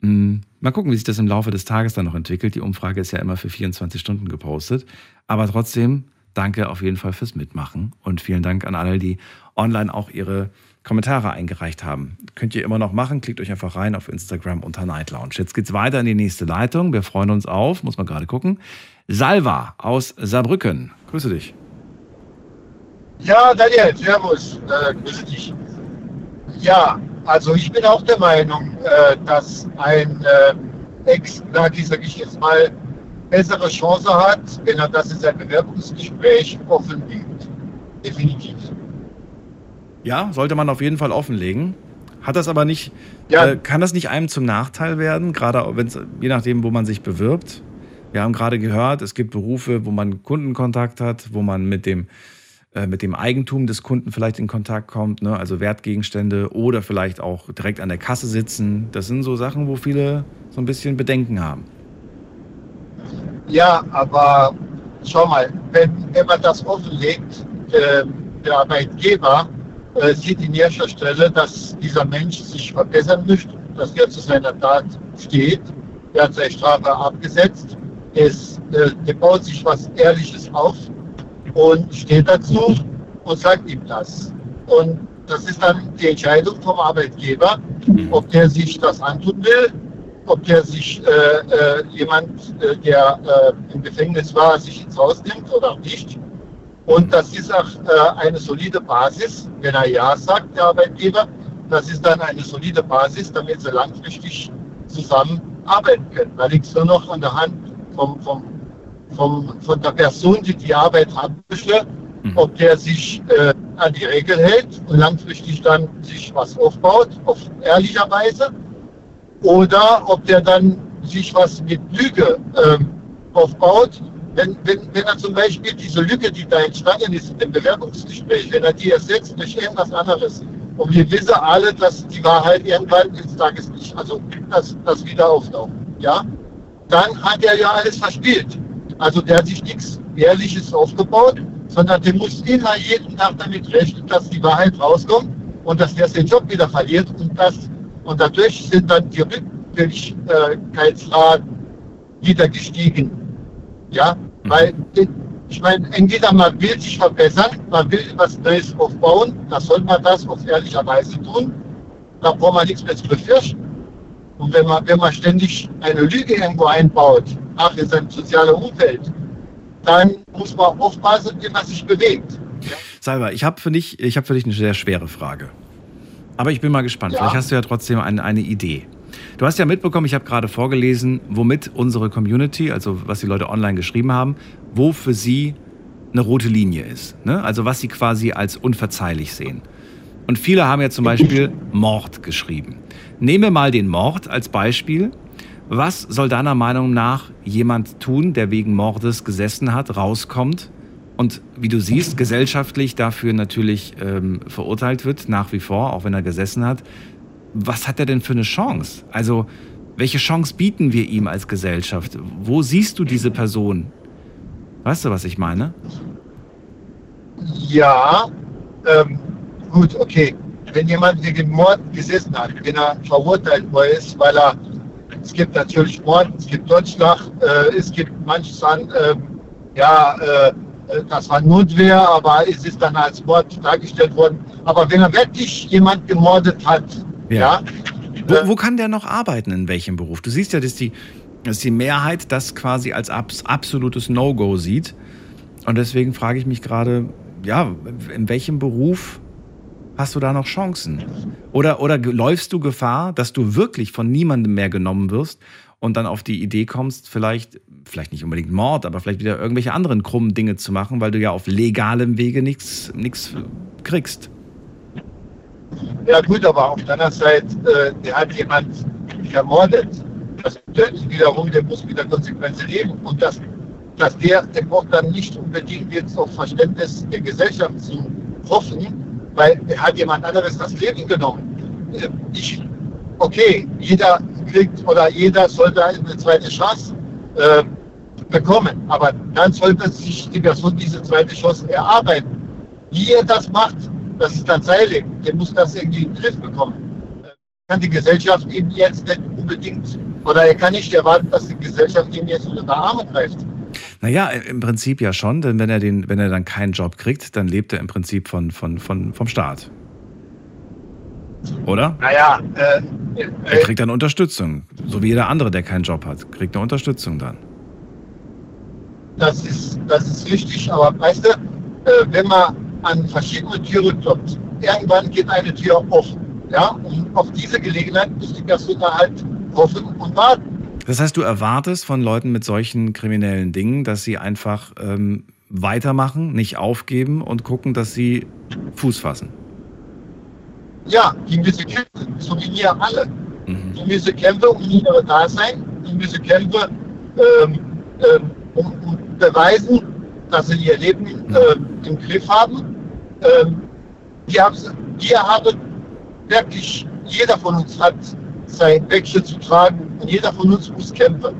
Mm, Mal gucken, wie sich das im Laufe des Tages dann noch entwickelt. Die Umfrage ist ja immer für 24 Stunden gepostet. Aber trotzdem, danke auf jeden Fall fürs Mitmachen und vielen Dank an alle, die online auch ihre Kommentare eingereicht haben. Könnt ihr immer noch machen. Klickt euch einfach rein auf Instagram unter Night Lounge. Jetzt geht's weiter in die nächste Leitung. Wir freuen uns auf, muss man gerade gucken. Salva aus Saarbrücken. Grüße dich. Ja, Daniel, Servus, äh, grüß dich. Ja, also ich bin auch der Meinung, äh, dass ein äh, Ex-Nagi, sag ich jetzt mal, bessere Chance hat, wenn er das in sein Bewerbungsgespräch offenlegt. Definitiv. Ja, sollte man auf jeden Fall offenlegen. Hat das aber nicht, Ja. äh, kann das nicht einem zum Nachteil werden, gerade wenn es, je nachdem, wo man sich bewirbt? Wir haben gerade gehört, es gibt Berufe, wo man Kundenkontakt hat, wo man mit dem mit dem Eigentum des Kunden vielleicht in Kontakt kommt, ne? also Wertgegenstände oder vielleicht auch direkt an der Kasse sitzen. Das sind so Sachen, wo viele so ein bisschen Bedenken haben. Ja, aber schau mal, wenn, wenn das offenlegt, äh, der Arbeitgeber äh, sieht in erster Stelle, dass dieser Mensch sich verbessern möchte, dass er zu seiner Tat steht, er hat seine Strafe abgesetzt, es, äh, der baut sich was Ehrliches auf und steht dazu und sagt ihm das. Und das ist dann die Entscheidung vom Arbeitgeber, ob der sich das antun will ob der sich äh, äh, jemand, äh, der äh, im Gefängnis war, sich ins Haus nimmt oder nicht. Und das ist auch äh, eine solide Basis, wenn er Ja sagt, der Arbeitgeber, das ist dann eine solide Basis, damit sie langfristig zusammenarbeiten können. Da liegt es nur noch an der Hand vom, vom, vom, von der Person, die die Arbeit haben möchte, ob der sich äh, an die Regel hält und langfristig dann sich was aufbaut, auf ehrlicher Weise oder ob der dann sich was mit Lüge ähm, aufbaut. Wenn, wenn, wenn er zum Beispiel diese Lüge, die da entstanden ist im Bewerbungsgespräch, wenn er die ersetzt durch irgendwas anderes. Und wir wissen alle, dass die Wahrheit irgendwann ins Tageslicht, also das, das wieder auftaucht. Ja? Dann hat er ja alles verspielt. Also der hat sich nichts Ehrliches aufgebaut, sondern der muss immer jeden Tag damit rechnen, dass die Wahrheit rauskommt und dass der seinen Job wieder verliert und dass und dadurch sind dann die Rückfälligkeitsraten wieder gestiegen. Ja, Mhm. weil ich meine, entweder man will sich verbessern, man will was Neues aufbauen, da soll man das auf ehrlicher Weise tun. Da braucht man nichts mehr zu befürchten. Und wenn man, wenn man ständig eine Lüge irgendwo einbaut, ach, in seinem sozialen Umfeld, dann muss man aufpassen, man sich bewegt. Salva, ich habe für, dich- ich hab für dich eine sehr schwere Frage. Aber ich bin mal gespannt. Ja. Vielleicht hast du ja trotzdem eine, eine Idee. Du hast ja mitbekommen, ich habe gerade vorgelesen, womit unsere Community, also was die Leute online geschrieben haben, wo für sie eine rote Linie ist. Ne? Also was sie quasi als unverzeihlich sehen. Und viele haben ja zum Beispiel Mord geschrieben. Nehmen wir mal den Mord als Beispiel. Was soll deiner Meinung nach jemand tun, der wegen Mordes gesessen hat, rauskommt und wie du siehst, gesellschaftlich dafür natürlich ähm, verurteilt wird, nach wie vor, auch wenn er gesessen hat? Was hat er denn für eine Chance? Also, welche Chance bieten wir ihm als Gesellschaft? Wo siehst du diese Person? Weißt du, was ich meine? Ja, ähm, gut, okay. Wenn jemand wegen Mord gesessen hat, wenn er verurteilt worden ist, weil er, es gibt natürlich Mord, es gibt Totschlag, äh, es gibt manches an, ähm, ja, äh, äh, das war Notwehr, aber es ist dann als Mord dargestellt worden. Aber wenn er wirklich jemand gemordet hat, ja, Wo, wo kann der noch arbeiten, in welchem Beruf? Du siehst ja, dass die, dass die Mehrheit das quasi als abs absolutes No-Go sieht. Und deswegen frage ich mich gerade, ja, in welchem Beruf hast du da noch Chancen? Oder, oder läufst du Gefahr, dass du wirklich von niemandem mehr genommen wirst und dann auf die Idee kommst, vielleicht, vielleicht nicht unbedingt Mord, aber vielleicht wieder irgendwelche anderen krummen Dinge zu machen, weil du ja auf legalem Wege nichts nichts kriegst? Ja gut, aber auf der anderen Seite, äh, der hat jemand ermordet. Das bedeutet wiederum, der muss mit der Konsequenz leben. Und das, dass der, der braucht dann nicht unbedingt jetzt auf Verständnis der Gesellschaft zu hoffen, weil hat jemand anderes das Leben genommen. Ich, okay, jeder kriegt oder jeder sollte eine zweite Chance äh, bekommen. Aber dann sollte sich die Person diese zweite Chance erarbeiten. Wie er das macht, das ist dann sein Leben. Der muss das irgendwie in den Griff bekommen. Kann die Gesellschaft ihm jetzt nicht unbedingt, oder er kann nicht erwarten, dass die Gesellschaft ihm jetzt unter die Arme greift. Naja, im Prinzip ja schon, denn wenn er, den, wenn er dann keinen Job kriegt, dann lebt er im Prinzip von, von, von, vom Staat. Oder? Naja, äh, Er kriegt dann Unterstützung. So wie jeder andere, der keinen Job hat, kriegt eine Unterstützung dann. das ist, das ist richtig, aber weißt du, äh, wenn man an verschiedene Türen klopft, irgendwann geht eine Tür offen. Ja? Und auf diese Gelegenheit muss die Person halt hoffen und warten. Das heißt, du erwartest von Leuten mit solchen kriminellen Dingen, dass sie einfach ähm, weitermachen, nicht aufgeben und gucken, dass sie Fuß fassen. Ja, die müssen kämpfen, so wie wir alle. Die müssen kämpfen um ihre Dasein, die müssen kämpfen, ähm, ähm, um, um beweisen, dass sie ihr Leben äh, im Griff haben. Ähm, die haben wirklich, jeder von uns hat sein Päckchen zu tragen und jeder von uns muss kämpfen.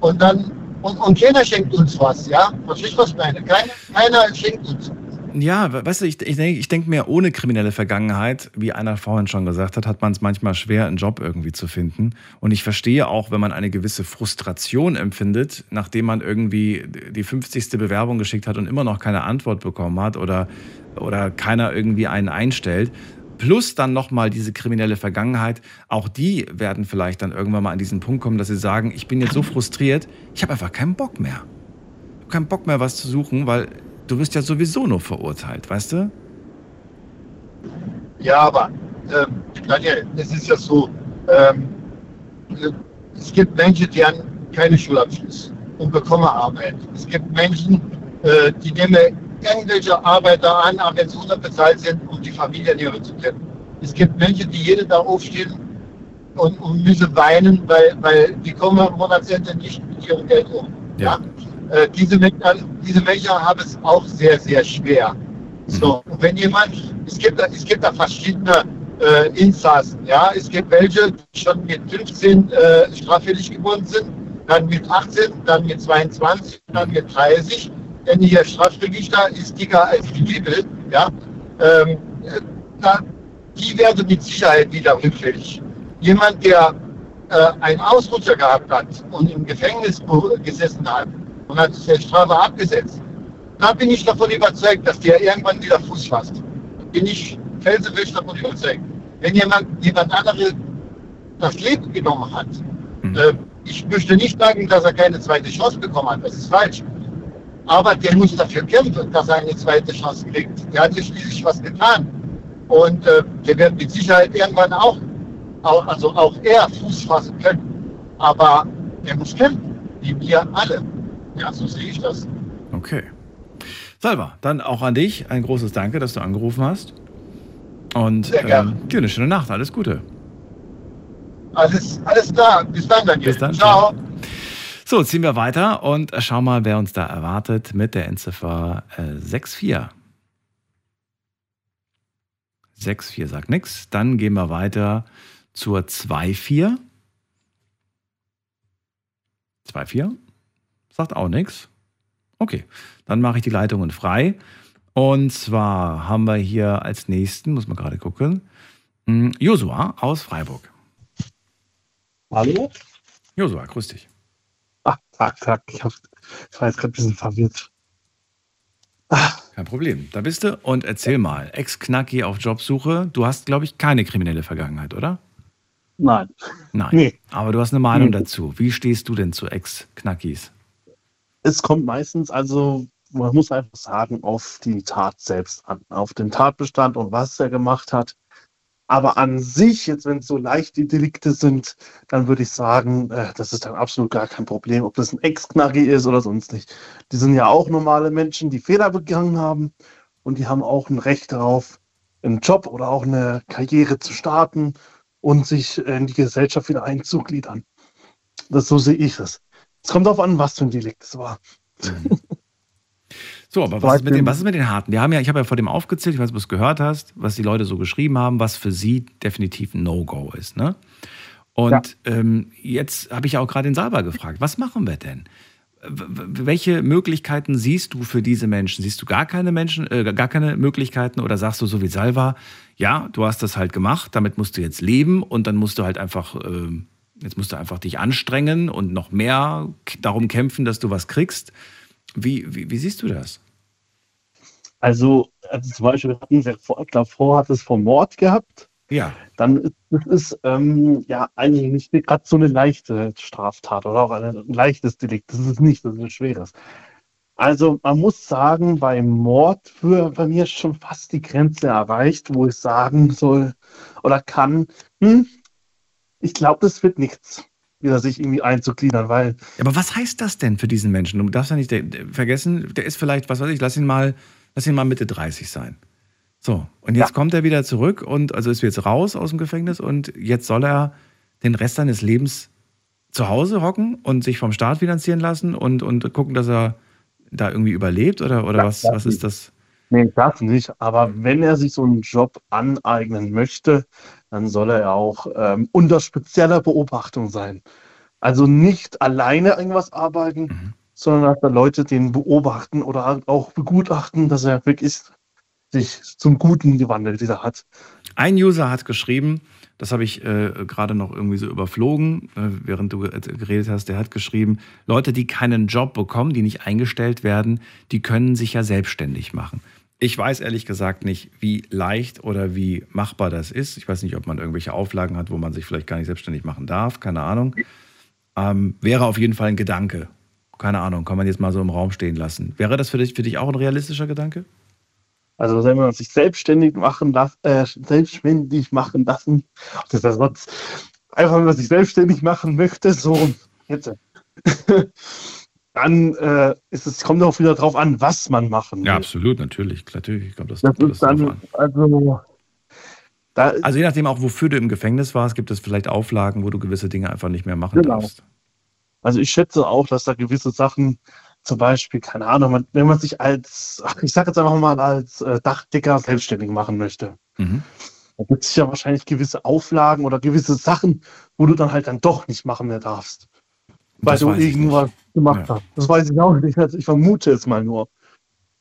Und dann, und, und keiner schenkt uns was, ja? Verstehst du, was ich meine? Keiner, keiner schenkt uns. Ja, weißt du, ich, ich denke ich denk mir, ohne kriminelle Vergangenheit, wie einer vorhin schon gesagt hat, hat man es manchmal schwer, einen Job irgendwie zu finden. Und ich verstehe auch, wenn man eine gewisse Frustration empfindet, nachdem man irgendwie die 50. Bewerbung geschickt hat und immer noch keine Antwort bekommen hat oder, oder keiner irgendwie einen einstellt. Plus dann nochmal diese kriminelle Vergangenheit. Auch die werden vielleicht dann irgendwann mal an diesen Punkt kommen, dass sie sagen, ich bin jetzt so frustriert, ich habe einfach keinen Bock mehr. Ich habe keinen Bock mehr, was zu suchen, weil du wirst ja sowieso nur verurteilt, weißt du? Ja, aber ähm, Daniel, es ist ja so, ähm, es gibt Menschen, die haben keine Schulabschluss und bekommen Arbeit. Es gibt Menschen, äh, die nehmen irgendwelche Arbeiter an, auch wenn sie unterbezahlt sind, um die Familiennähe zu kennen. Es gibt Menschen, die jeden Tag aufstehen und, und müssen weinen, weil, weil die kommen am Monatsende nicht mit ihrem Geld um. Ja. Äh, diese, Menschen, diese Menschen haben es auch sehr, sehr schwer. So, und wenn jemand, es gibt, es gibt da verschiedene äh, Insassen, ja, es gibt welche, die schon mit 15 äh, straffällig geworden sind, dann mit 18, dann mit 22, dann mit 30 denn hier Strafregister ist dicker als die Bibel, ja, ähm, da, die werden mit Sicherheit wieder rückfällig. Jemand, der äh, einen Ausrutscher gehabt hat und im Gefängnis gesessen hat und hat die Strafe abgesetzt, da bin ich davon überzeugt, dass der irgendwann wieder Fuß fasst. Bin ich felsenfest davon überzeugt. Wenn jemand, jemand andere das Leben genommen hat, mhm. äh, ich möchte nicht sagen, dass er keine zweite Chance bekommen hat, das ist falsch. Aber der muss dafür kämpfen, dass er eine zweite Chance kriegt. Der hat ja schließlich was getan. Und äh, der wird mit Sicherheit irgendwann auch, auch, also auch er Fuß fassen können. Aber er muss kämpfen, wie wir alle. Ja, so sehe ich das. Okay. Salva, dann auch an dich ein großes Danke, dass du angerufen hast. Und ähm, dir eine schöne Nacht. Alles Gute. Alles, alles klar. Bis dann, Daniel. Bis dann. Ciao. So, ziehen wir weiter und schau mal, wer uns da erwartet mit der Endziffer äh, 64. 64 sagt nichts. Dann gehen wir weiter zur 24. 24 sagt auch nichts. Okay, dann mache ich die Leitungen frei. Und zwar haben wir hier als nächsten, muss man gerade gucken, hm, Josua aus Freiburg. Hallo? Josua, grüß dich. Zack, zack. Ich, hab, ich war jetzt gerade ein bisschen verwirrt. Kein Problem. Da bist du. Und erzähl mal, Ex-Knacki auf Jobsuche. Du hast, glaube ich, keine kriminelle Vergangenheit, oder? Nein. Nein. Nee. Aber du hast eine Meinung nee. dazu. Wie stehst du denn zu Ex-Knackis? Es kommt meistens, also man muss einfach sagen, auf die Tat selbst an, auf den Tatbestand und was er gemacht hat. Aber an sich, jetzt wenn es so leichte Delikte sind, dann würde ich sagen, äh, das ist dann absolut gar kein Problem, ob das ein Ex-Knacki ist oder sonst nicht. Die sind ja auch normale Menschen, die Fehler begangen haben und die haben auch ein Recht darauf, einen Job oder auch eine Karriere zu starten und sich in die Gesellschaft wieder einzugliedern. Das, so sehe ich es. Es kommt darauf an, was für ein Delikt es war. Mhm. So, aber was ist, mit den, was ist mit den harten? Wir haben ja, ich habe ja vor dem aufgezählt, ich weiß, ob du es gehört hast, was die Leute so geschrieben haben, was für sie definitiv ein No-Go ist. Ne? Und ja. ähm, jetzt habe ich ja auch gerade den Salber gefragt, was machen wir denn? welche Möglichkeiten siehst du für diese Menschen? Siehst du gar keine Menschen, äh, gar keine Möglichkeiten oder sagst du so wie Salva, ja, du hast das halt gemacht, damit musst du jetzt leben und dann musst du halt einfach, äh, jetzt musst du einfach dich anstrengen und noch mehr darum kämpfen, dass du was kriegst. Wie, wie, wie siehst du das? Also, also zum Beispiel, davor hat es vom Mord gehabt. Ja. Dann ist es ähm, ja eigentlich nicht gerade so eine leichte Straftat oder auch ein leichtes Delikt. Das ist nicht, das ist ein schweres. Also man muss sagen, beim Mord für bei mir schon fast die Grenze erreicht, wo ich sagen soll oder kann, hm, ich glaube, das wird nichts wieder sich irgendwie einzugliedern, weil. Aber was heißt das denn für diesen Menschen? Du darfst ja nicht vergessen, der ist vielleicht, was weiß ich, lass ihn mal, lass ihn mal Mitte 30 sein. So, und jetzt ja. kommt er wieder zurück und also ist jetzt raus aus dem Gefängnis und jetzt soll er den Rest seines Lebens zu Hause hocken und sich vom Staat finanzieren lassen und, und gucken, dass er da irgendwie überlebt oder, oder was, was ist das? Nee, das nicht. Aber wenn er sich so einen Job aneignen möchte, dann soll er auch ähm, unter spezieller Beobachtung sein. Also nicht alleine irgendwas arbeiten, Mhm. sondern dass da Leute den beobachten oder halt auch begutachten, dass er wirklich sich zum Guten gewandelt wieder hat. Ein User hat geschrieben, das habe ich äh, gerade noch irgendwie so überflogen, äh, während du geredet hast, der hat geschrieben, Leute, die keinen Job bekommen, die nicht eingestellt werden, die können sich ja selbstständig machen. Ich weiß ehrlich gesagt nicht, wie leicht oder wie machbar das ist. Ich weiß nicht, ob man irgendwelche Auflagen hat, wo man sich vielleicht gar nicht selbstständig machen darf, keine Ahnung. Ähm, wäre auf jeden Fall ein Gedanke. Keine Ahnung, kann man jetzt mal so im Raum stehen lassen. Wäre das für dich, für dich auch ein realistischer Gedanke? Also wenn man sich selbstständig machen lassen, äh, selbstständig machen lassen, dieser Satz, einfach wenn man sich selbstständig machen möchte, so jetzt, [laughs] dann äh, ist es, kommt auch wieder drauf an, was man machen will. Ja, absolut, natürlich. Natürlich kommt das, Das kommt ist dann, an. also, da, Also je nachdem auch, wofür du im Gefängnis warst, gibt es vielleicht Auflagen, wo du gewisse Dinge einfach nicht mehr machen Genau. darfst. also ich schätze auch, dass da gewisse Sachen, zum Beispiel, keine Ahnung, man, wenn man sich als, ach, ich sage jetzt einfach mal als äh, Dachdecker selbstständig machen möchte, Mhm. da gibt es ja wahrscheinlich gewisse Auflagen oder gewisse Sachen, wo du dann halt dann doch nicht machen mehr darfst. Weil Das du irgendwas gemacht Ja. hast. Das weiß ich auch nicht. Also ich vermute es mal nur.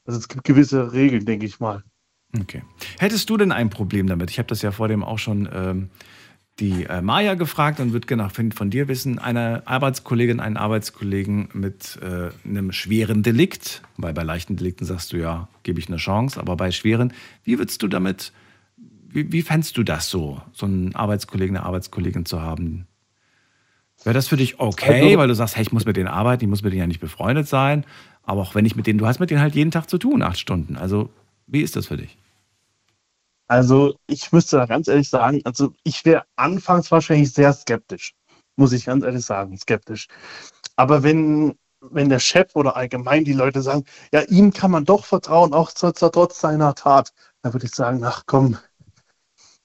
Also es gibt gewisse Regeln, denke ich mal. Okay. Hättest du denn ein Problem damit? Ich habe das ja vor dem auch schon ähm, die äh, Maja gefragt und würde gerne von, dir wissen, eine Arbeitskollegin, einen Arbeitskollegen mit äh, einem schweren Delikt, weil bei leichten Delikten sagst du ja, gebe ich eine Chance, aber bei schweren, wie würdest du damit, wie, wie fändest du das so, so einen Arbeitskollegen, eine Arbeitskollegin zu haben? Wäre das für dich okay, Also- weil du sagst, hey, ich muss mit denen arbeiten, ich muss mit denen ja nicht befreundet sein, aber auch wenn ich mit denen, du hast mit denen halt jeden Tag zu tun, acht Stunden. Also, wie ist das für dich? Also ich müsste da ganz ehrlich sagen, also ich wäre anfangs wahrscheinlich sehr skeptisch, muss ich ganz ehrlich sagen, skeptisch. Aber wenn, wenn der Chef oder allgemein die Leute sagen, ja, ihm kann man doch vertrauen, auch trotz, trotz seiner Tat, dann würde ich sagen, ach komm,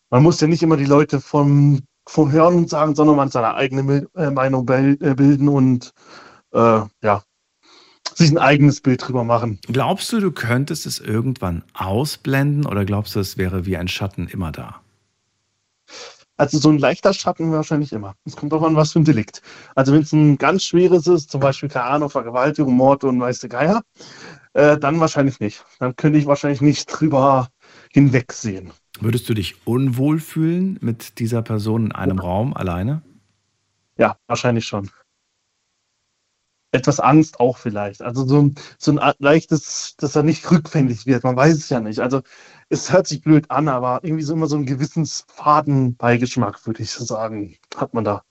man muss ja nicht immer die Leute vom, vom Hören sagen, sondern man seine eigene äh, Meinung äh, bilden und äh, ja, sich ein eigenes Bild drüber machen. Glaubst du, du könntest es irgendwann ausblenden oder glaubst du, es wäre wie ein Schatten immer da? Also so ein leichter Schatten wahrscheinlich immer. Es kommt auch an, was für ein Delikt. Also wenn es ein ganz schweres ist, zum Beispiel, keine Ahnung, Vergewaltigung, Mord und weiße Geier, äh, dann wahrscheinlich nicht. Dann könnte ich wahrscheinlich nicht drüber hinwegsehen. Würdest du dich unwohl fühlen mit dieser Person in einem Raum alleine? Ja, wahrscheinlich schon. Etwas Angst auch vielleicht. Also so ein, so ein leichtes, dass er nicht rückfällig wird. Man weiß es ja nicht. Also es hört sich blöd an, aber irgendwie so immer so einen gewissensfaden Beigeschmack, würde ich so sagen, hat man da.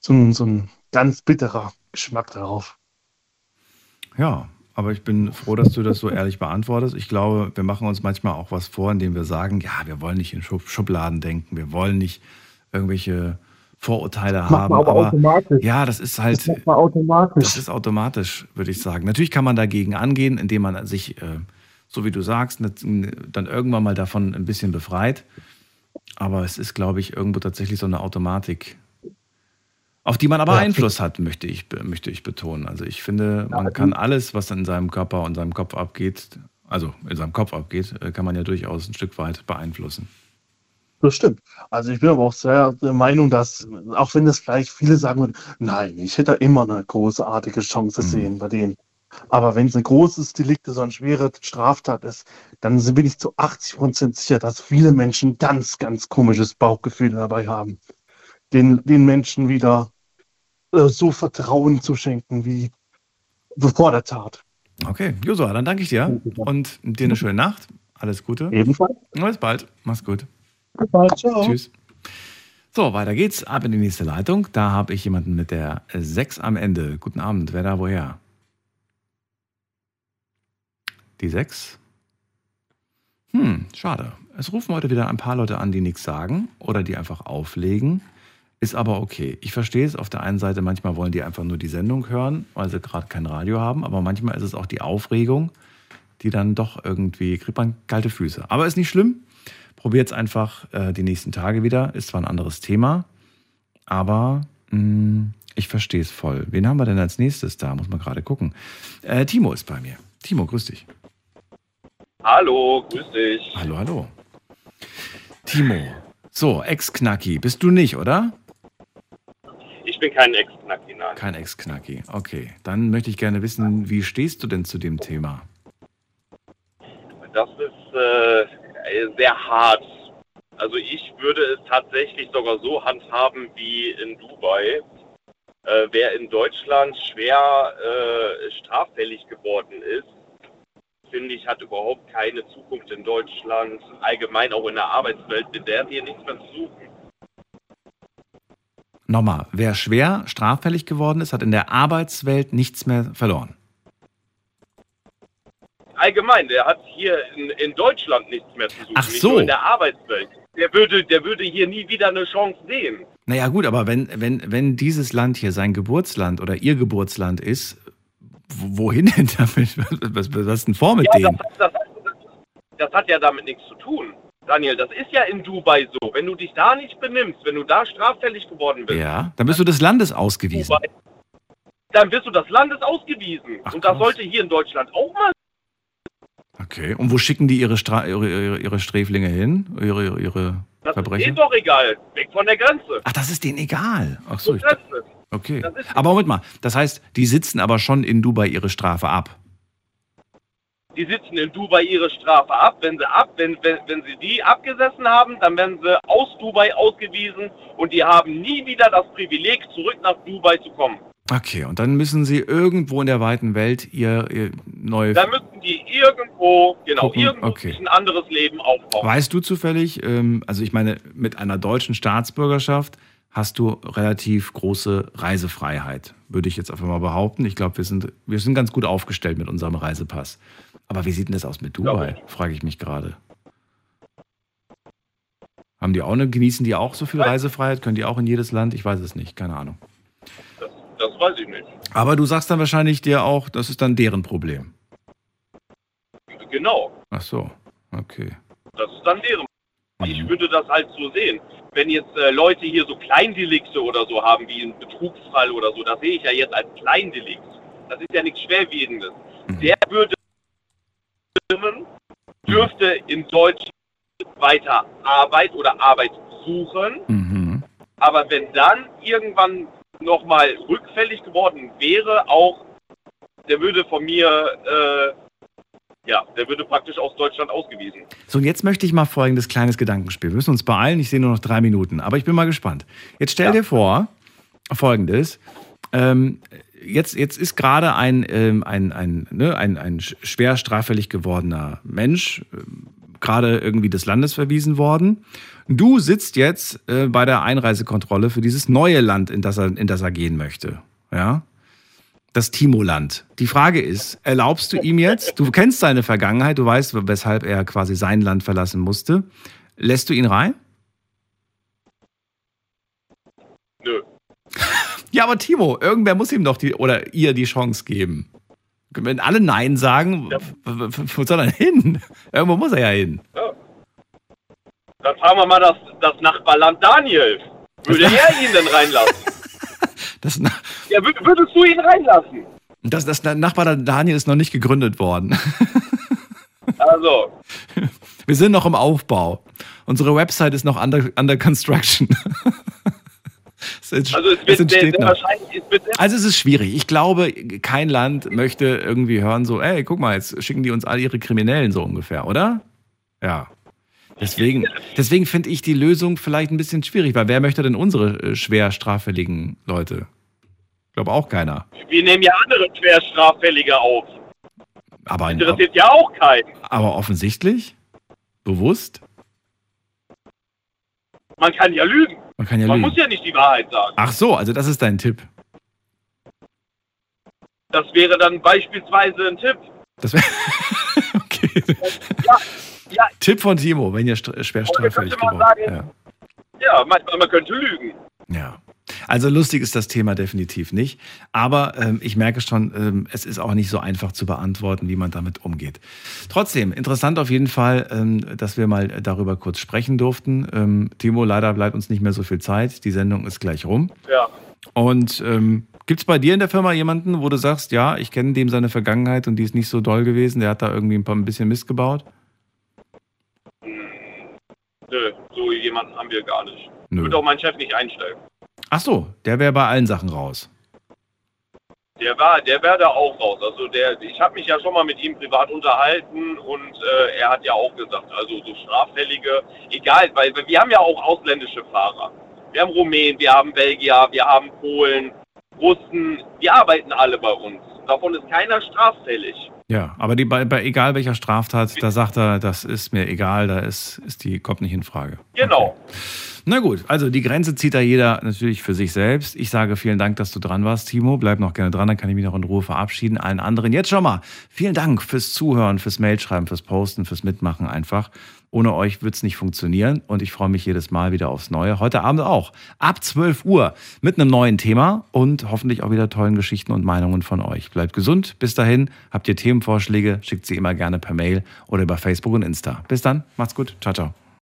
So ein, so ein ganz bitterer Geschmack darauf. Ja, aber ich bin froh, dass du das so ehrlich beantwortest. Ich glaube, wir machen uns manchmal auch was vor, indem wir sagen, ja, wir wollen nicht in Schub Schubladen denken, wir wollen nicht irgendwelche Vorurteile Das haben. man aber automatisch. ja, das ist halt, Das automatisch. Das ist automatisch, würde ich sagen. Natürlich kann man dagegen angehen, indem man sich, äh, so wie du sagst, ne- dann irgendwann mal davon ein bisschen befreit. Aber es ist, glaube ich, irgendwo tatsächlich so eine Automatik, auf die man aber Ja. Einfluss hat, möchte ich, möchte ich betonen. Also ich finde, man kann alles, was in seinem Körper und seinem Kopf abgeht, also in seinem Kopf abgeht, äh, kann man ja durchaus ein Stück weit beeinflussen. Das stimmt. Also ich bin aber auch sehr der Meinung, dass, auch wenn das vielleicht viele sagen würden, nein, ich hätte immer eine großartige Chance sehen bei denen. Aber wenn es ein großes Delikt, so eine schwere Straftat ist, dann bin ich zu 80 Prozent sicher, dass viele Menschen ganz, ganz komisches Bauchgefühl dabei haben, den, den Menschen wieder äh, so Vertrauen zu schenken wie vor der Tat. Okay, Josua, dann danke ich dir und dir eine schöne Nacht. Alles Gute. Ebenfalls. Bis bald. Mach's gut. Bis bald. Ciao. Tschüss. So, weiter geht's. Ab in die nächste Leitung. Da habe ich jemanden mit der 6 am Ende. Guten Abend. Wer da woher? Die 6? Hm, schade. Es rufen heute wieder ein paar Leute an, die nichts sagen oder die einfach auflegen. Ist aber okay. Ich verstehe es auf der einen Seite, manchmal wollen die einfach nur die Sendung hören, weil sie gerade kein Radio haben, aber manchmal ist es auch die Aufregung, die dann doch irgendwie, kriegt man kalte Füße. Aber ist nicht schlimm. Probiert es einfach äh, die nächsten Tage wieder. Ist zwar ein anderes Thema, aber mh, Ich verstehe es voll. Wen haben wir denn als nächstes da? Muss man gerade gucken. Äh, Timo ist bei mir. Timo, grüß dich. Hallo, grüß dich. Hallo, hallo. Timo. So, Ex-Knacki. Bist du nicht, oder? Bin kein Ex-Knacki, nein. Kein Ex-Knacki. Okay. Dann möchte ich gerne wissen, wie stehst du denn zu dem Thema? Das ist äh, sehr hart. Also ich würde es tatsächlich sogar so handhaben wie in Dubai. Äh, wer in Deutschland schwer äh, straffällig geworden ist, finde ich, hat überhaupt keine Zukunft in Deutschland, allgemein auch in der Arbeitswelt, mit der hat hier nichts mehr zu suchen. Nochmal, wer schwer straffällig geworden ist, hat in der Arbeitswelt nichts mehr verloren. Allgemein, der hat hier in, in Deutschland nichts mehr zu suchen, Ach so. in der Arbeitswelt. Der würde, der würde hier nie wieder eine Chance sehen. Naja gut, aber wenn, wenn, wenn dieses Land hier sein Geburtsland oder ihr Geburtsland ist, wo- wohin denn damit? [laughs] Was, was ist denn vor mit ja, denen? das, das, das, das hat ja damit nichts zu tun. Daniel, das ist ja in Dubai so. Wenn du dich da nicht benimmst, wenn du da straffällig geworden bist, Ja, dann bist du des Landes ausgewiesen. Dubai, dann wirst du des Landes ausgewiesen. Und das sollte hier in Deutschland auch mal. Okay, und wo schicken die ihre, Stra ihre, ihre, ihre Sträflinge hin? Ihre, ihre, Das ist Verbrecher? denen doch egal. Weg von der Grenze. Ach, das ist denen egal. Ach so, ich, okay. Ist- Aber Moment mal, das heißt, die sitzen aber schon in Dubai ihre Strafe ab. Die sitzen in Dubai ihre Strafe ab. Wenn sie ab, wenn, wenn, wenn sie die abgesessen haben, dann werden sie aus Dubai ausgewiesen und die haben nie wieder das Privileg, zurück nach Dubai zu kommen. Okay, und dann müssen sie irgendwo in der weiten Welt ihr, ihr neue. Dann müssen die irgendwo, genau, Gucken, irgendwo okay. ein anderes Leben aufbauen. Weißt du zufällig, ähm, also ich meine, mit einer deutschen Staatsbürgerschaft hast du relativ große Reisefreiheit, würde ich jetzt einfach mal behaupten. Ich glaube, wir sind, wir sind ganz gut aufgestellt mit unserem Reisepass. Aber wie sieht denn das aus mit Dubai? Frage ich mich gerade. Haben die auch eine, genießen die auch so viel Reisefreiheit? Können die auch in jedes Land? Ich weiß es nicht, keine Ahnung. Das weiß ich nicht. Aber du sagst dann wahrscheinlich dir auch, das ist dann deren Problem. Genau, Ach so, okay. das ist dann deren. Mhm. Ich würde das halt so sehen. Wenn jetzt äh, Leute hier so Kleindelikte oder so haben, wie ein Betrugsfall oder so, das sehe ich ja jetzt als Kleindelikt. Das ist ja nichts Schwerwiegendes. Mhm. Der würde dürfte in Deutschland weiter Arbeit oder Arbeit suchen. Mhm. Aber wenn dann irgendwann nochmal rückfällig geworden wäre, auch, der würde von mir, äh, ja, der würde praktisch aus Deutschland ausgewiesen. So, und jetzt möchte ich mal folgendes kleines Gedankenspiel. Wir müssen uns beeilen, ich sehe nur noch drei Minuten, aber ich bin mal gespannt. Jetzt stell dir vor, folgendes. Ähm, jetzt, jetzt ist gerade ein, ähm, ein, ein, ne, ein, ein sch- schwer straffällig gewordener Mensch ähm, gerade irgendwie des Landes verwiesen worden. Du sitzt jetzt äh, bei der Einreisekontrolle für dieses neue Land, in das er, in das er gehen möchte. Ja? Das Timo-Land. Die Frage ist, erlaubst du ihm jetzt, du kennst seine Vergangenheit, du weißt, weshalb er quasi sein Land verlassen musste, lässt du ihn rein? Nö. Ja, aber Timo, irgendwer muss ihm doch die oder ihr die Chance geben. Wenn alle Nein sagen, w- wo soll er denn hin? Irgendwo muss er ja hin. Dann fragen wir mal das, das Nachbarland Daniel. Würde er ihn denn reinlassen? [laughs] Das, Na- Ja, wür- würdest du ihn reinlassen? das, das Nachbar Daniel ist noch nicht gegründet worden. [laughs] Also, Wir sind noch im Aufbau. Unsere Website ist noch under, under construction. Es, also es es wird sehr, entsteht sehr noch. wahrscheinlich, es wird sehr Also es ist schwierig. Ich glaube, kein Land möchte irgendwie hören so, ey, guck mal, jetzt schicken die uns all ihre Kriminellen so ungefähr, oder? Ja. Deswegen, deswegen finde ich die Lösung vielleicht ein bisschen schwierig, weil wer möchte denn unsere äh, schwer straffälligen Leute? Ich glaube auch keiner. wir nehmen ja andere Schwerstraffällige auf. Aber, Interessiert ja auch keinen. aber offensichtlich? Bewusst? Man kann ja lügen. Man kann ja Man lügen. muss ja nicht die Wahrheit sagen. Ach so, also das ist dein Tipp. Das wäre dann beispielsweise ein Tipp. Das wäre [laughs] okay. Ja, ja, Tipp von Timo, wenn ihr schwer straffällig geworden ja. ja man, man könnte lügen. Ja. Also lustig ist das Thema definitiv nicht. Aber ähm, ich merke schon, ähm, es ist auch nicht so einfach zu beantworten, wie man damit umgeht. Trotzdem, interessant auf jeden Fall, ähm, dass wir mal darüber kurz sprechen durften. Ähm, Timo, leider bleibt uns nicht mehr so viel Zeit. Die Sendung ist gleich rum. Ja. Und ähm, gibt es bei dir in der Firma jemanden, wo du sagst, ja, ich kenne dem seine Vergangenheit und die ist nicht so doll gewesen, der hat da irgendwie ein, paar, ein bisschen Mist gebaut? Nö, so jemanden haben wir gar nicht. Nö. Würde auch mein Chef nicht einstellen. Ach so, der wäre bei allen Sachen raus. Der war, der wäre da auch raus. Also der, ich habe mich ja schon mal mit ihm privat unterhalten und äh, er hat ja auch gesagt, also so straffällige, egal, weil wir haben ja auch ausländische Fahrer. Wir haben Rumänen, wir haben Belgier, wir haben Polen, Russen, die arbeiten alle bei uns. Davon ist keiner straffällig. Ja, aber die, bei, bei egal welcher Straftat, da sagt er, das ist mir egal, da ist, ist die, kommt nicht in Frage. Genau. Na gut, also die Grenze zieht da jeder natürlich für sich selbst. Ich sage vielen Dank, dass du dran warst, Timo. Bleib noch gerne dran, dann kann ich mich noch in Ruhe verabschieden. Allen anderen jetzt schon mal vielen Dank fürs Zuhören, fürs Mailschreiben, fürs Posten, fürs Mitmachen einfach. Ohne euch wird es nicht funktionieren und ich freue mich jedes Mal wieder aufs Neue. Heute Abend auch ab 12 Uhr mit einem neuen Thema und hoffentlich auch wieder tollen Geschichten und Meinungen von euch. Bleibt gesund. Bis dahin, habt ihr Themenvorschläge, schickt sie immer gerne per Mail oder über Facebook und Insta. Bis dann, macht's gut. Ciao, ciao.